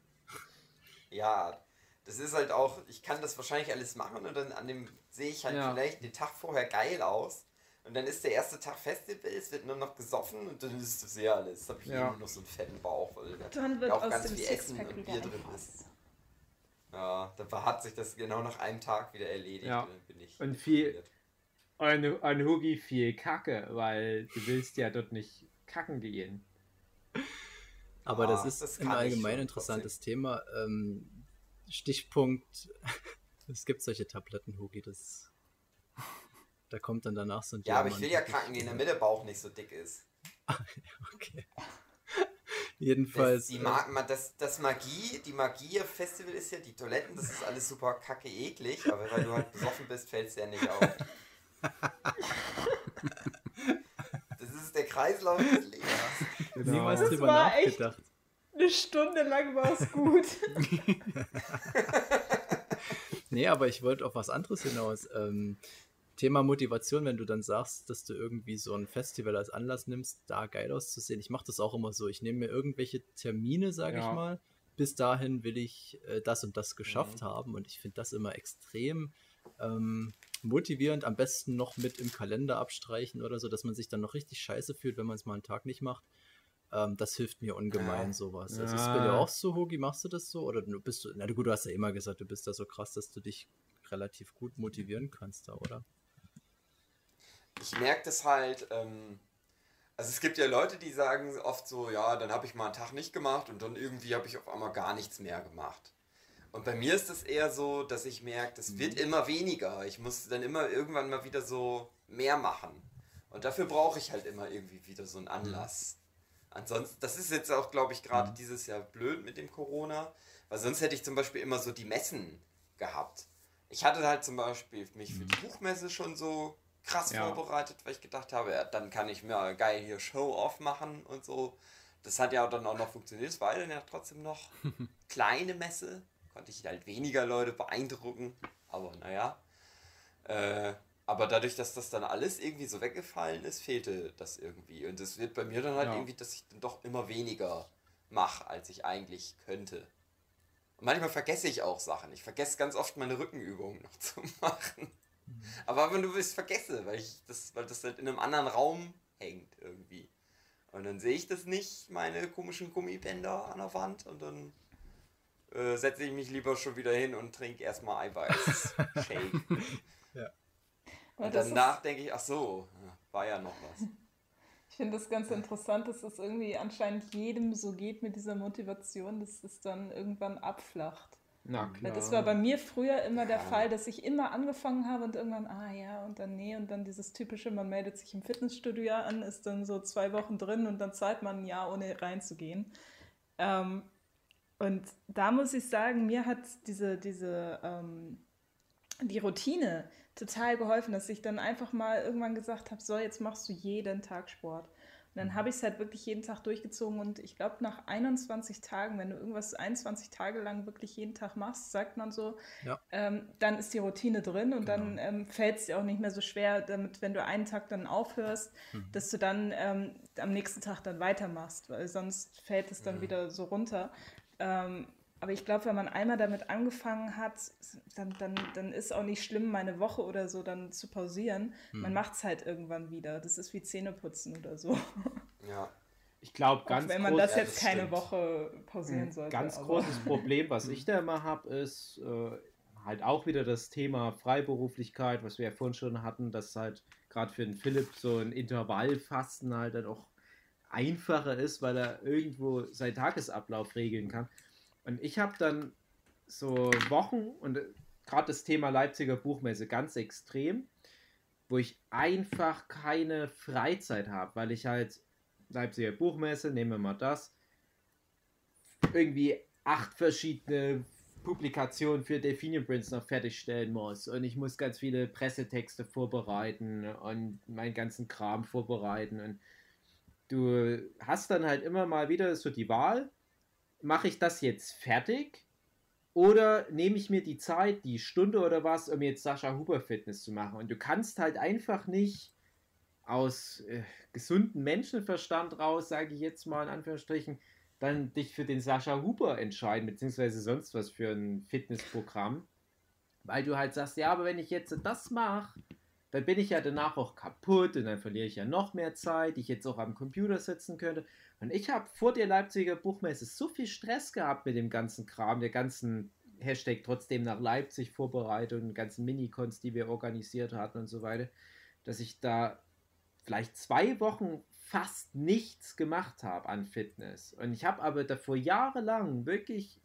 S6: Ja, das ist halt auch, ich kann das wahrscheinlich alles machen und dann an dem sehe ich halt
S3: Ja.
S6: vielleicht den Tag vorher geil aus. Und dann ist der erste Tag Festival, es wird nur noch gesoffen und dann ist das ja alles. habe ich
S3: Ja.
S6: nur noch so einen fetten Bauch, weil da
S5: Dann wird
S6: auch
S5: aus
S6: ganz
S5: dem
S6: viel Essen und Bier drin
S5: Fass.
S6: Ja, da hat sich das genau nach einem Tag wieder erledigt.
S3: Ja.
S6: Und, dann bin ich
S3: Und viel-. Und, und Hugi viel Kacke, weil du willst ja dort nicht kacken gehen.
S2: Aber
S6: Ah,
S2: das ist
S6: das
S2: ein allgemein interessantes Thema. Ähm, Stichpunkt, *laughs* es gibt solche Tabletten, Hugi, das da kommt dann danach so ein
S6: Ja, aber ich will ja kacken gehen, damit der Bauch nicht so dick ist. *laughs*
S2: Okay.
S6: Das,
S2: Jedenfalls.
S6: die
S2: äh,
S6: Mag ma- das, das Magie, die Magie-Festival ist ja, die Toiletten, das ist alles super kacke eklig, aber weil du halt *laughs* besoffen bist, fällt es dir nicht auf. Das ist der Kreislauf des Lebens. *laughs*
S2: niemals
S5: Das
S2: drüber
S5: war echt-
S2: nachgedacht.
S5: Eine Stunde lang war es gut.
S2: Nee, aber ich wollte auf was anderes hinaus. Ähm, Thema Motivation, wenn du dann sagst, dass du irgendwie so ein Festival als Anlass nimmst, da geil auszusehen. Ich mache das auch immer so. Ich nehme mir irgendwelche Termine, sage
S3: Ja.
S2: ich mal. Bis dahin will ich äh, das und das geschafft
S6: Mhm.
S2: haben. Und ich finde das immer extrem ähm, motivierend. Am besten noch mit im Kalender abstreichen oder so, dass man sich dann noch richtig scheiße fühlt, wenn man es mal einen Tag nicht macht. Ähm, das hilft mir ungemein,
S6: Ja.
S2: sowas. Also ist bei dir auch so, Hogi? Machst du das so? Oder du bist du, na gut, du hast ja immer gesagt, du bist da so krass, dass du dich relativ gut motivieren kannst da, oder?
S6: Ich merke das halt, ähm, also es gibt ja Leute, die sagen oft so, ja, dann habe ich mal einen Tag nicht gemacht und dann irgendwie habe ich auf einmal gar nichts mehr gemacht. Und bei mir ist es eher so, dass ich merke, das wird immer weniger. Ich muss dann immer irgendwann mal wieder so mehr machen. Und dafür brauche ich halt immer irgendwie wieder so einen Anlass. Ansonsten, das ist jetzt auch, glaube ich, gerade dieses Jahr blöd mit dem Corona, weil sonst hätte ich zum Beispiel immer so die Messen gehabt. Ich hatte halt zum Beispiel mich für die Buchmesse schon so krass
S3: Ja.
S6: vorbereitet, weil ich gedacht habe, ja, dann kann ich mir geil hier Show-Off machen und so. Das hat ja dann auch noch funktioniert. Es war dann ja trotzdem noch *laughs* kleine Messe. Konnte ich halt weniger Leute beeindrucken. Aber naja. Äh, aber dadurch, dass das dann alles irgendwie so weggefallen ist, fehlte das irgendwie. Und es wird bei mir dann halt
S3: Ja.
S6: irgendwie, dass ich dann doch immer weniger mache, als ich eigentlich könnte. Und manchmal vergesse ich auch Sachen. Ich vergesse ganz oft meine Rückenübungen noch zu *laughs* machen. Aber wenn du es vergesse, weil ich das, weil das halt in einem anderen Raum hängt irgendwie. Und dann sehe ich das nicht, meine komischen Gummibänder an der Wand und dann äh, setze ich mich lieber schon wieder hin und trinke erstmal Eiweiß-Shake. *laughs*
S5: Aber
S6: und
S5: das ist-
S6: danach denke ich, ach so, ja, war ja noch was.
S5: Ich finde das ganz interessant, dass es irgendwie anscheinend jedem so geht mit dieser Motivation, dass es dann irgendwann abflacht.
S3: Na klar.
S5: das war bei mir früher immer der
S6: Ja.
S5: Fall, dass ich immer angefangen habe und irgendwann, ah ja, und dann nee, und dann dieses typische, man meldet sich im Fitnessstudio an, ist dann so zwei Wochen drin und dann zahlt man ein Jahr, ohne reinzugehen. Ähm, und da muss ich sagen, mir hat diese, diese, ähm, die Routine total geholfen, dass ich dann einfach mal irgendwann gesagt habe, so, jetzt machst du jeden Tag Sport. Und dann habe ich es halt wirklich jeden Tag durchgezogen und ich glaube, nach 21 Tagen, wenn du irgendwas 21 Tage lang wirklich jeden Tag machst, sagt man so,
S2: Ja.
S5: ähm, dann ist die Routine drin und dann ähm, fällt es dir auch nicht mehr so schwer, damit, wenn du einen Tag dann aufhörst, dass du dann ähm, am nächsten Tag dann weitermachst, weil sonst fällt es dann wieder so runter. Ähm, aber ich glaube, wenn man einmal damit angefangen hat, dann, dann, dann ist auch nicht schlimm, meine Woche oder so dann zu pausieren. Man macht es halt irgendwann wieder. Das ist wie Zähneputzen oder so. *laughs*
S6: Ja.
S3: Ich glaube,
S5: Auch
S3: ganz
S5: wenn man
S3: groß-
S5: das
S6: ja,
S5: jetzt
S6: das
S5: keine
S6: stimmt.
S5: Woche pausieren
S3: Ein
S5: sollte.
S3: Ganz
S5: aber-
S3: großes *laughs* Problem, was ich da immer habe, ist äh, halt auch wieder das Thema Freiberuflichkeit, was wir ja vorhin schon hatten, dass halt gerade für den Philipp so ein Intervallfasten halt dann auch einfacher ist, weil er irgendwo seinen Tagesablauf regeln kann. Und ich habe dann so Wochen und äh, gerade das Thema Leipziger Buchmesse ganz extrem, wo ich einfach keine Freizeit habe, weil ich halt Leipziger Buchmesse, nehmen wir mal das, irgendwie acht verschiedene Publikationen für Delphinium Prints noch fertigstellen muss. Und ich muss ganz viele Pressetexte vorbereiten und meinen ganzen Kram vorbereiten. Und du hast dann halt immer mal wieder so die Wahl, mache ich das jetzt fertig oder nehme ich mir die Zeit, die Stunde oder was, um jetzt Sascha Huber Fitness zu machen und du kannst halt einfach nicht aus äh, gesundem Menschenverstand raus, sage ich jetzt mal in Anführungsstrichen, dann dich für den Sascha Huber entscheiden, beziehungsweise sonst was für ein Fitnessprogramm. Weil du halt sagst, ja, aber wenn ich jetzt das mache, dann bin ich ja danach auch kaputt und dann verliere ich ja noch mehr Zeit, die ich jetzt auch am Computer sitzen könnte. Und ich habe vor der Leipziger Buchmesse so viel Stress gehabt mit dem ganzen Kram, der ganzen Hashtag trotzdem nach Leipzig Vorbereitung, ganzen Minicons, die wir organisiert hatten und so weiter, dass ich da vielleicht zwei Wochen fast nichts gemacht habe an Fitness. Und ich habe aber davor jahrelang wirklich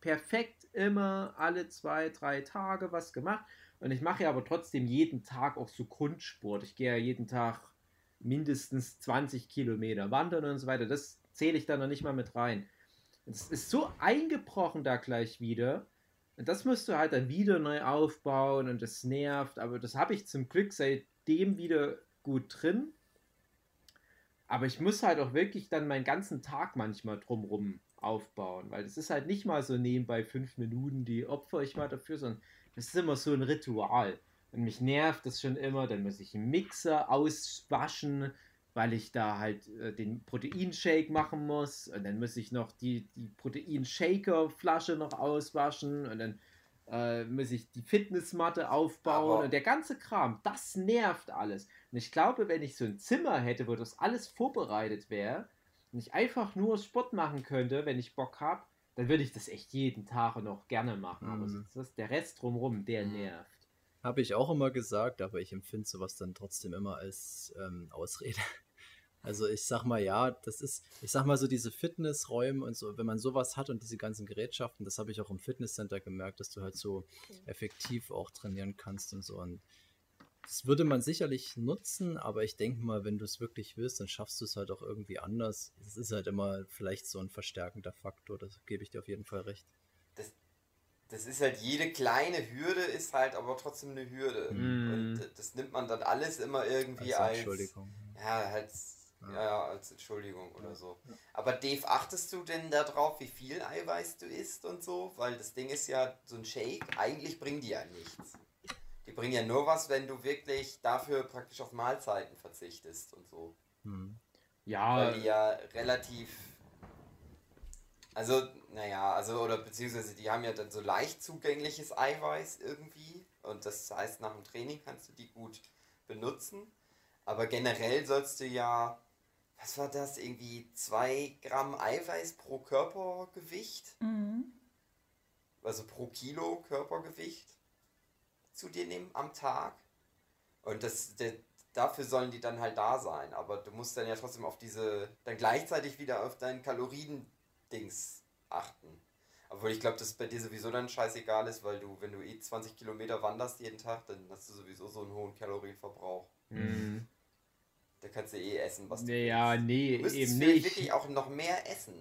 S3: perfekt immer alle zwei, drei Tage was gemacht. Und ich mache ja aber trotzdem jeden Tag auch so Grundsport. Ich gehe ja jeden Tag mindestens 20 Kilometer wandern und so weiter. Das zähle ich da noch nicht mal mit rein. Es ist so eingebrochen da gleich wieder. Und das musst du halt dann wieder neu aufbauen und das nervt. Aber das habe ich zum Glück seitdem wieder gut drin. Aber ich muss halt auch wirklich dann meinen ganzen Tag manchmal drumrum aufbauen, weil das ist halt nicht mal so nebenbei fünf Minuten, die opfer ich mal dafür, sondern das ist immer so ein Ritual. Und mich nervt das schon immer, dann muss ich einen Mixer auswaschen, weil ich da halt äh, den Proteinshake machen muss und dann muss ich noch die, die Proteinshaker-Flasche noch auswaschen und dann äh, muss ich die Fitnessmatte aufbauen
S6: Aber-
S3: und der ganze Kram, das nervt alles. Und ich glaube, wenn ich so ein Zimmer hätte, wo das alles vorbereitet wäre und ich einfach nur Sport machen könnte, wenn ich Bock habe, dann würde ich das echt jeden Tag noch gerne machen. Aber
S2: Mhm.
S3: das ist der Rest drumherum, der
S6: Mhm.
S3: nervt.
S2: Habe ich auch immer gesagt, aber ich empfinde sowas dann trotzdem immer als ähm, Ausrede. *laughs* Also ich sag mal, ja, das ist, ich sag mal so diese Fitnessräume und so, wenn man sowas hat und diese ganzen Gerätschaften, das habe ich auch im Fitnesscenter gemerkt, dass du halt so effektiv auch trainieren kannst und so. Und das würde man sicherlich nutzen, aber ich denke mal, wenn du es wirklich willst, dann schaffst du es halt auch irgendwie anders. Es ist halt immer vielleicht so ein verstärkender Faktor, das gebe ich dir auf jeden Fall recht.
S6: Das ist halt jede kleine Hürde ist halt aber trotzdem eine Hürde.
S3: Mhm.
S6: Und das nimmt man dann alles immer irgendwie
S2: Also,
S6: als.
S2: Entschuldigung.
S6: Ja, halt.
S2: Ja.
S6: Ja, ja, als Entschuldigung oder so. Aber Dave, achtest du denn darauf, wie viel Eiweiß du isst und so? Weil das Ding ist ja, so ein Shake, eigentlich bringen die ja nichts. Die bringen ja nur was, wenn du wirklich dafür praktisch auf Mahlzeiten verzichtest und so.
S2: Hm.
S3: Ja,
S6: Weil die ja relativ. Also, naja, also, oder beziehungsweise die haben ja dann so leicht zugängliches Eiweiß irgendwie. Und das heißt, nach dem Training kannst du die gut benutzen. Aber generell sollst du ja, was war das, irgendwie 2 Gramm Eiweiß pro Körpergewicht,
S5: Mhm.
S6: also pro Kilo Körpergewicht zu dir nehmen am Tag. Und das, der, dafür sollen die dann halt da sein. Aber du musst dann ja trotzdem auf diese, dann gleichzeitig wieder auf dein Kalorien-Dings achten. Obwohl ich glaube, dass bei dir sowieso dann scheißegal ist, weil du, wenn du eh 20 Kilometer wanderst jeden Tag, dann hast du sowieso so einen hohen Kalorienverbrauch.
S3: Mhm.
S6: Da kannst du eh essen, was du
S3: Ja,
S6: willst.
S3: nee,
S6: Du
S3: eben nicht.
S6: wirklich auch noch mehr essen.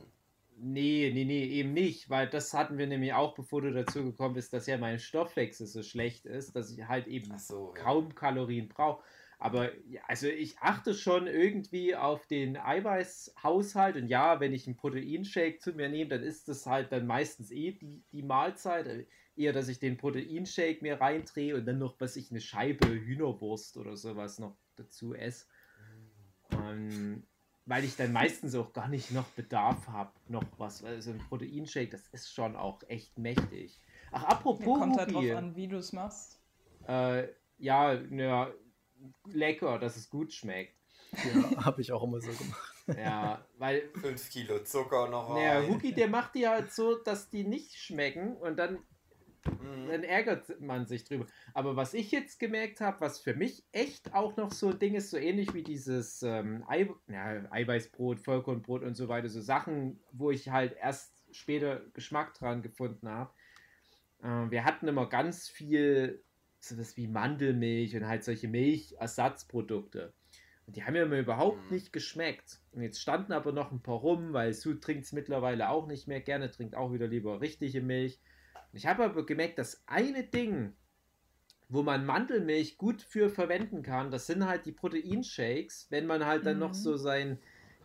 S3: Nee, nee, nee, eben nicht, weil das hatten wir nämlich auch, bevor du dazu gekommen bist, dass ja mein Stoffwechsel so schlecht ist, dass ich halt eben
S6: so, ja.
S3: kaum Kalorien brauche. Aber ja, also ich achte schon irgendwie auf den Eiweißhaushalt und ja, wenn ich einen Proteinshake zu mir nehme, dann ist das halt dann meistens eh die, die Mahlzeit. Eher, dass ich den Proteinshake mir reindrehe und dann noch, was ich, eine Scheibe Hühnerwurst oder sowas noch dazu esse. Ähm, weil ich dann meistens auch gar nicht noch Bedarf habe, noch was. Weil so ein Proteinshake, das ist schon auch echt mächtig. Ach,
S5: Ja,
S3: apropos,
S5: kommt halt drauf an, wie du es machst.
S3: äh, ja, ja, lecker, dass es gut schmeckt.
S2: Ja, *laughs* habe ich auch immer so gemacht.
S3: Ja, weil
S6: 5 Kilo Zucker noch
S3: der
S6: rein.
S3: Hugi, der macht die halt so, dass die nicht schmecken und dann. Dann ärgert man sich drüber. Aber was ich jetzt gemerkt habe, was für mich echt auch noch so ein Ding ist, so ähnlich wie dieses ähm, Ei, ja, Eiweißbrot, Vollkornbrot und so weiter, so Sachen, wo ich halt erst später Geschmack dran gefunden habe. Äh, wir hatten immer ganz viel sowas wie Mandelmilch und halt solche Milchersatzprodukte. Und die haben mir immer überhaupt
S6: Mhm.
S3: nicht geschmeckt. Und jetzt standen aber noch ein paar rum, weil Sue trinkt es mittlerweile auch nicht mehr gerne, trinkt auch wieder lieber richtige Milch. Und ich habe aber gemerkt, das eine Ding, wo man Mandelmilch gut für verwenden kann, das sind halt die Proteinshakes, wenn man halt dann noch
S5: Mhm.
S3: so sein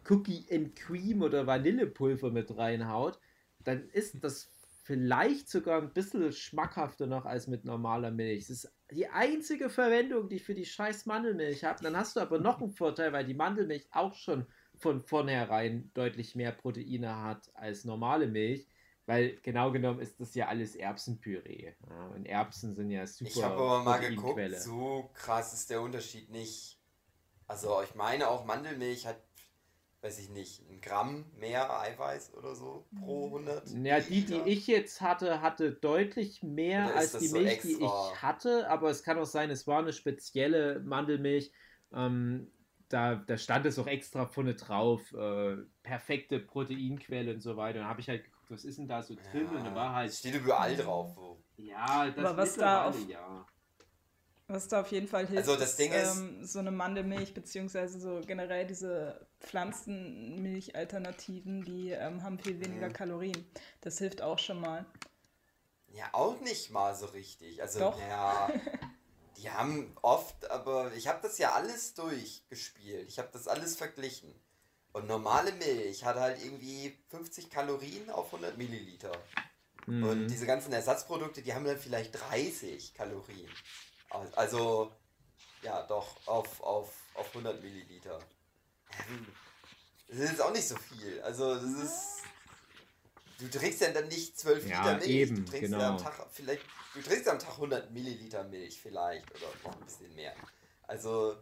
S3: Cookie and Cream oder Vanillepulver mit reinhaut, dann ist das vielleicht sogar ein bisschen schmackhafter noch als mit normaler Milch. Das ist die einzige Verwendung, die ich für die scheiß Mandelmilch habe. Dann hast du aber noch einen Vorteil, weil die Mandelmilch auch schon von vornherein deutlich mehr Proteine hat als normale Milch. Weil genau genommen ist das ja alles Erbsenpüree. Ja, und Erbsen sind ja super
S6: Ich habe aber mal
S3: Proteinquelle.
S6: geguckt, so krass ist der Unterschied nicht. Also ich meine auch Mandelmilch hat, weiß ich nicht, ein Gramm mehr Eiweiß oder so pro 100.
S3: Ja, die, die ich jetzt hatte, hatte deutlich mehr als die
S6: so
S3: Milch, die
S6: extra?
S3: ich hatte, aber es kann auch sein, es war eine spezielle Mandelmilch. Ähm, da, da stand es auch extra vorne drauf, äh, perfekte Proteinquelle und so weiter. Da habe ich halt geguckt, was ist denn da so drin? und da war
S6: Es
S3: halt,
S6: steht überall drauf. So.
S3: ja, das
S5: Aber was da auf-
S3: ja.
S5: Was da auf jeden Fall hilft,
S6: Also das
S5: ist,
S6: Ding ist-
S5: ähm, so eine Mandelmilch, beziehungsweise so generell diese Pflanzenmilch-Alternativen, die ähm, haben viel weniger
S6: Mhm.
S5: Kalorien. Das hilft auch schon mal.
S6: Ja, auch nicht mal so richtig. Also,
S5: Doch.
S6: ja, *laughs* die haben oft, aber ich habe das ja alles durchgespielt. Ich habe das alles verglichen. Und normale Milch hat halt irgendwie 50 Kalorien auf 100 Milliliter. Und
S3: Mhm.
S6: diese ganzen Ersatzprodukte, die haben dann vielleicht 30 Kalorien. Also, ja, doch, auf, auf, auf 100 Milliliter. Ähm, Das ist auch nicht so viel. Also, das ist. Du trinkst ja dann nicht 12
S3: Ja,
S6: Liter Milch.
S3: eben,
S6: du trinkst
S3: genau.
S6: ja am Tag vielleicht. Du trinkst ja am Tag 100 Milliliter Milch vielleicht oder noch ein bisschen mehr. Also,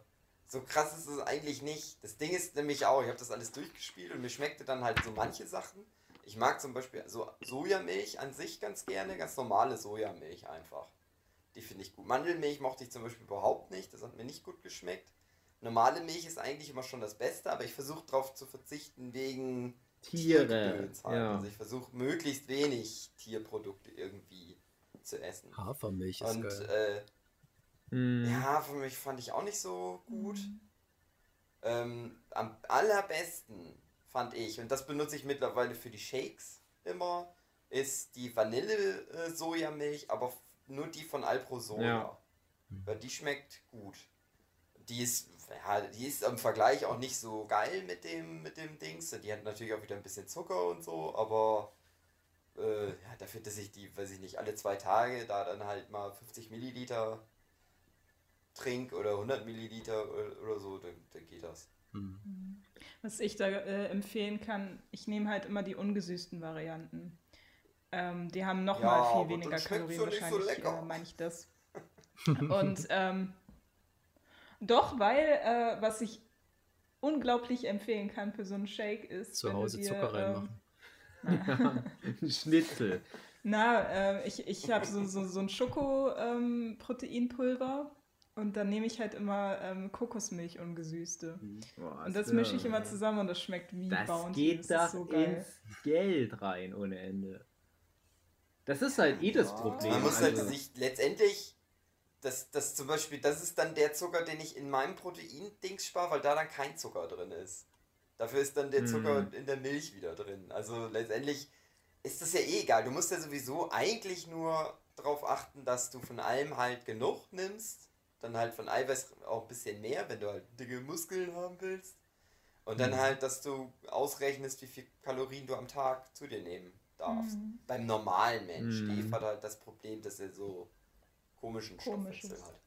S6: so krass ist es eigentlich nicht. Das Ding ist nämlich auch, ich habe das alles durchgespielt und mir schmeckte dann halt so manche Sachen. Ich mag zum Beispiel so Sojamilch an sich ganz gerne, ganz normale Sojamilch einfach. Die finde ich gut. Mandelmilch mochte ich zum Beispiel überhaupt nicht, das hat mir nicht gut geschmeckt. Normale Milch ist eigentlich immer schon das Beste, aber ich versuche darauf zu verzichten wegen
S3: Tiere.
S6: Tiergedöns halt.
S3: Ja.
S6: Also ich versuche möglichst wenig Tierprodukte irgendwie zu essen.
S2: Hafermilch ist
S6: Und
S2: geil.
S6: äh,
S3: Mhm.
S6: ja, für mich fand ich auch nicht so gut. Ähm, am allerbesten fand ich, und das benutze ich mittlerweile für die Shakes immer, ist die Vanille-Sojamilch, aber nur die von Alpro Soja.
S3: Ja.
S6: Weil die schmeckt gut. Die ist, ja, die ist im Vergleich auch nicht so geil mit dem, mit dem Dings. Die hat natürlich auch wieder ein bisschen Zucker und so, aber äh, ja, dafür, dass ich die, weiß ich nicht, alle zwei Tage da dann halt mal 50 Milliliter trink oder 100 Milliliter oder, oder so, dann, dann geht das.
S2: Hm.
S5: Was ich da äh, empfehlen kann, ich nehme halt immer die ungesüßten Varianten. Ähm, die haben noch
S6: Ja,
S5: viel weniger Kalorien
S6: so
S5: wahrscheinlich,
S6: lecker.
S5: äh, meine ich das. *laughs* Und ähm, doch, weil äh, was ich unglaublich empfehlen kann für so einen Shake ist,
S2: Zu Hause
S5: dir,
S2: Zucker
S5: ähm,
S2: reinmachen.
S3: Ein *laughs* *laughs* Schnitzel.
S5: Na, äh, ich, ich habe so, so, so ein Schoko-Proteinpulver und dann nehme ich halt immer ähm, Kokosmilch ungesüßte.
S3: Boah,
S5: Und das
S3: so.
S5: mische ich immer zusammen und das schmeckt wie
S3: Das
S5: Bounty.
S3: geht
S5: das
S3: da
S5: so geil.
S3: ins Geld rein ohne Ende. Das ist halt eh das
S6: Ja,
S3: Problem.
S6: Man muss halt
S3: also-
S6: sich letztendlich, das, das zum Beispiel, das ist dann der Zucker, den ich in meinem Protein-Dings spare, weil da dann kein Zucker drin ist. Dafür ist dann der Zucker
S3: Hm.
S6: in der Milch wieder drin. Also letztendlich ist das ja eh egal. Du musst ja sowieso eigentlich nur darauf achten, dass du von allem halt genug nimmst. Dann halt von Eiweiß auch ein bisschen mehr, wenn du halt dicke Muskeln haben willst. Und dann
S2: Mhm.
S6: halt, dass du ausrechnest, wie viel Kalorien du am Tag zu dir nehmen darfst.
S5: Mhm.
S6: Beim normalen Mensch.
S3: Mhm.
S6: Dave hat halt das Problem, dass er so komischen
S5: Komisch
S6: Stoffwechsel
S5: ist.
S6: hat.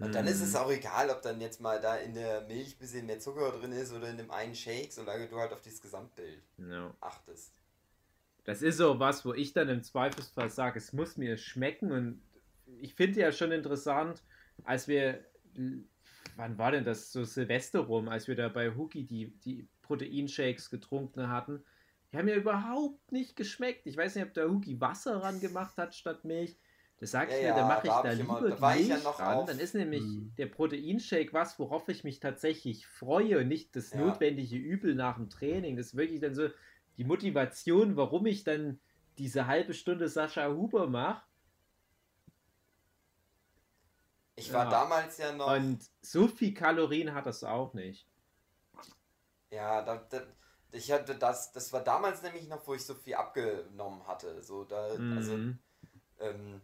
S6: Und dann ist es
S3: Mhm.
S6: auch egal, ob dann jetzt mal da in der Milch ein bisschen mehr Zucker drin ist oder in dem einen Shake, solange du halt auf dieses Gesamtbild
S3: Ja.
S6: achtest.
S3: Das ist so was, wo ich dann im Zweifelsfall sage, es muss mir schmecken. Und ich finde ja schon interessant, als wir, wann war denn das, so Silvester rum, als wir da bei Hookie die, die Proteinshakes getrunken hatten, die haben mir überhaupt nicht geschmeckt. Ich weiß nicht, ob der Hookie Wasser ran gemacht hat statt Milch. Das sage ich
S6: Ja,
S3: mir, da
S6: ja,
S3: mache ich
S6: da
S3: da
S6: ich immer-
S3: lieber
S6: da ich ja
S3: Milch
S6: noch
S3: ran.
S6: auf-
S3: Dann ist nämlich
S2: Mhm.
S3: der Proteinshake was, worauf ich mich tatsächlich freue und nicht das
S6: Ja.
S3: notwendige Übel nach dem Training. Das ist wirklich dann so die Motivation, warum ich dann diese halbe Stunde Sascha Huber mache.
S6: Ich war
S3: Ja.
S6: damals ja noch.
S3: Und so viel Kalorien hat das auch nicht.
S6: Ja, da, da, ich hatte das, das war damals nämlich noch, wo ich so viel abgenommen hatte. So, da, also,
S3: Mhm.
S6: ähm,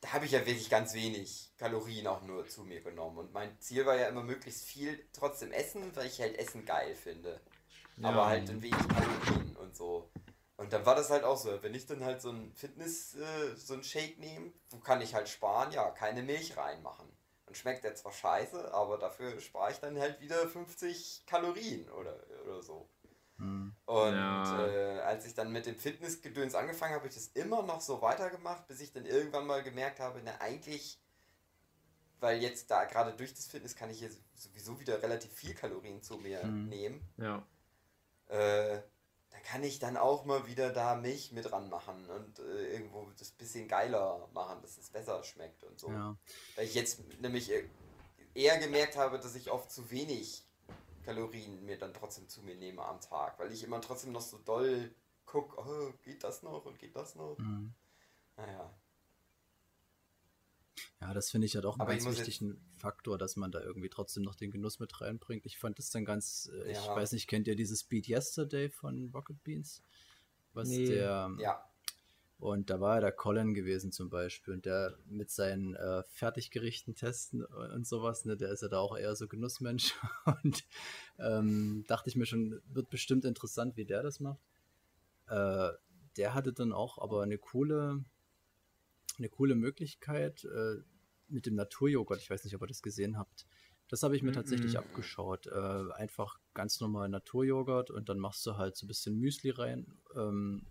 S6: da habe ich ja wirklich ganz wenig Kalorien auch nur zu mir genommen. Und mein Ziel war ja immer möglichst viel trotzdem essen, weil ich halt Essen geil finde.
S3: Ja.
S6: Aber halt in wenig Kalorien und so. Und dann war das halt auch so, wenn ich dann halt so ein Fitness, äh, so ein Shake nehme, wo kann ich halt sparen? Ja, keine Milch reinmachen. Dann schmeckt der zwar scheiße, aber dafür spare ich dann halt wieder 50 Kalorien oder, oder so.
S2: Hm.
S6: Und
S3: Ja.
S6: äh, als ich dann mit dem Fitnessgedöns angefangen habe, habe ich das immer noch so weitergemacht, bis ich dann irgendwann mal gemerkt habe, na eigentlich weil jetzt da gerade durch das Fitness kann ich jetzt sowieso wieder relativ viel Kalorien zu mir
S2: Mhm.
S6: nehmen.
S3: Ja.
S6: Äh, da kann ich dann auch mal wieder da Milch mit ranmachen und äh, irgendwo das bisschen geiler machen, dass es besser schmeckt und so.
S2: Ja.
S6: Weil ich jetzt nämlich äh, eher gemerkt habe, dass ich oft zu wenig Kalorien mir dann trotzdem zu mir nehme am Tag, weil ich immer trotzdem noch so doll gucke, oh, geht das noch und geht das noch?
S2: Mhm.
S6: Naja.
S2: Ja, das finde ich halt auch einen
S6: Aber ich
S2: ganz wichtigen Faktor, dass man da irgendwie trotzdem noch den Genuss mit reinbringt. Ich fand das dann ganz, äh, ich
S6: Ja.
S2: weiß nicht, kennt ihr dieses Beat Yesterday von Rocket Beans? Was
S3: Nee.
S2: der,
S6: Ja.
S2: und da war ja der Colin gewesen zum Beispiel und der mit seinen äh, Fertiggerichten testen und sowas, ne, der ist ja da auch eher so Genussmensch *laughs* und ähm, dachte ich mir schon, wird bestimmt interessant, wie der das macht. Äh, der hatte dann auch aber eine coole, eine coole Möglichkeit äh, mit dem Naturjoghurt. Ich weiß nicht, ob ihr das gesehen habt. Das habe ich mir
S3: Mhm.
S2: tatsächlich abgeschaut. Äh, einfach ganz normal Naturjoghurt und dann machst du halt so ein bisschen Müsli rein. Ähm,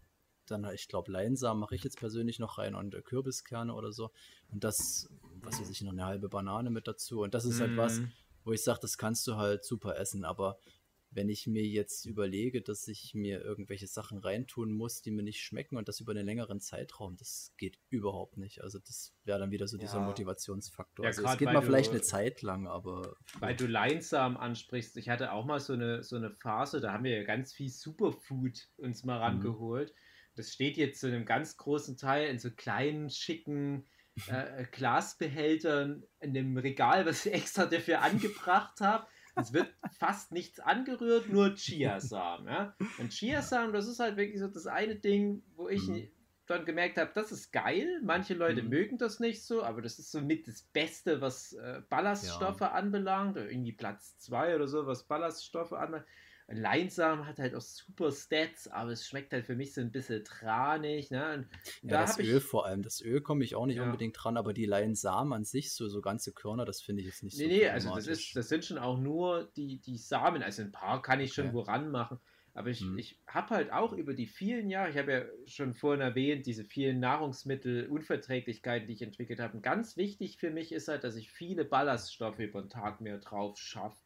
S2: dann, ich glaube, Leinsamen mache ich jetzt persönlich noch rein und äh, Kürbiskerne oder so. Und das, was weiß ich, noch eine halbe Banane mit dazu. Und das ist halt was,
S3: Mhm.
S2: wo ich sage, das kannst du halt super essen. Aber wenn ich mir jetzt überlege, dass ich mir irgendwelche Sachen reintun muss, die mir nicht schmecken und das über einen längeren Zeitraum, das geht überhaupt nicht. Also das wäre dann wieder so dieser
S6: Ja.
S2: Motivationsfaktor.
S3: Ja,
S2: also es geht mal
S3: du-
S2: vielleicht eine Zeit lang, aber
S3: Weil du Leinsamen ansprichst, ich hatte auch mal so eine, so eine Phase, da haben wir ja ganz viel Superfood uns mal rangeholt. Das steht jetzt zu einem ganz großen Teil in so kleinen, schicken *laughs* äh, Glasbehältern in dem Regal, was ich extra dafür angebracht habe. Es wird fast nichts angerührt, nur Chiasamen. Ja? Und Chiasamen, das ist halt wirklich so das eine Ding, wo ich
S2: Mhm.
S3: dann gemerkt habe, das ist geil. Manche Leute
S2: Mhm.
S3: mögen das nicht so, aber das ist so mit das Beste, was äh, Ballaststoffe anbelangt. Oder irgendwie Platz 2 oder so, was Ballaststoffe anbelangt. Leinsamen hat halt auch super Stats, aber es schmeckt halt für mich so ein bisschen tranig. Ne? Und
S2: ja,
S3: da
S2: das Öl
S3: ich.
S2: vor allem. Das Öl komme ich auch nicht
S3: Ja.
S2: unbedingt dran, aber die Leinsamen an sich, so, so ganze Körner, das finde ich jetzt nicht so
S3: Nee, nee, also das, ist, das sind schon auch nur die, die Samen. Also ein paar kann ich schon
S2: Okay.
S3: woran machen. Aber ich,
S2: Hm.
S3: ich habe halt auch über die vielen Jahre, ich habe ja schon vorhin erwähnt, diese vielen Nahrungsmittelunverträglichkeiten, die ich entwickelt habe. Und ganz wichtig für mich ist halt, dass ich viele Ballaststoffe über den Tag mehr drauf schaffe.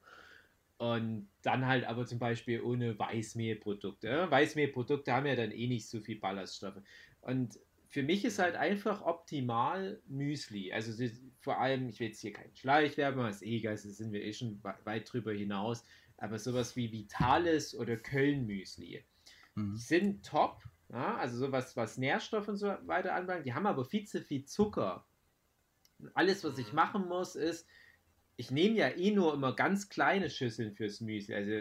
S3: Und dann halt aber zum Beispiel ohne Weißmehlprodukte. Ja? Weißmehlprodukte haben ja dann eh nicht so viel Ballaststoffe. Und für mich ist halt einfach optimal Müsli. Also vor allem, ich will jetzt hier keinen Schleichwerbung, ist eh egal, da sind wir eh schon we- weit drüber hinaus. Aber sowas wie Vitalis oder Köln-Müsli
S2: Mhm.
S3: sind top. Ja? Also sowas, was Nährstoffe und so weiter anbelangt. Die haben aber viel zu viel Zucker. Und alles, was ich
S6: Mhm.
S3: machen muss, ist, ich nehme ja eh nur immer ganz kleine Schüsseln fürs Müsli. Also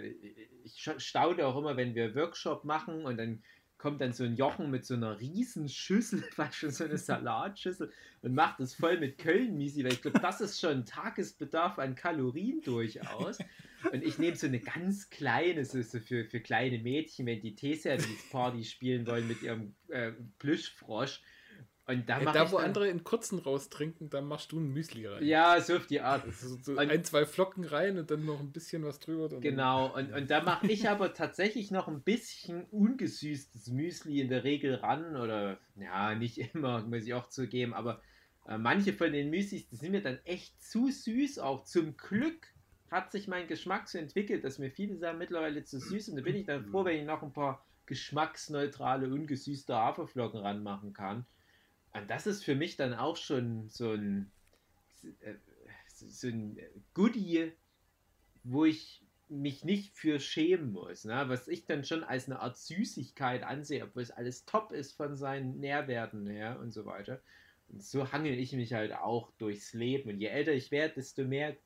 S3: ich sch- staune auch immer, wenn wir Workshop machen und dann kommt dann so ein Jochen mit so einer riesen Schüssel, fast *laughs* schon so eine Salatschüssel und macht das voll mit Köln-Müsli, weil ich glaube, das ist schon ein Tagesbedarf an Kalorien durchaus. Und ich nehme so eine ganz kleine, so für, für kleine Mädchen, wenn die Teeservice-Party spielen wollen mit ihrem äh, Plüschfrosch. Und da mache
S4: da, wo
S3: dann,
S4: andere in kurzen raustrinken, da machst du ein Müsli rein.
S3: Ja, so auf die Art.
S4: Also so
S3: Und-
S4: ein, zwei Flocken rein und dann noch ein bisschen was drüber. und dann-
S3: Genau, *laughs* und, und da mache ich aber tatsächlich noch ein bisschen ungesüßtes Müsli in der Regel ran. Oder, ja, nicht immer, muss ich auch zugeben, aber äh, manche von den Müslis, die sind mir dann echt zu süß. Auch zum Glück hat sich mein Geschmack so entwickelt, dass mir viele Sachen mittlerweile zu süß sind. Da bin ich dann froh, wenn ich noch ein paar geschmacksneutrale, ungesüßte Haferflocken ranmachen kann. Und das ist für mich dann auch schon so ein, äh, so ein Goodie, wo ich mich nicht für schämen muss, ne? was ich dann schon als eine Art Süßigkeit ansehe, obwohl es alles top ist von seinen Nährwerten her und so weiter. Und so hangel ich mich halt auch durchs Leben. Und je älter ich werde, desto mehr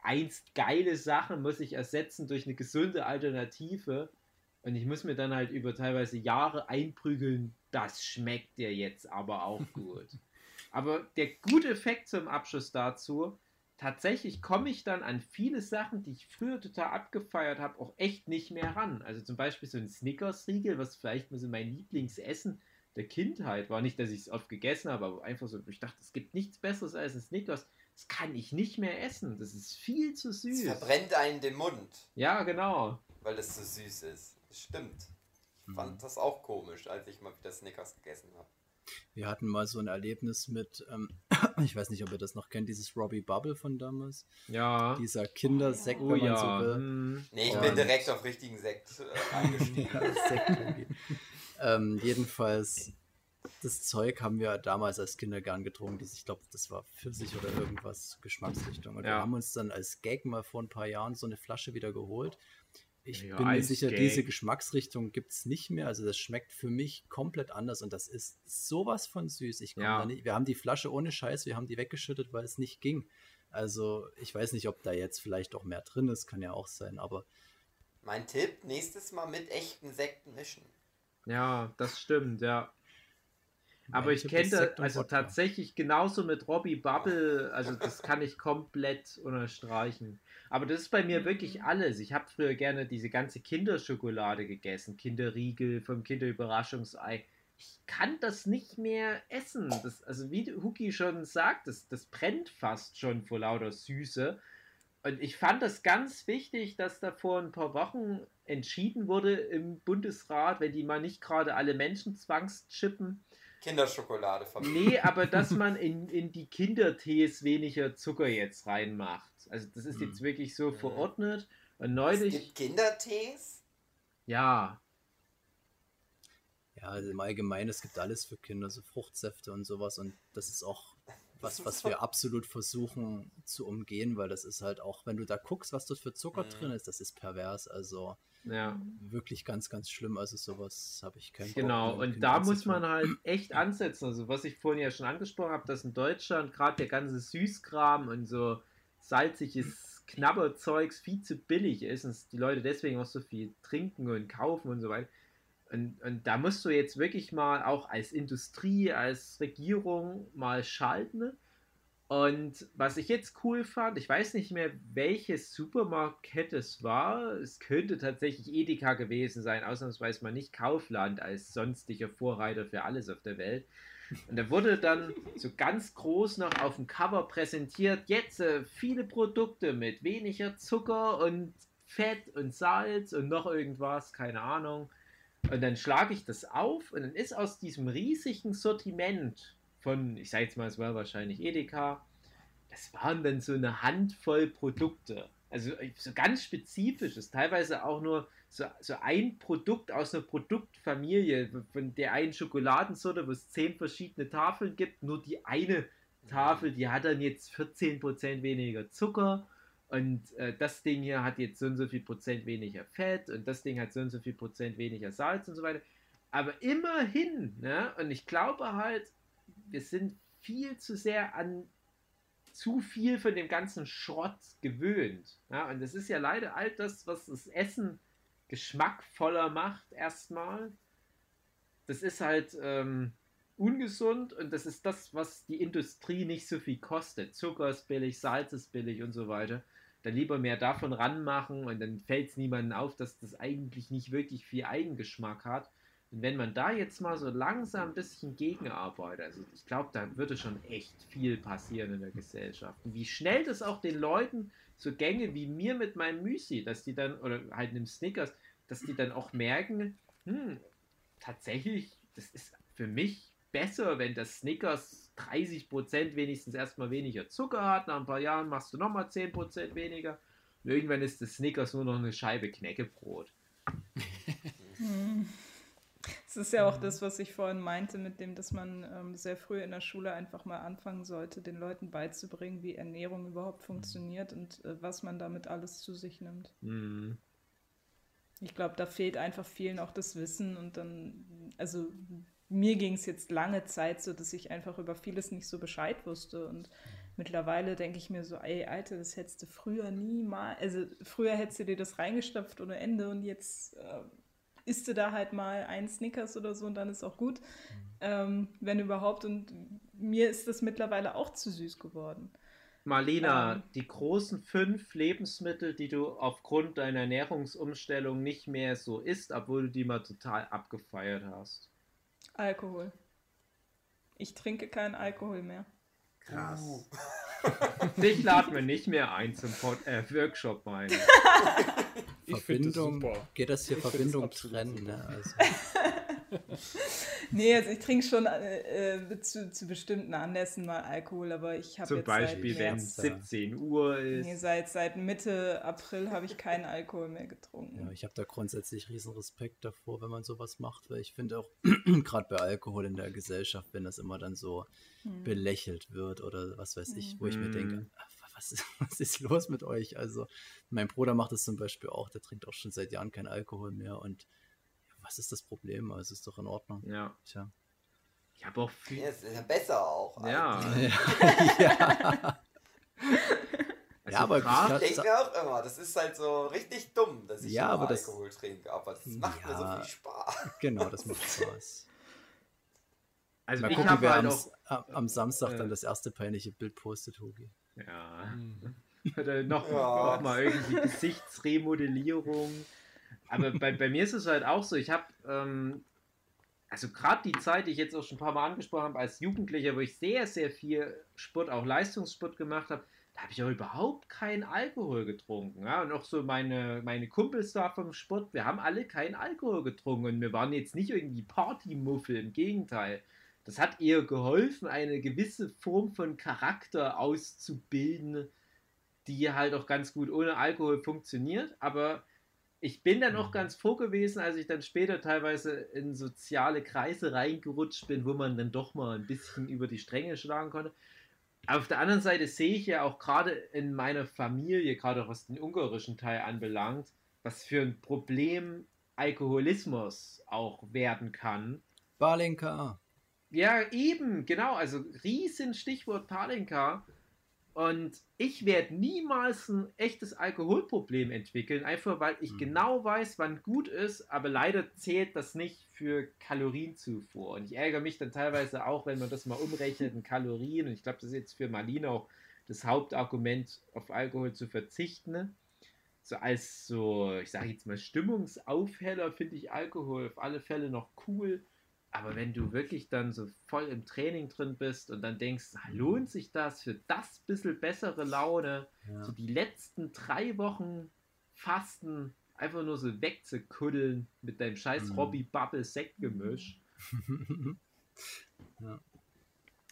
S3: einst geile Sachen muss ich ersetzen durch eine gesunde Alternative. Und ich muss mir dann halt über teilweise Jahre einprügeln, das schmeckt dir jetzt aber auch gut. aber der gute Effekt zum Abschluss dazu, tatsächlich komme ich dann an viele Sachen, die ich früher total abgefeiert habe, auch echt nicht mehr ran. Also zum Beispiel so ein Snickers-Riegel, was vielleicht mal so mein Lieblingsessen der Kindheit war. Nicht, dass ich es oft gegessen habe, aber einfach so, ich dachte, es gibt nichts Besseres als ein Snickers. Das kann ich nicht mehr essen. Das ist viel zu
S6: Es
S3: süß.
S6: verbrennt einen den Mund,
S3: Ja, genau.
S6: weil es so süß ist. Stimmt. Ich
S2: Mhm.
S6: fand das auch komisch, als ich mal wieder Snickers gegessen habe.
S2: Wir hatten mal so ein Erlebnis mit, ähm, *clears throat* ich weiß nicht, ob ihr das noch kennt, dieses Robbie Bubble von damals.
S3: Ja.
S2: Dieser Kindersekt,
S3: Oh
S2: wenn man
S3: ja.
S2: so will.
S3: hm.
S6: Nee, ich
S2: Und-
S6: bin direkt auf richtigen Sekt äh, *laughs* eingestiegen.
S2: Ja, Sekt ähm, jedenfalls, das Zeug haben wir damals als Kinder gern getrunken. Das, ich glaube, das war Pfirsich oder irgendwas Geschmacksrichtung. Und wir
S3: Ja.
S2: haben uns dann als Gag mal vor ein paar Jahren so eine Flasche wieder geholt. Ich
S3: Ja,
S2: bin mir sicher,
S3: Gag.
S2: diese Geschmacksrichtung gibt es nicht mehr. Also das schmeckt für mich komplett anders und das ist sowas von süß. Ich komm
S3: Ja.
S2: da nicht, wir haben die Flasche ohne Scheiß, wir haben die weggeschüttet, weil es nicht ging. Also ich weiß nicht, ob da jetzt vielleicht auch mehr drin ist, kann ja auch sein, aber
S6: Mein Tipp, nächstes Mal mit echten Sekten mischen.
S3: Ja, das stimmt, ja. Aber ich kenne das also
S2: Wodka.
S3: tatsächlich genauso mit Robbie Bubble, also das kann ich komplett unterstreichen. Aber das ist bei mir wirklich alles. Ich habe früher gerne diese ganze Kinderschokolade gegessen, Kinderriegel vom Kinderüberraschungsei. Ich kann das nicht mehr essen. Das, also wie Huki schon sagt, das, das brennt fast schon vor lauter Süße. Und ich fand das ganz wichtig, dass da vor ein paar Wochen entschieden wurde im Bundesrat, wenn die mal nicht gerade alle Menschen zwangschippen.
S6: Kinderschokolade von
S3: Nee, aber dass *laughs* man in, in die Kindertees weniger Zucker jetzt reinmacht. Also das ist
S2: Hm.
S3: jetzt wirklich so verordnet. Und
S6: Es
S3: neulich,
S6: gibt Kindertees?
S3: ja,
S2: Ja, also im Allgemeinen, es gibt alles für Kinder, so Fruchtsäfte und sowas. Und das ist auch *laughs* was, was wir absolut versuchen zu umgehen, weil das ist halt auch, wenn du da guckst, was dort für Zucker
S6: Mhm.
S2: drin ist, das ist pervers. Also
S3: ja.
S2: wirklich ganz, ganz schlimm. Also sowas habe ich kein
S3: Genau,
S2: Problem, mit
S3: und da muss man halt echt ansetzen. Also, was ich vorhin ja schon angesprochen habe, dass in Deutschland gerade der ganze Süßkram und so salziges Knabberzeugs viel zu billig ist und die Leute deswegen auch so viel trinken und kaufen und so weiter. Und, und da musst du jetzt wirklich mal auch als Industrie, als Regierung mal schalten. Und was ich jetzt cool fand, ich weiß nicht mehr, welche Supermarktkette es war. Es könnte tatsächlich Edeka gewesen sein, ausnahmsweise mal nicht Kaufland als sonstiger Vorreiter für alles auf der Welt. Und da wurde dann so ganz groß noch auf dem Cover präsentiert, jetzt äh, viele Produkte mit weniger Zucker und Fett und Salz und noch irgendwas, keine Ahnung. Und dann schlage ich das auf und dann ist aus diesem riesigen Sortiment von, ich sage jetzt mal, es war wahrscheinlich Edeka, das waren dann so eine Handvoll Produkte. Also so ganz spezifisches, teilweise auch nur so, so ein Produkt aus einer Produktfamilie, von der einen Schokoladensorte, wo es zehn verschiedene Tafeln gibt, nur die eine Tafel, die hat dann jetzt 14% weniger Zucker und äh, das Ding hier hat jetzt so und so viel Prozent weniger Fett und das Ding hat so und so viel Prozent weniger Salz und so weiter. Aber immerhin, ne? Und ich glaube halt, wir sind viel zu sehr an zu viel von dem ganzen Schrott gewöhnt. Ja? Und das ist ja leider all das, was das Essen geschmackvoller macht, erstmal. Das ist halt ähm, ungesund und das ist das, was die Industrie nicht so viel kostet. Zucker ist billig, Salz ist billig und so weiter. Dann lieber mehr davon ranmachen und dann fällt es niemandem auf, dass das eigentlich nicht wirklich viel Eigengeschmack hat. Und wenn man da jetzt mal so langsam ein bisschen gegenarbeitet, also ich glaube, da würde schon echt viel passieren in der Gesellschaft. Und wie schnell das auch den Leuten so Gänge wie mir mit meinem Müsli, dass die dann, oder halt einem Snickers, dass die dann auch merken, hm, tatsächlich, das ist für mich besser, wenn das Snickers 30% wenigstens erstmal weniger Zucker hat. Nach ein paar Jahren machst du nochmal 10% weniger. Und irgendwann ist das Snickers nur noch eine Scheibe Knäckebrot. *laughs*
S5: Ist ja auch das, was ich vorhin meinte, mit dem, dass man ähm, sehr früh in der Schule einfach mal anfangen sollte, den Leuten beizubringen, wie Ernährung überhaupt funktioniert und äh, was man damit alles zu sich nimmt.
S3: Hm.
S5: Ich glaube, da fehlt einfach vielen auch das Wissen und dann, also mir ging es jetzt lange Zeit so, dass ich einfach über vieles nicht so Bescheid wusste und mittlerweile denke ich mir so, ey, Alter, das hättest du früher nie mal, also früher hättest du dir das reingestopft ohne Ende und jetzt äh, isst du da halt mal einen Snickers oder so und dann ist auch gut, ähm, wenn überhaupt und mir ist das mittlerweile auch zu süß geworden.
S3: Marlena,
S5: Ähm.
S3: die großen fünf Lebensmittel, die du aufgrund deiner Ernährungsumstellung nicht mehr so isst, obwohl du die mal total abgefeiert hast.
S5: Alkohol. Ich trinke keinen Alkohol mehr.
S3: Krass.
S6: Uh. *laughs*
S3: Dich laden wir nicht mehr ein zum Pod äh, Workshop rein. *laughs*
S4: Ich das
S2: Verbindung,
S4: super.
S2: geht das hier
S4: Ich das
S2: Verbindung trennen. Ne? Also, *laughs*
S5: nee, also ich trinke schon äh, äh, zu, zu, bestimmten Anlässen mal Alkohol, aber ich habe
S3: Zum Beispiel, wenn es 17 Uhr ist.
S5: Nee, seit, seit Mitte April habe ich keinen Alkohol mehr getrunken.
S2: Ja, ich habe da grundsätzlich riesen Respekt davor, wenn man sowas macht, weil ich finde auch, *clears throat* gerade bei Alkohol in der Gesellschaft, wenn das immer dann so hm. belächelt wird oder was weiß ich, wo ich mir denke, was, *laughs* was ist los mit euch? Also, mein Bruder macht das zum Beispiel auch, der trinkt auch schon seit Jahren keinen Alkohol mehr und was ist das Problem? Also ist doch in Ordnung.
S3: Ja.
S2: Tja.
S3: Ich habe auch viel.
S6: Ja, ist ja besser auch.
S3: Ja. *laughs*
S2: ja.
S6: Also ja, aber ich denke auch immer, das ist halt so richtig dumm, dass ich ja, aber Alkohol das, trinke, aber das macht ja, mir so viel Spaß. *laughs*
S2: Genau, das macht Spaß.
S3: Also
S2: Mal
S3: ich
S2: gucken, wer
S3: halt
S2: am, auch, am Samstag äh, dann das erste peinliche Bild postet, Hugi.
S3: Ja. Mhm. Oder noch, ja. noch mal irgendwie Gesichtsremodellierung. Aber bei, bei mir ist es halt auch so, ich habe, ähm, also gerade die Zeit, die ich jetzt auch schon ein paar Mal angesprochen habe, als Jugendlicher, wo ich sehr, sehr viel Sport, auch Leistungssport gemacht habe, da habe ich auch überhaupt keinen Alkohol getrunken. Ja? Und auch so meine, meine Kumpels da vom Sport, wir haben alle keinen Alkohol getrunken und wir waren jetzt nicht irgendwie Partymuffel, im Gegenteil. Das hat eher geholfen, eine gewisse Form von Charakter auszubilden, die halt auch ganz gut ohne Alkohol funktioniert, aber ich bin dann auch mhm. ganz froh gewesen, als ich dann später teilweise in soziale Kreise reingerutscht bin, wo man dann doch mal ein bisschen über die Stränge schlagen konnte. Auf der anderen Seite sehe ich ja auch gerade in meiner Familie, gerade was den ungarischen Teil anbelangt, was für ein Problem Alkoholismus auch werden kann.
S2: Balinka.
S3: Ja, eben, genau. Also riesen Stichwort Palinka. Und ich werde niemals ein echtes Alkoholproblem entwickeln, einfach weil ich mhm. genau weiß, wann gut ist, aber leider zählt das nicht für Kalorienzufuhr. Und ich ärgere mich dann teilweise auch, wenn man das mal umrechnet in Kalorien. Und ich glaube, das ist jetzt für Marlene auch das Hauptargument, auf Alkohol zu verzichten. So als so, ich sage jetzt mal, Stimmungsaufheller finde ich Alkohol auf alle Fälle noch cool. Aber wenn du wirklich dann so voll im Training drin bist und dann denkst, lohnt sich das für das bisschen bessere Laune, ja. so die letzten drei Wochen Fasten einfach nur so wegzukuddeln mit deinem scheiß mhm. Hobby Bubble Sektgemisch. *laughs*
S5: ja.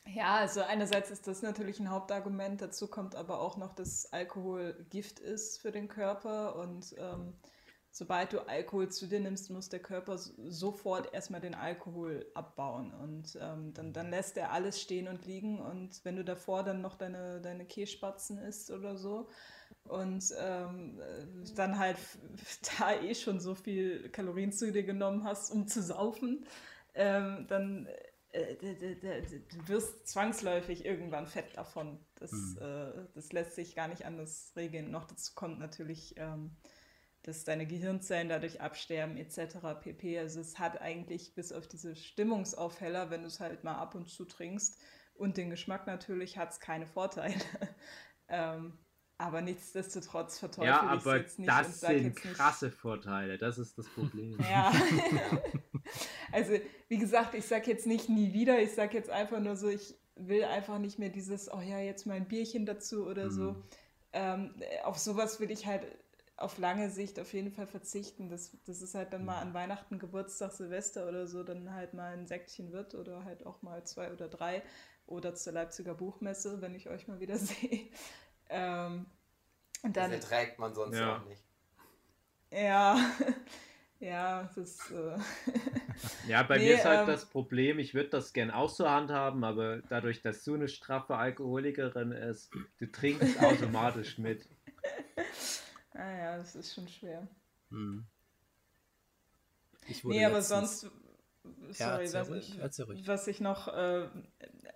S5: ja, also einerseits ist das natürlich ein Hauptargument, dazu kommt aber auch noch, dass Alkohol Gift ist für den Körper und ähm, sobald du Alkohol zu dir nimmst, muss der Körper sofort erstmal den Alkohol abbauen. Und ähm, dann, dann lässt er alles stehen und liegen. Und wenn du davor dann noch deine, deine Kässpatzen isst oder so und ähm, dann halt *laughs* da eh schon so viel Kalorien zu dir genommen hast, um zu saufen, ähm, dann äh, du wirst zwangsläufig irgendwann fett davon. Das, mhm. äh, das lässt sich gar nicht anders regeln. Noch dazu kommt natürlich ähm, dass deine Gehirnzellen dadurch absterben etc. pp. Also es hat eigentlich bis auf diese Stimmungsaufheller, wenn du es halt mal ab und zu trinkst und den Geschmack natürlich, hat es keine Vorteile. *laughs* ähm, aber nichtsdestotrotz verteufel
S3: ja, ich es jetzt nicht. Das sind krasse nicht, Vorteile, das ist das Problem. *laughs*
S5: ja. *laughs* also, wie gesagt, ich sage jetzt nicht nie wieder, ich sage jetzt einfach nur so, ich will einfach nicht mehr dieses, oh ja, jetzt mal ein Bierchen dazu oder mhm. so. Ähm, auf sowas will ich halt auf lange Sicht auf jeden Fall verzichten. Das, das ist halt dann mal an Weihnachten, Geburtstag, Silvester oder so, dann halt mal ein Säckchen wird oder halt auch mal zwei oder drei oder zur Leipziger Buchmesse, wenn ich euch mal wieder *laughs* sehe. Ähm,
S6: und dann, das erträgt man sonst ja. auch nicht.
S5: Ja, *laughs* ja, das Äh *laughs*
S3: ja, bei nee, mir ist halt ähm, das Problem, ich würde das gern auch so handhaben, aber dadurch, dass du eine straffe Alkoholikerin ist, du trinkst automatisch mit.
S5: Ah ja, das ist schon schwer.
S2: Hm.
S5: nee, aber sonst. Sorry, ja, was, was, ich noch. Äh,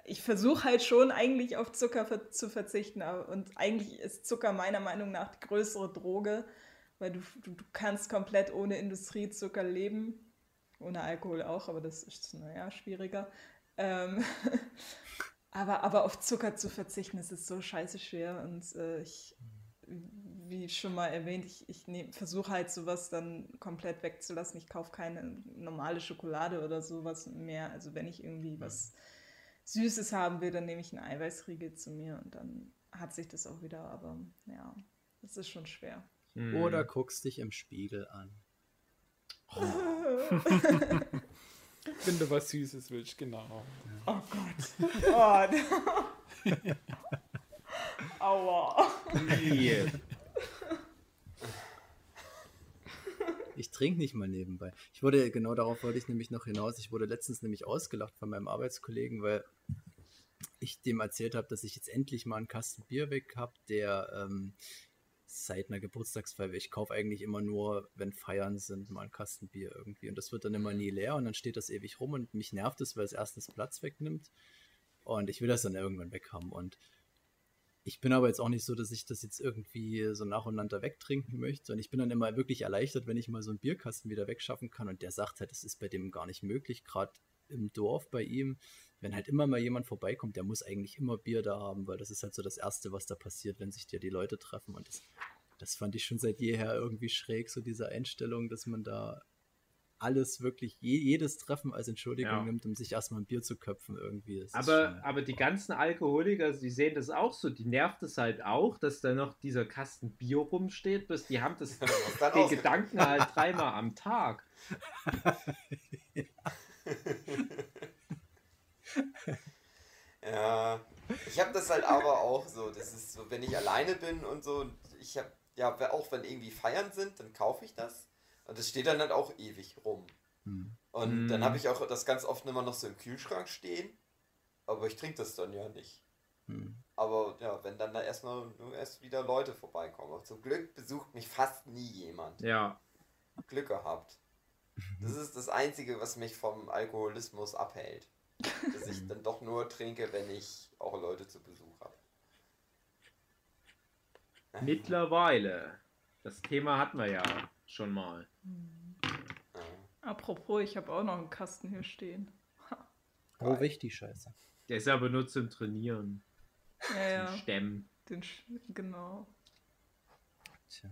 S5: ich versuche halt schon eigentlich auf Zucker ver zu verzichten. Und eigentlich ist Zucker meiner Meinung nach die größere Droge, weil du, du, du kannst komplett ohne Industriezucker leben. Ohne Alkohol auch, aber das ist, naja, schwieriger. Ähm, *laughs* aber, aber auf Zucker zu verzichten, das ist so scheiße schwer. Und äh, ich wie schon mal erwähnt, ich, ich versuche halt sowas dann komplett wegzulassen. Ich kaufe keine normale Schokolade oder sowas mehr. Also wenn ich irgendwie was Süßes haben will, dann nehme ich einen Eiweißriegel zu mir und dann hat sich das auch wieder. Aber ja, das ist schon schwer.
S2: Hm. Oder guckst dich im Spiegel an. Oh. *laughs*
S4: Wenn du was Süßes willst, genau.
S5: Oh Gott. Oh, *laughs* Aua.
S3: Nee.
S2: Ich trinke nicht mal nebenbei. Ich wurde, genau darauf wollte ich nämlich noch hinaus, ich wurde letztens nämlich ausgelacht von meinem Arbeitskollegen, weil ich dem erzählt habe, dass ich jetzt endlich mal einen Kasten Bier weg habe, der ähm, seit einer Geburtstagsfeier, ich kaufe eigentlich immer nur, wenn Feiern sind, mal einen Kasten Bier irgendwie. Und das wird dann immer nie leer und dann steht das ewig rum und mich nervt es, weil es erstens Platz wegnimmt. Und ich will das dann irgendwann weghaben. Und ich bin aber jetzt auch nicht so, dass ich das jetzt irgendwie so nacheinander wegtrinken möchte. Und ich bin dann immer wirklich erleichtert, wenn ich mal so einen Bierkasten wieder wegschaffen kann. Und der sagt halt, das ist bei dem gar nicht möglich, gerade im Dorf bei ihm. Wenn halt immer mal jemand vorbeikommt, der muss eigentlich immer Bier da haben, weil das ist halt so das Erste, was da passiert, wenn sich dir die Leute treffen. Und das, das fand ich schon seit jeher irgendwie schräg, so diese Einstellung, dass man da alles wirklich, je, jedes Treffen als Entschuldigung
S3: Ja.
S2: nimmt, um sich erstmal ein Bier zu köpfen irgendwie. Das ist
S3: Aber,
S2: schon-
S3: aber die ganzen Alkoholiker, die sehen das auch so. Die nervt es halt auch, dass da noch dieser Kasten Bier rumsteht. Bis die haben das, *laughs*
S6: aus-
S3: Gedanken halt dreimal am Tag.
S6: Ja, ich habe das halt aber auch so. Das ist so, wenn ich alleine bin und so, und ich habe, ja, auch wenn irgendwie Feiern sind, dann kaufe ich das. Und das steht dann halt auch ewig rum.
S2: Hm.
S6: Und
S3: Mm.
S6: dann habe ich auch das ganz oft immer noch so im Kühlschrank stehen. Aber ich trinke das dann ja nicht.
S2: Hm.
S6: Aber ja, wenn dann da erstmal nur erst wieder Leute vorbeikommen. Aber zum Glück besucht mich fast nie jemand.
S3: Ja.
S6: Glück gehabt. Das ist das Einzige, was mich vom Alkoholismus abhält. Dass ich dann doch nur trinke, wenn ich auch Leute zu Besuch habe.
S3: Mittlerweile. Das Thema hatten wir ja schon mal.
S6: Ja.
S5: Apropos, ich habe auch noch einen Kasten hier stehen.
S2: Oh, wichtig, Scheiße.
S3: Der ist aber nur zum Trainieren,
S5: Ja, ja.
S3: zum Stemmen.
S5: Den Sch genau.
S2: Tja.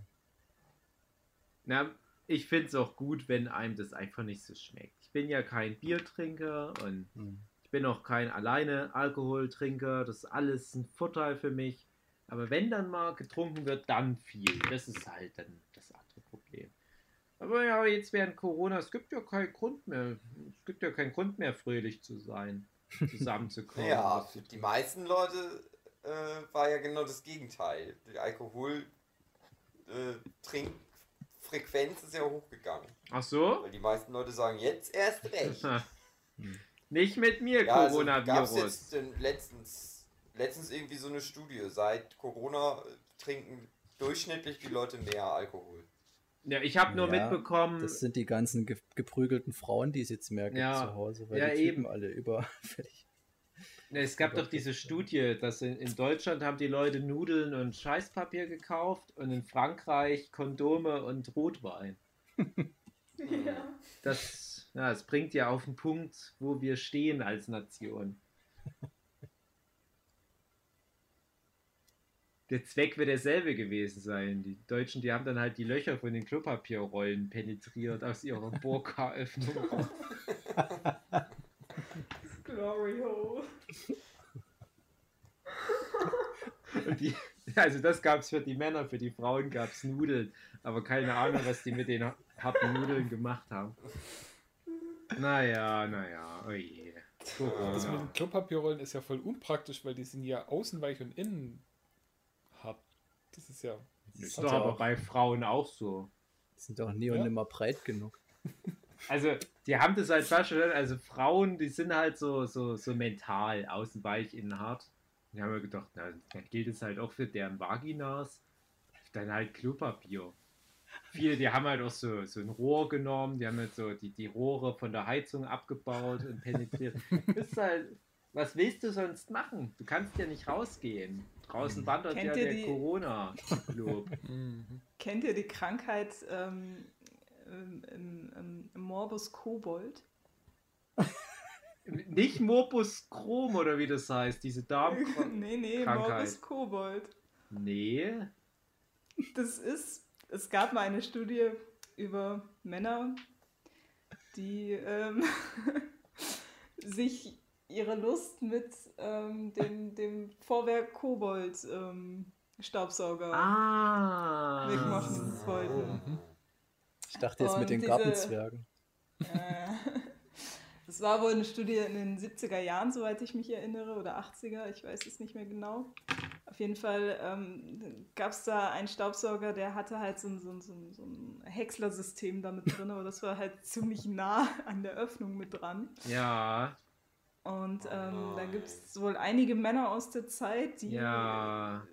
S3: Na, ich finde es auch gut, wenn einem das einfach nicht so schmeckt. Ich bin ja kein Biertrinker und
S2: Hm.
S3: ich bin auch kein alleine Alkoholtrinker. Das ist alles ein Vorteil für mich. Aber wenn dann mal getrunken wird, dann viel. Das ist halt dann. Aber ja, jetzt während Corona, es gibt ja keinen Grund mehr. Es gibt ja keinen Grund mehr, fröhlich zu sein, zusammenzukommen. *laughs*
S6: Ja, für die meisten Leute äh, war ja genau das Gegenteil. Die Alkohol äh, ist ja hochgegangen.
S3: Ach so?
S6: Weil die meisten Leute sagen, jetzt erst recht. *laughs*
S3: Nicht mit mir,
S6: Ja, also
S3: Coronavirus.
S6: jetzt denn letztens, letztens irgendwie so eine Studie. Seit Corona trinken durchschnittlich die Leute mehr Alkohol.
S3: Ja, ich habe nur
S2: Ja,
S3: mitbekommen,
S2: Das sind die ganzen ge geprügelten Frauen, die es jetzt mehr gibt
S3: Ja.
S2: zu Hause, weil
S3: Ja,
S2: die Typen
S3: eben.
S2: alle überfällig.
S3: Ne, Es gab doch diese Studie, dass in, in Deutschland haben die Leute Nudeln und Scheißpapier gekauft und in Frankreich Kondome und Rotwein. *laughs*
S5: Ja.
S3: Das, ja, das bringt ja auf den Punkt, wo wir stehen als Nation. Der Zweck wird derselbe gewesen sein. Die Deutschen, die haben dann halt die Löcher von den Klopapierrollen penetriert aus ihrer *laughs* Burka-Öffnung.
S5: Glory Hole.
S3: Die, also das gab es für die Männer, für die Frauen gab es Nudeln. Aber keine Ahnung, was die mit den harten Nudeln gemacht haben. Naja, naja, oh je.
S4: Das mit
S3: Corona.
S4: den Klopapierrollen ist ja voll unpraktisch, weil die sind ja außen weich und innen. Das ist ja.
S3: Ist
S2: hat
S3: doch aber
S2: auch-
S3: bei Frauen auch so.
S2: Die sind doch nie und
S4: Ja.
S2: nimmer breit genug. *laughs*
S3: Also, die haben das halt festgestellt, also Frauen, die sind halt so, so, so mental, außen weich, innen hart. Die haben mir gedacht, na, dann gilt es halt auch für deren Vaginas. Dann halt Klopapier. Viele, die haben halt auch so, so ein Rohr genommen, die haben halt so die, die Rohre von der Heizung abgebaut und penetriert. *laughs* Das ist halt, was willst du sonst machen? Du kannst ja nicht rausgehen. Draußen wandert
S5: Kennt
S3: ja
S5: ihr
S3: der
S5: die-
S3: Corona-Glob. *laughs*
S4: Mhm.
S5: Kennt ihr die Krankheit ähm, im, im, im Morbus Kobold? *laughs*
S3: Nicht Morbus Chrom oder wie das heißt, diese Darmkrankheit. *laughs*
S5: nee, nee,
S3: Krankheit.
S5: Morbus Kobold.
S3: Nee.
S5: Das ist, es gab mal eine Studie über Männer, die ähm, sich ihre Lust mit ähm, dem, dem Vorwerk Kobold ähm, Staubsauger
S3: Ah.
S5: wegmachen wollten.
S2: Ich dachte jetzt
S5: Und
S2: mit den
S5: diese-
S2: Gartenzwergen.
S5: Äh, *laughs* Das war wohl eine Studie in den 70er Jahren, soweit ich mich erinnere, oder 80er, ich weiß es nicht mehr genau. Auf jeden Fall ähm, gab es da einen Staubsauger, der hatte halt so ein, so ein, so ein, so ein Häcksler-System da mit drin, aber das war halt *laughs* ziemlich nah an der Öffnung mit dran.
S3: Ja,
S5: Und ähm,
S6: Oh
S5: da gibt es wohl einige Männer aus der Zeit, die
S3: ja.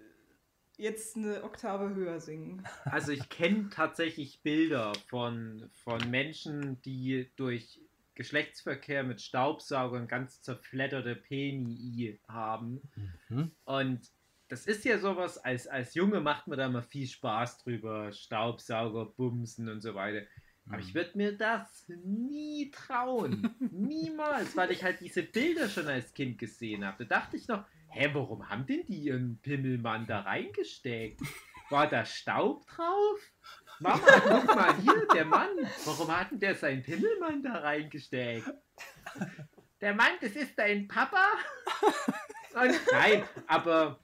S5: jetzt eine Oktave höher singen. *laughs*
S3: Also ich kenne tatsächlich Bilder von, von Menschen, die durch Geschlechtsverkehr mit Staubsaugern ganz zerfledderte Penii haben.
S2: Mhm.
S3: Und das ist ja sowas, als, als Junge macht man da mal viel Spaß drüber, Staubsauger, Bumsen und so weiter. Aber ich würde mir das nie trauen. *laughs* Niemals, weil ich halt diese Bilder schon als Kind gesehen habe. Da dachte ich noch, hä, warum haben denn die ihren Pimmelmann da reingesteckt? War da Staub drauf? Mama, guck mal hier, der Mann. Warum hat denn der seinen Pimmelmann da reingesteckt? Der Mann, das ist dein Papa? *laughs* Und, nein, aber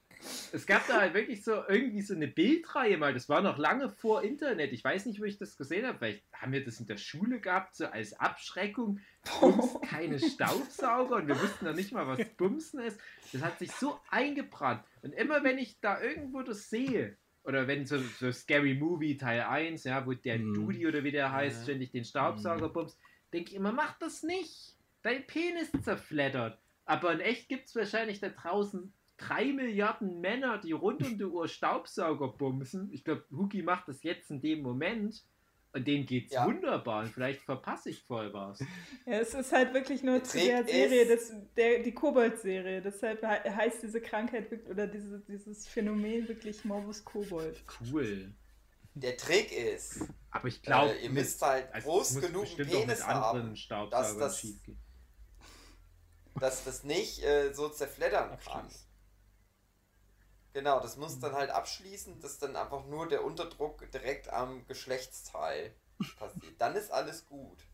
S3: es gab da halt wirklich so irgendwie so eine Bildreihe mal. Das war noch lange vor Internet. Ich weiß nicht, wo ich das gesehen habe. Vielleicht haben wir das in der Schule gehabt, so als Abschreckung. Bums, *laughs* keine Staubsauger und wir wussten noch nicht mal, was Bumsen ist. Das hat sich so eingebrannt. Und immer wenn ich da irgendwo das sehe, oder wenn so, so Scary Movie Teil 1, ja, wo der
S2: Mhm.
S3: Dudi oder wie der heißt,
S6: Ja.
S3: ständig den Staubsauger bumst, denke ich immer, mach das nicht. Dein Penis zerfleddert. Aber in echt gibt es wahrscheinlich da draußen drei Milliarden Männer, die rund um die Uhr Staubsauger bumsen. Ich glaube, Huki macht das jetzt in dem Moment. Und denen geht's
S6: Ja.
S3: wunderbar. Und vielleicht verpasse ich voll was.
S5: Ja, es ist halt wirklich nur
S6: Der
S5: zu der Serie, das, der, die Kobold-Serie. Deshalb he- heißt diese Krankheit oder diese, dieses Phänomen wirklich Morbus Kobold.
S3: Cool.
S6: Der Trick ist,
S3: Aber ich glaube,
S6: äh, ihr müsst halt groß genug Penis haben,
S3: Staubsaugern
S6: das- dass das nicht äh, so zerfleddern kann.
S4: Abschließen.
S6: Genau, das muss dann halt abschließen, dass dann einfach nur der Unterdruck direkt am Geschlechtsteil *laughs* passiert. Dann ist alles gut.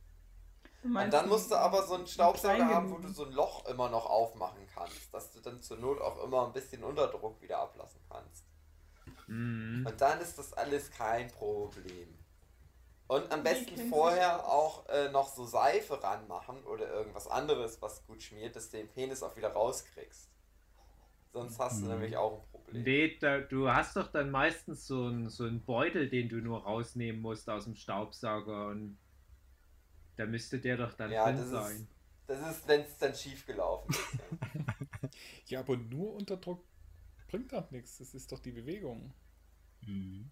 S6: Und dann musst du aber so einen Staubsauger haben, wo du so ein Loch immer noch aufmachen kannst, dass du dann zur Not auch immer ein bisschen Unterdruck wieder ablassen kannst.
S3: Mhm.
S6: Und dann ist das alles kein Problem. Und am besten vorher auch äh, noch so Seife ranmachen oder irgendwas anderes, was gut schmiert, dass du den Penis auch wieder rauskriegst. Sonst hast du
S2: Mhm.
S6: nämlich auch ein Problem.
S3: Nee, da, du hast doch dann meistens so einen so einen Beutel, den du nur rausnehmen musst aus dem Staubsauger und da müsste der doch dann
S6: Ja,
S3: drin
S6: das ist-
S3: sein.
S6: Das ist, wenn es dann schief gelaufen ist. Ja. *laughs*
S4: Aber nur Unterdruck bringt doch nichts. Das ist doch die Bewegung,
S2: Mhm.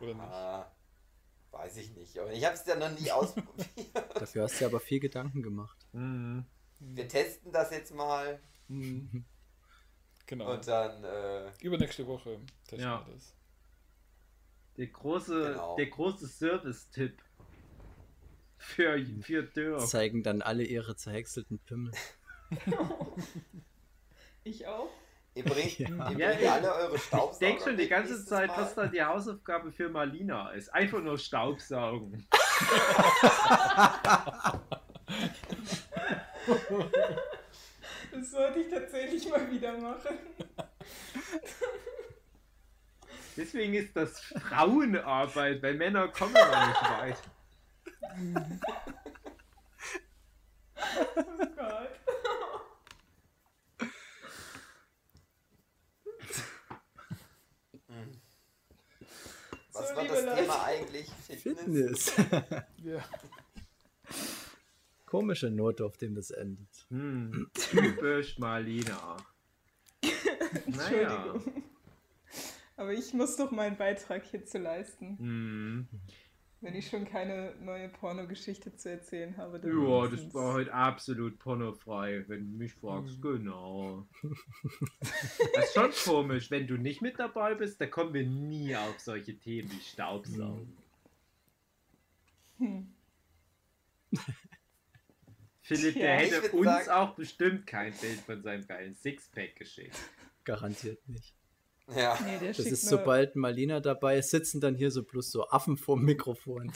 S4: oder nicht?
S6: ah, weiß ich nicht. Aber ich habe es ja noch nie ausprobiert.
S2: Dafür hast du dir aber viel Gedanken gemacht.
S3: Mhm.
S6: Wir testen das jetzt mal
S4: Mhm. Genau.
S6: und dann. Äh,
S4: Übernächste Woche testen
S3: Ja.
S4: wir das.
S3: Der große,
S6: Genau.
S3: der große Service-Tipp für, für Dörr.
S2: Zeigen dann alle ihre zerhäckselten Pimmel. *laughs*
S5: Ich auch.
S6: ihr bringt, *laughs*
S2: Ja.
S6: ihr
S3: Ja,
S6: bringt
S3: ich-
S6: alle eure
S3: Ich
S6: Staubsauger.
S3: denke schon die ganze Zeit,
S6: Mal.
S3: was da die Hausaufgabe für Malina ist. Einfach nur Staubsaugen. *laughs*
S5: Das sollte ich tatsächlich mal wieder machen.
S3: Deswegen ist das Frauenarbeit, weil Männer kommen da nicht weit.
S5: Oh Gott.
S6: Was
S5: So,
S6: war das
S5: Leute.
S6: Thema eigentlich? Fitness?
S2: Fitness. *laughs*
S4: Ja.
S2: Komische Note, auf dem das endet.
S3: Hm, typisch *laughs* Malina. Naja.
S5: Entschuldigung. Aber ich muss doch meinen Beitrag hierzu leisten.
S3: Hm.
S5: Wenn ich schon keine neue Pornogeschichte zu erzählen habe. dann
S3: Ja, das war heute absolut pornofrei, wenn du mich fragst. Genau. *laughs* Das ist schon komisch, wenn du nicht mit dabei bist, da kommen wir nie auf solche Themen wie Staubsaugen.
S5: Hm. *laughs*
S3: Philipp,
S5: Ja.
S3: der
S6: Ich
S3: hätte uns
S6: sagen-
S3: auch bestimmt kein Bild von seinem geilen Sixpack geschickt.
S2: Garantiert nicht.
S6: Ja.
S5: Nee, der
S2: Das ist, sobald Marlina dabei ist, sitzen dann hier so bloß so Affen vorm Mikrofon.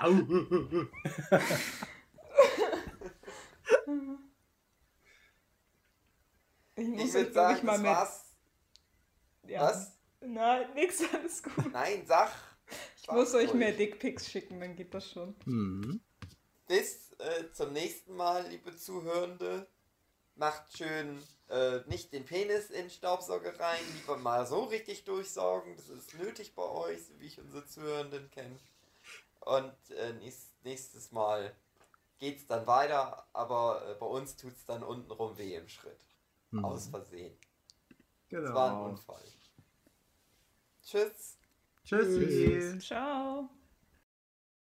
S3: Au.
S5: Ich muss
S6: Ich sagen,
S5: ich, mal
S6: das
S5: mit.
S6: war's.
S5: Ja.
S6: Was?
S5: Nein, nix, alles gut.
S6: Nein, sag.
S5: Ich muss euch
S6: ruhig.
S5: mehr Dickpics schicken, dann geht das schon.
S2: Mhm.
S6: Bis äh, zum nächsten Mal, liebe Zuhörende. Macht schön äh, nicht den Penis in Staubsauger rein, lieber mal so richtig durchsaugen. Das ist nötig bei euch, so wie ich unsere Zuhörenden kenne. Und äh, nächst, nächstes Mal geht's dann weiter, aber äh, bei uns tut's dann untenrum weh im Schritt.
S2: Mhm.
S6: Aus Versehen.
S7: Genau.
S6: Das war ein Unfall. Tschüss.
S7: Tschüssi.
S5: Ciao.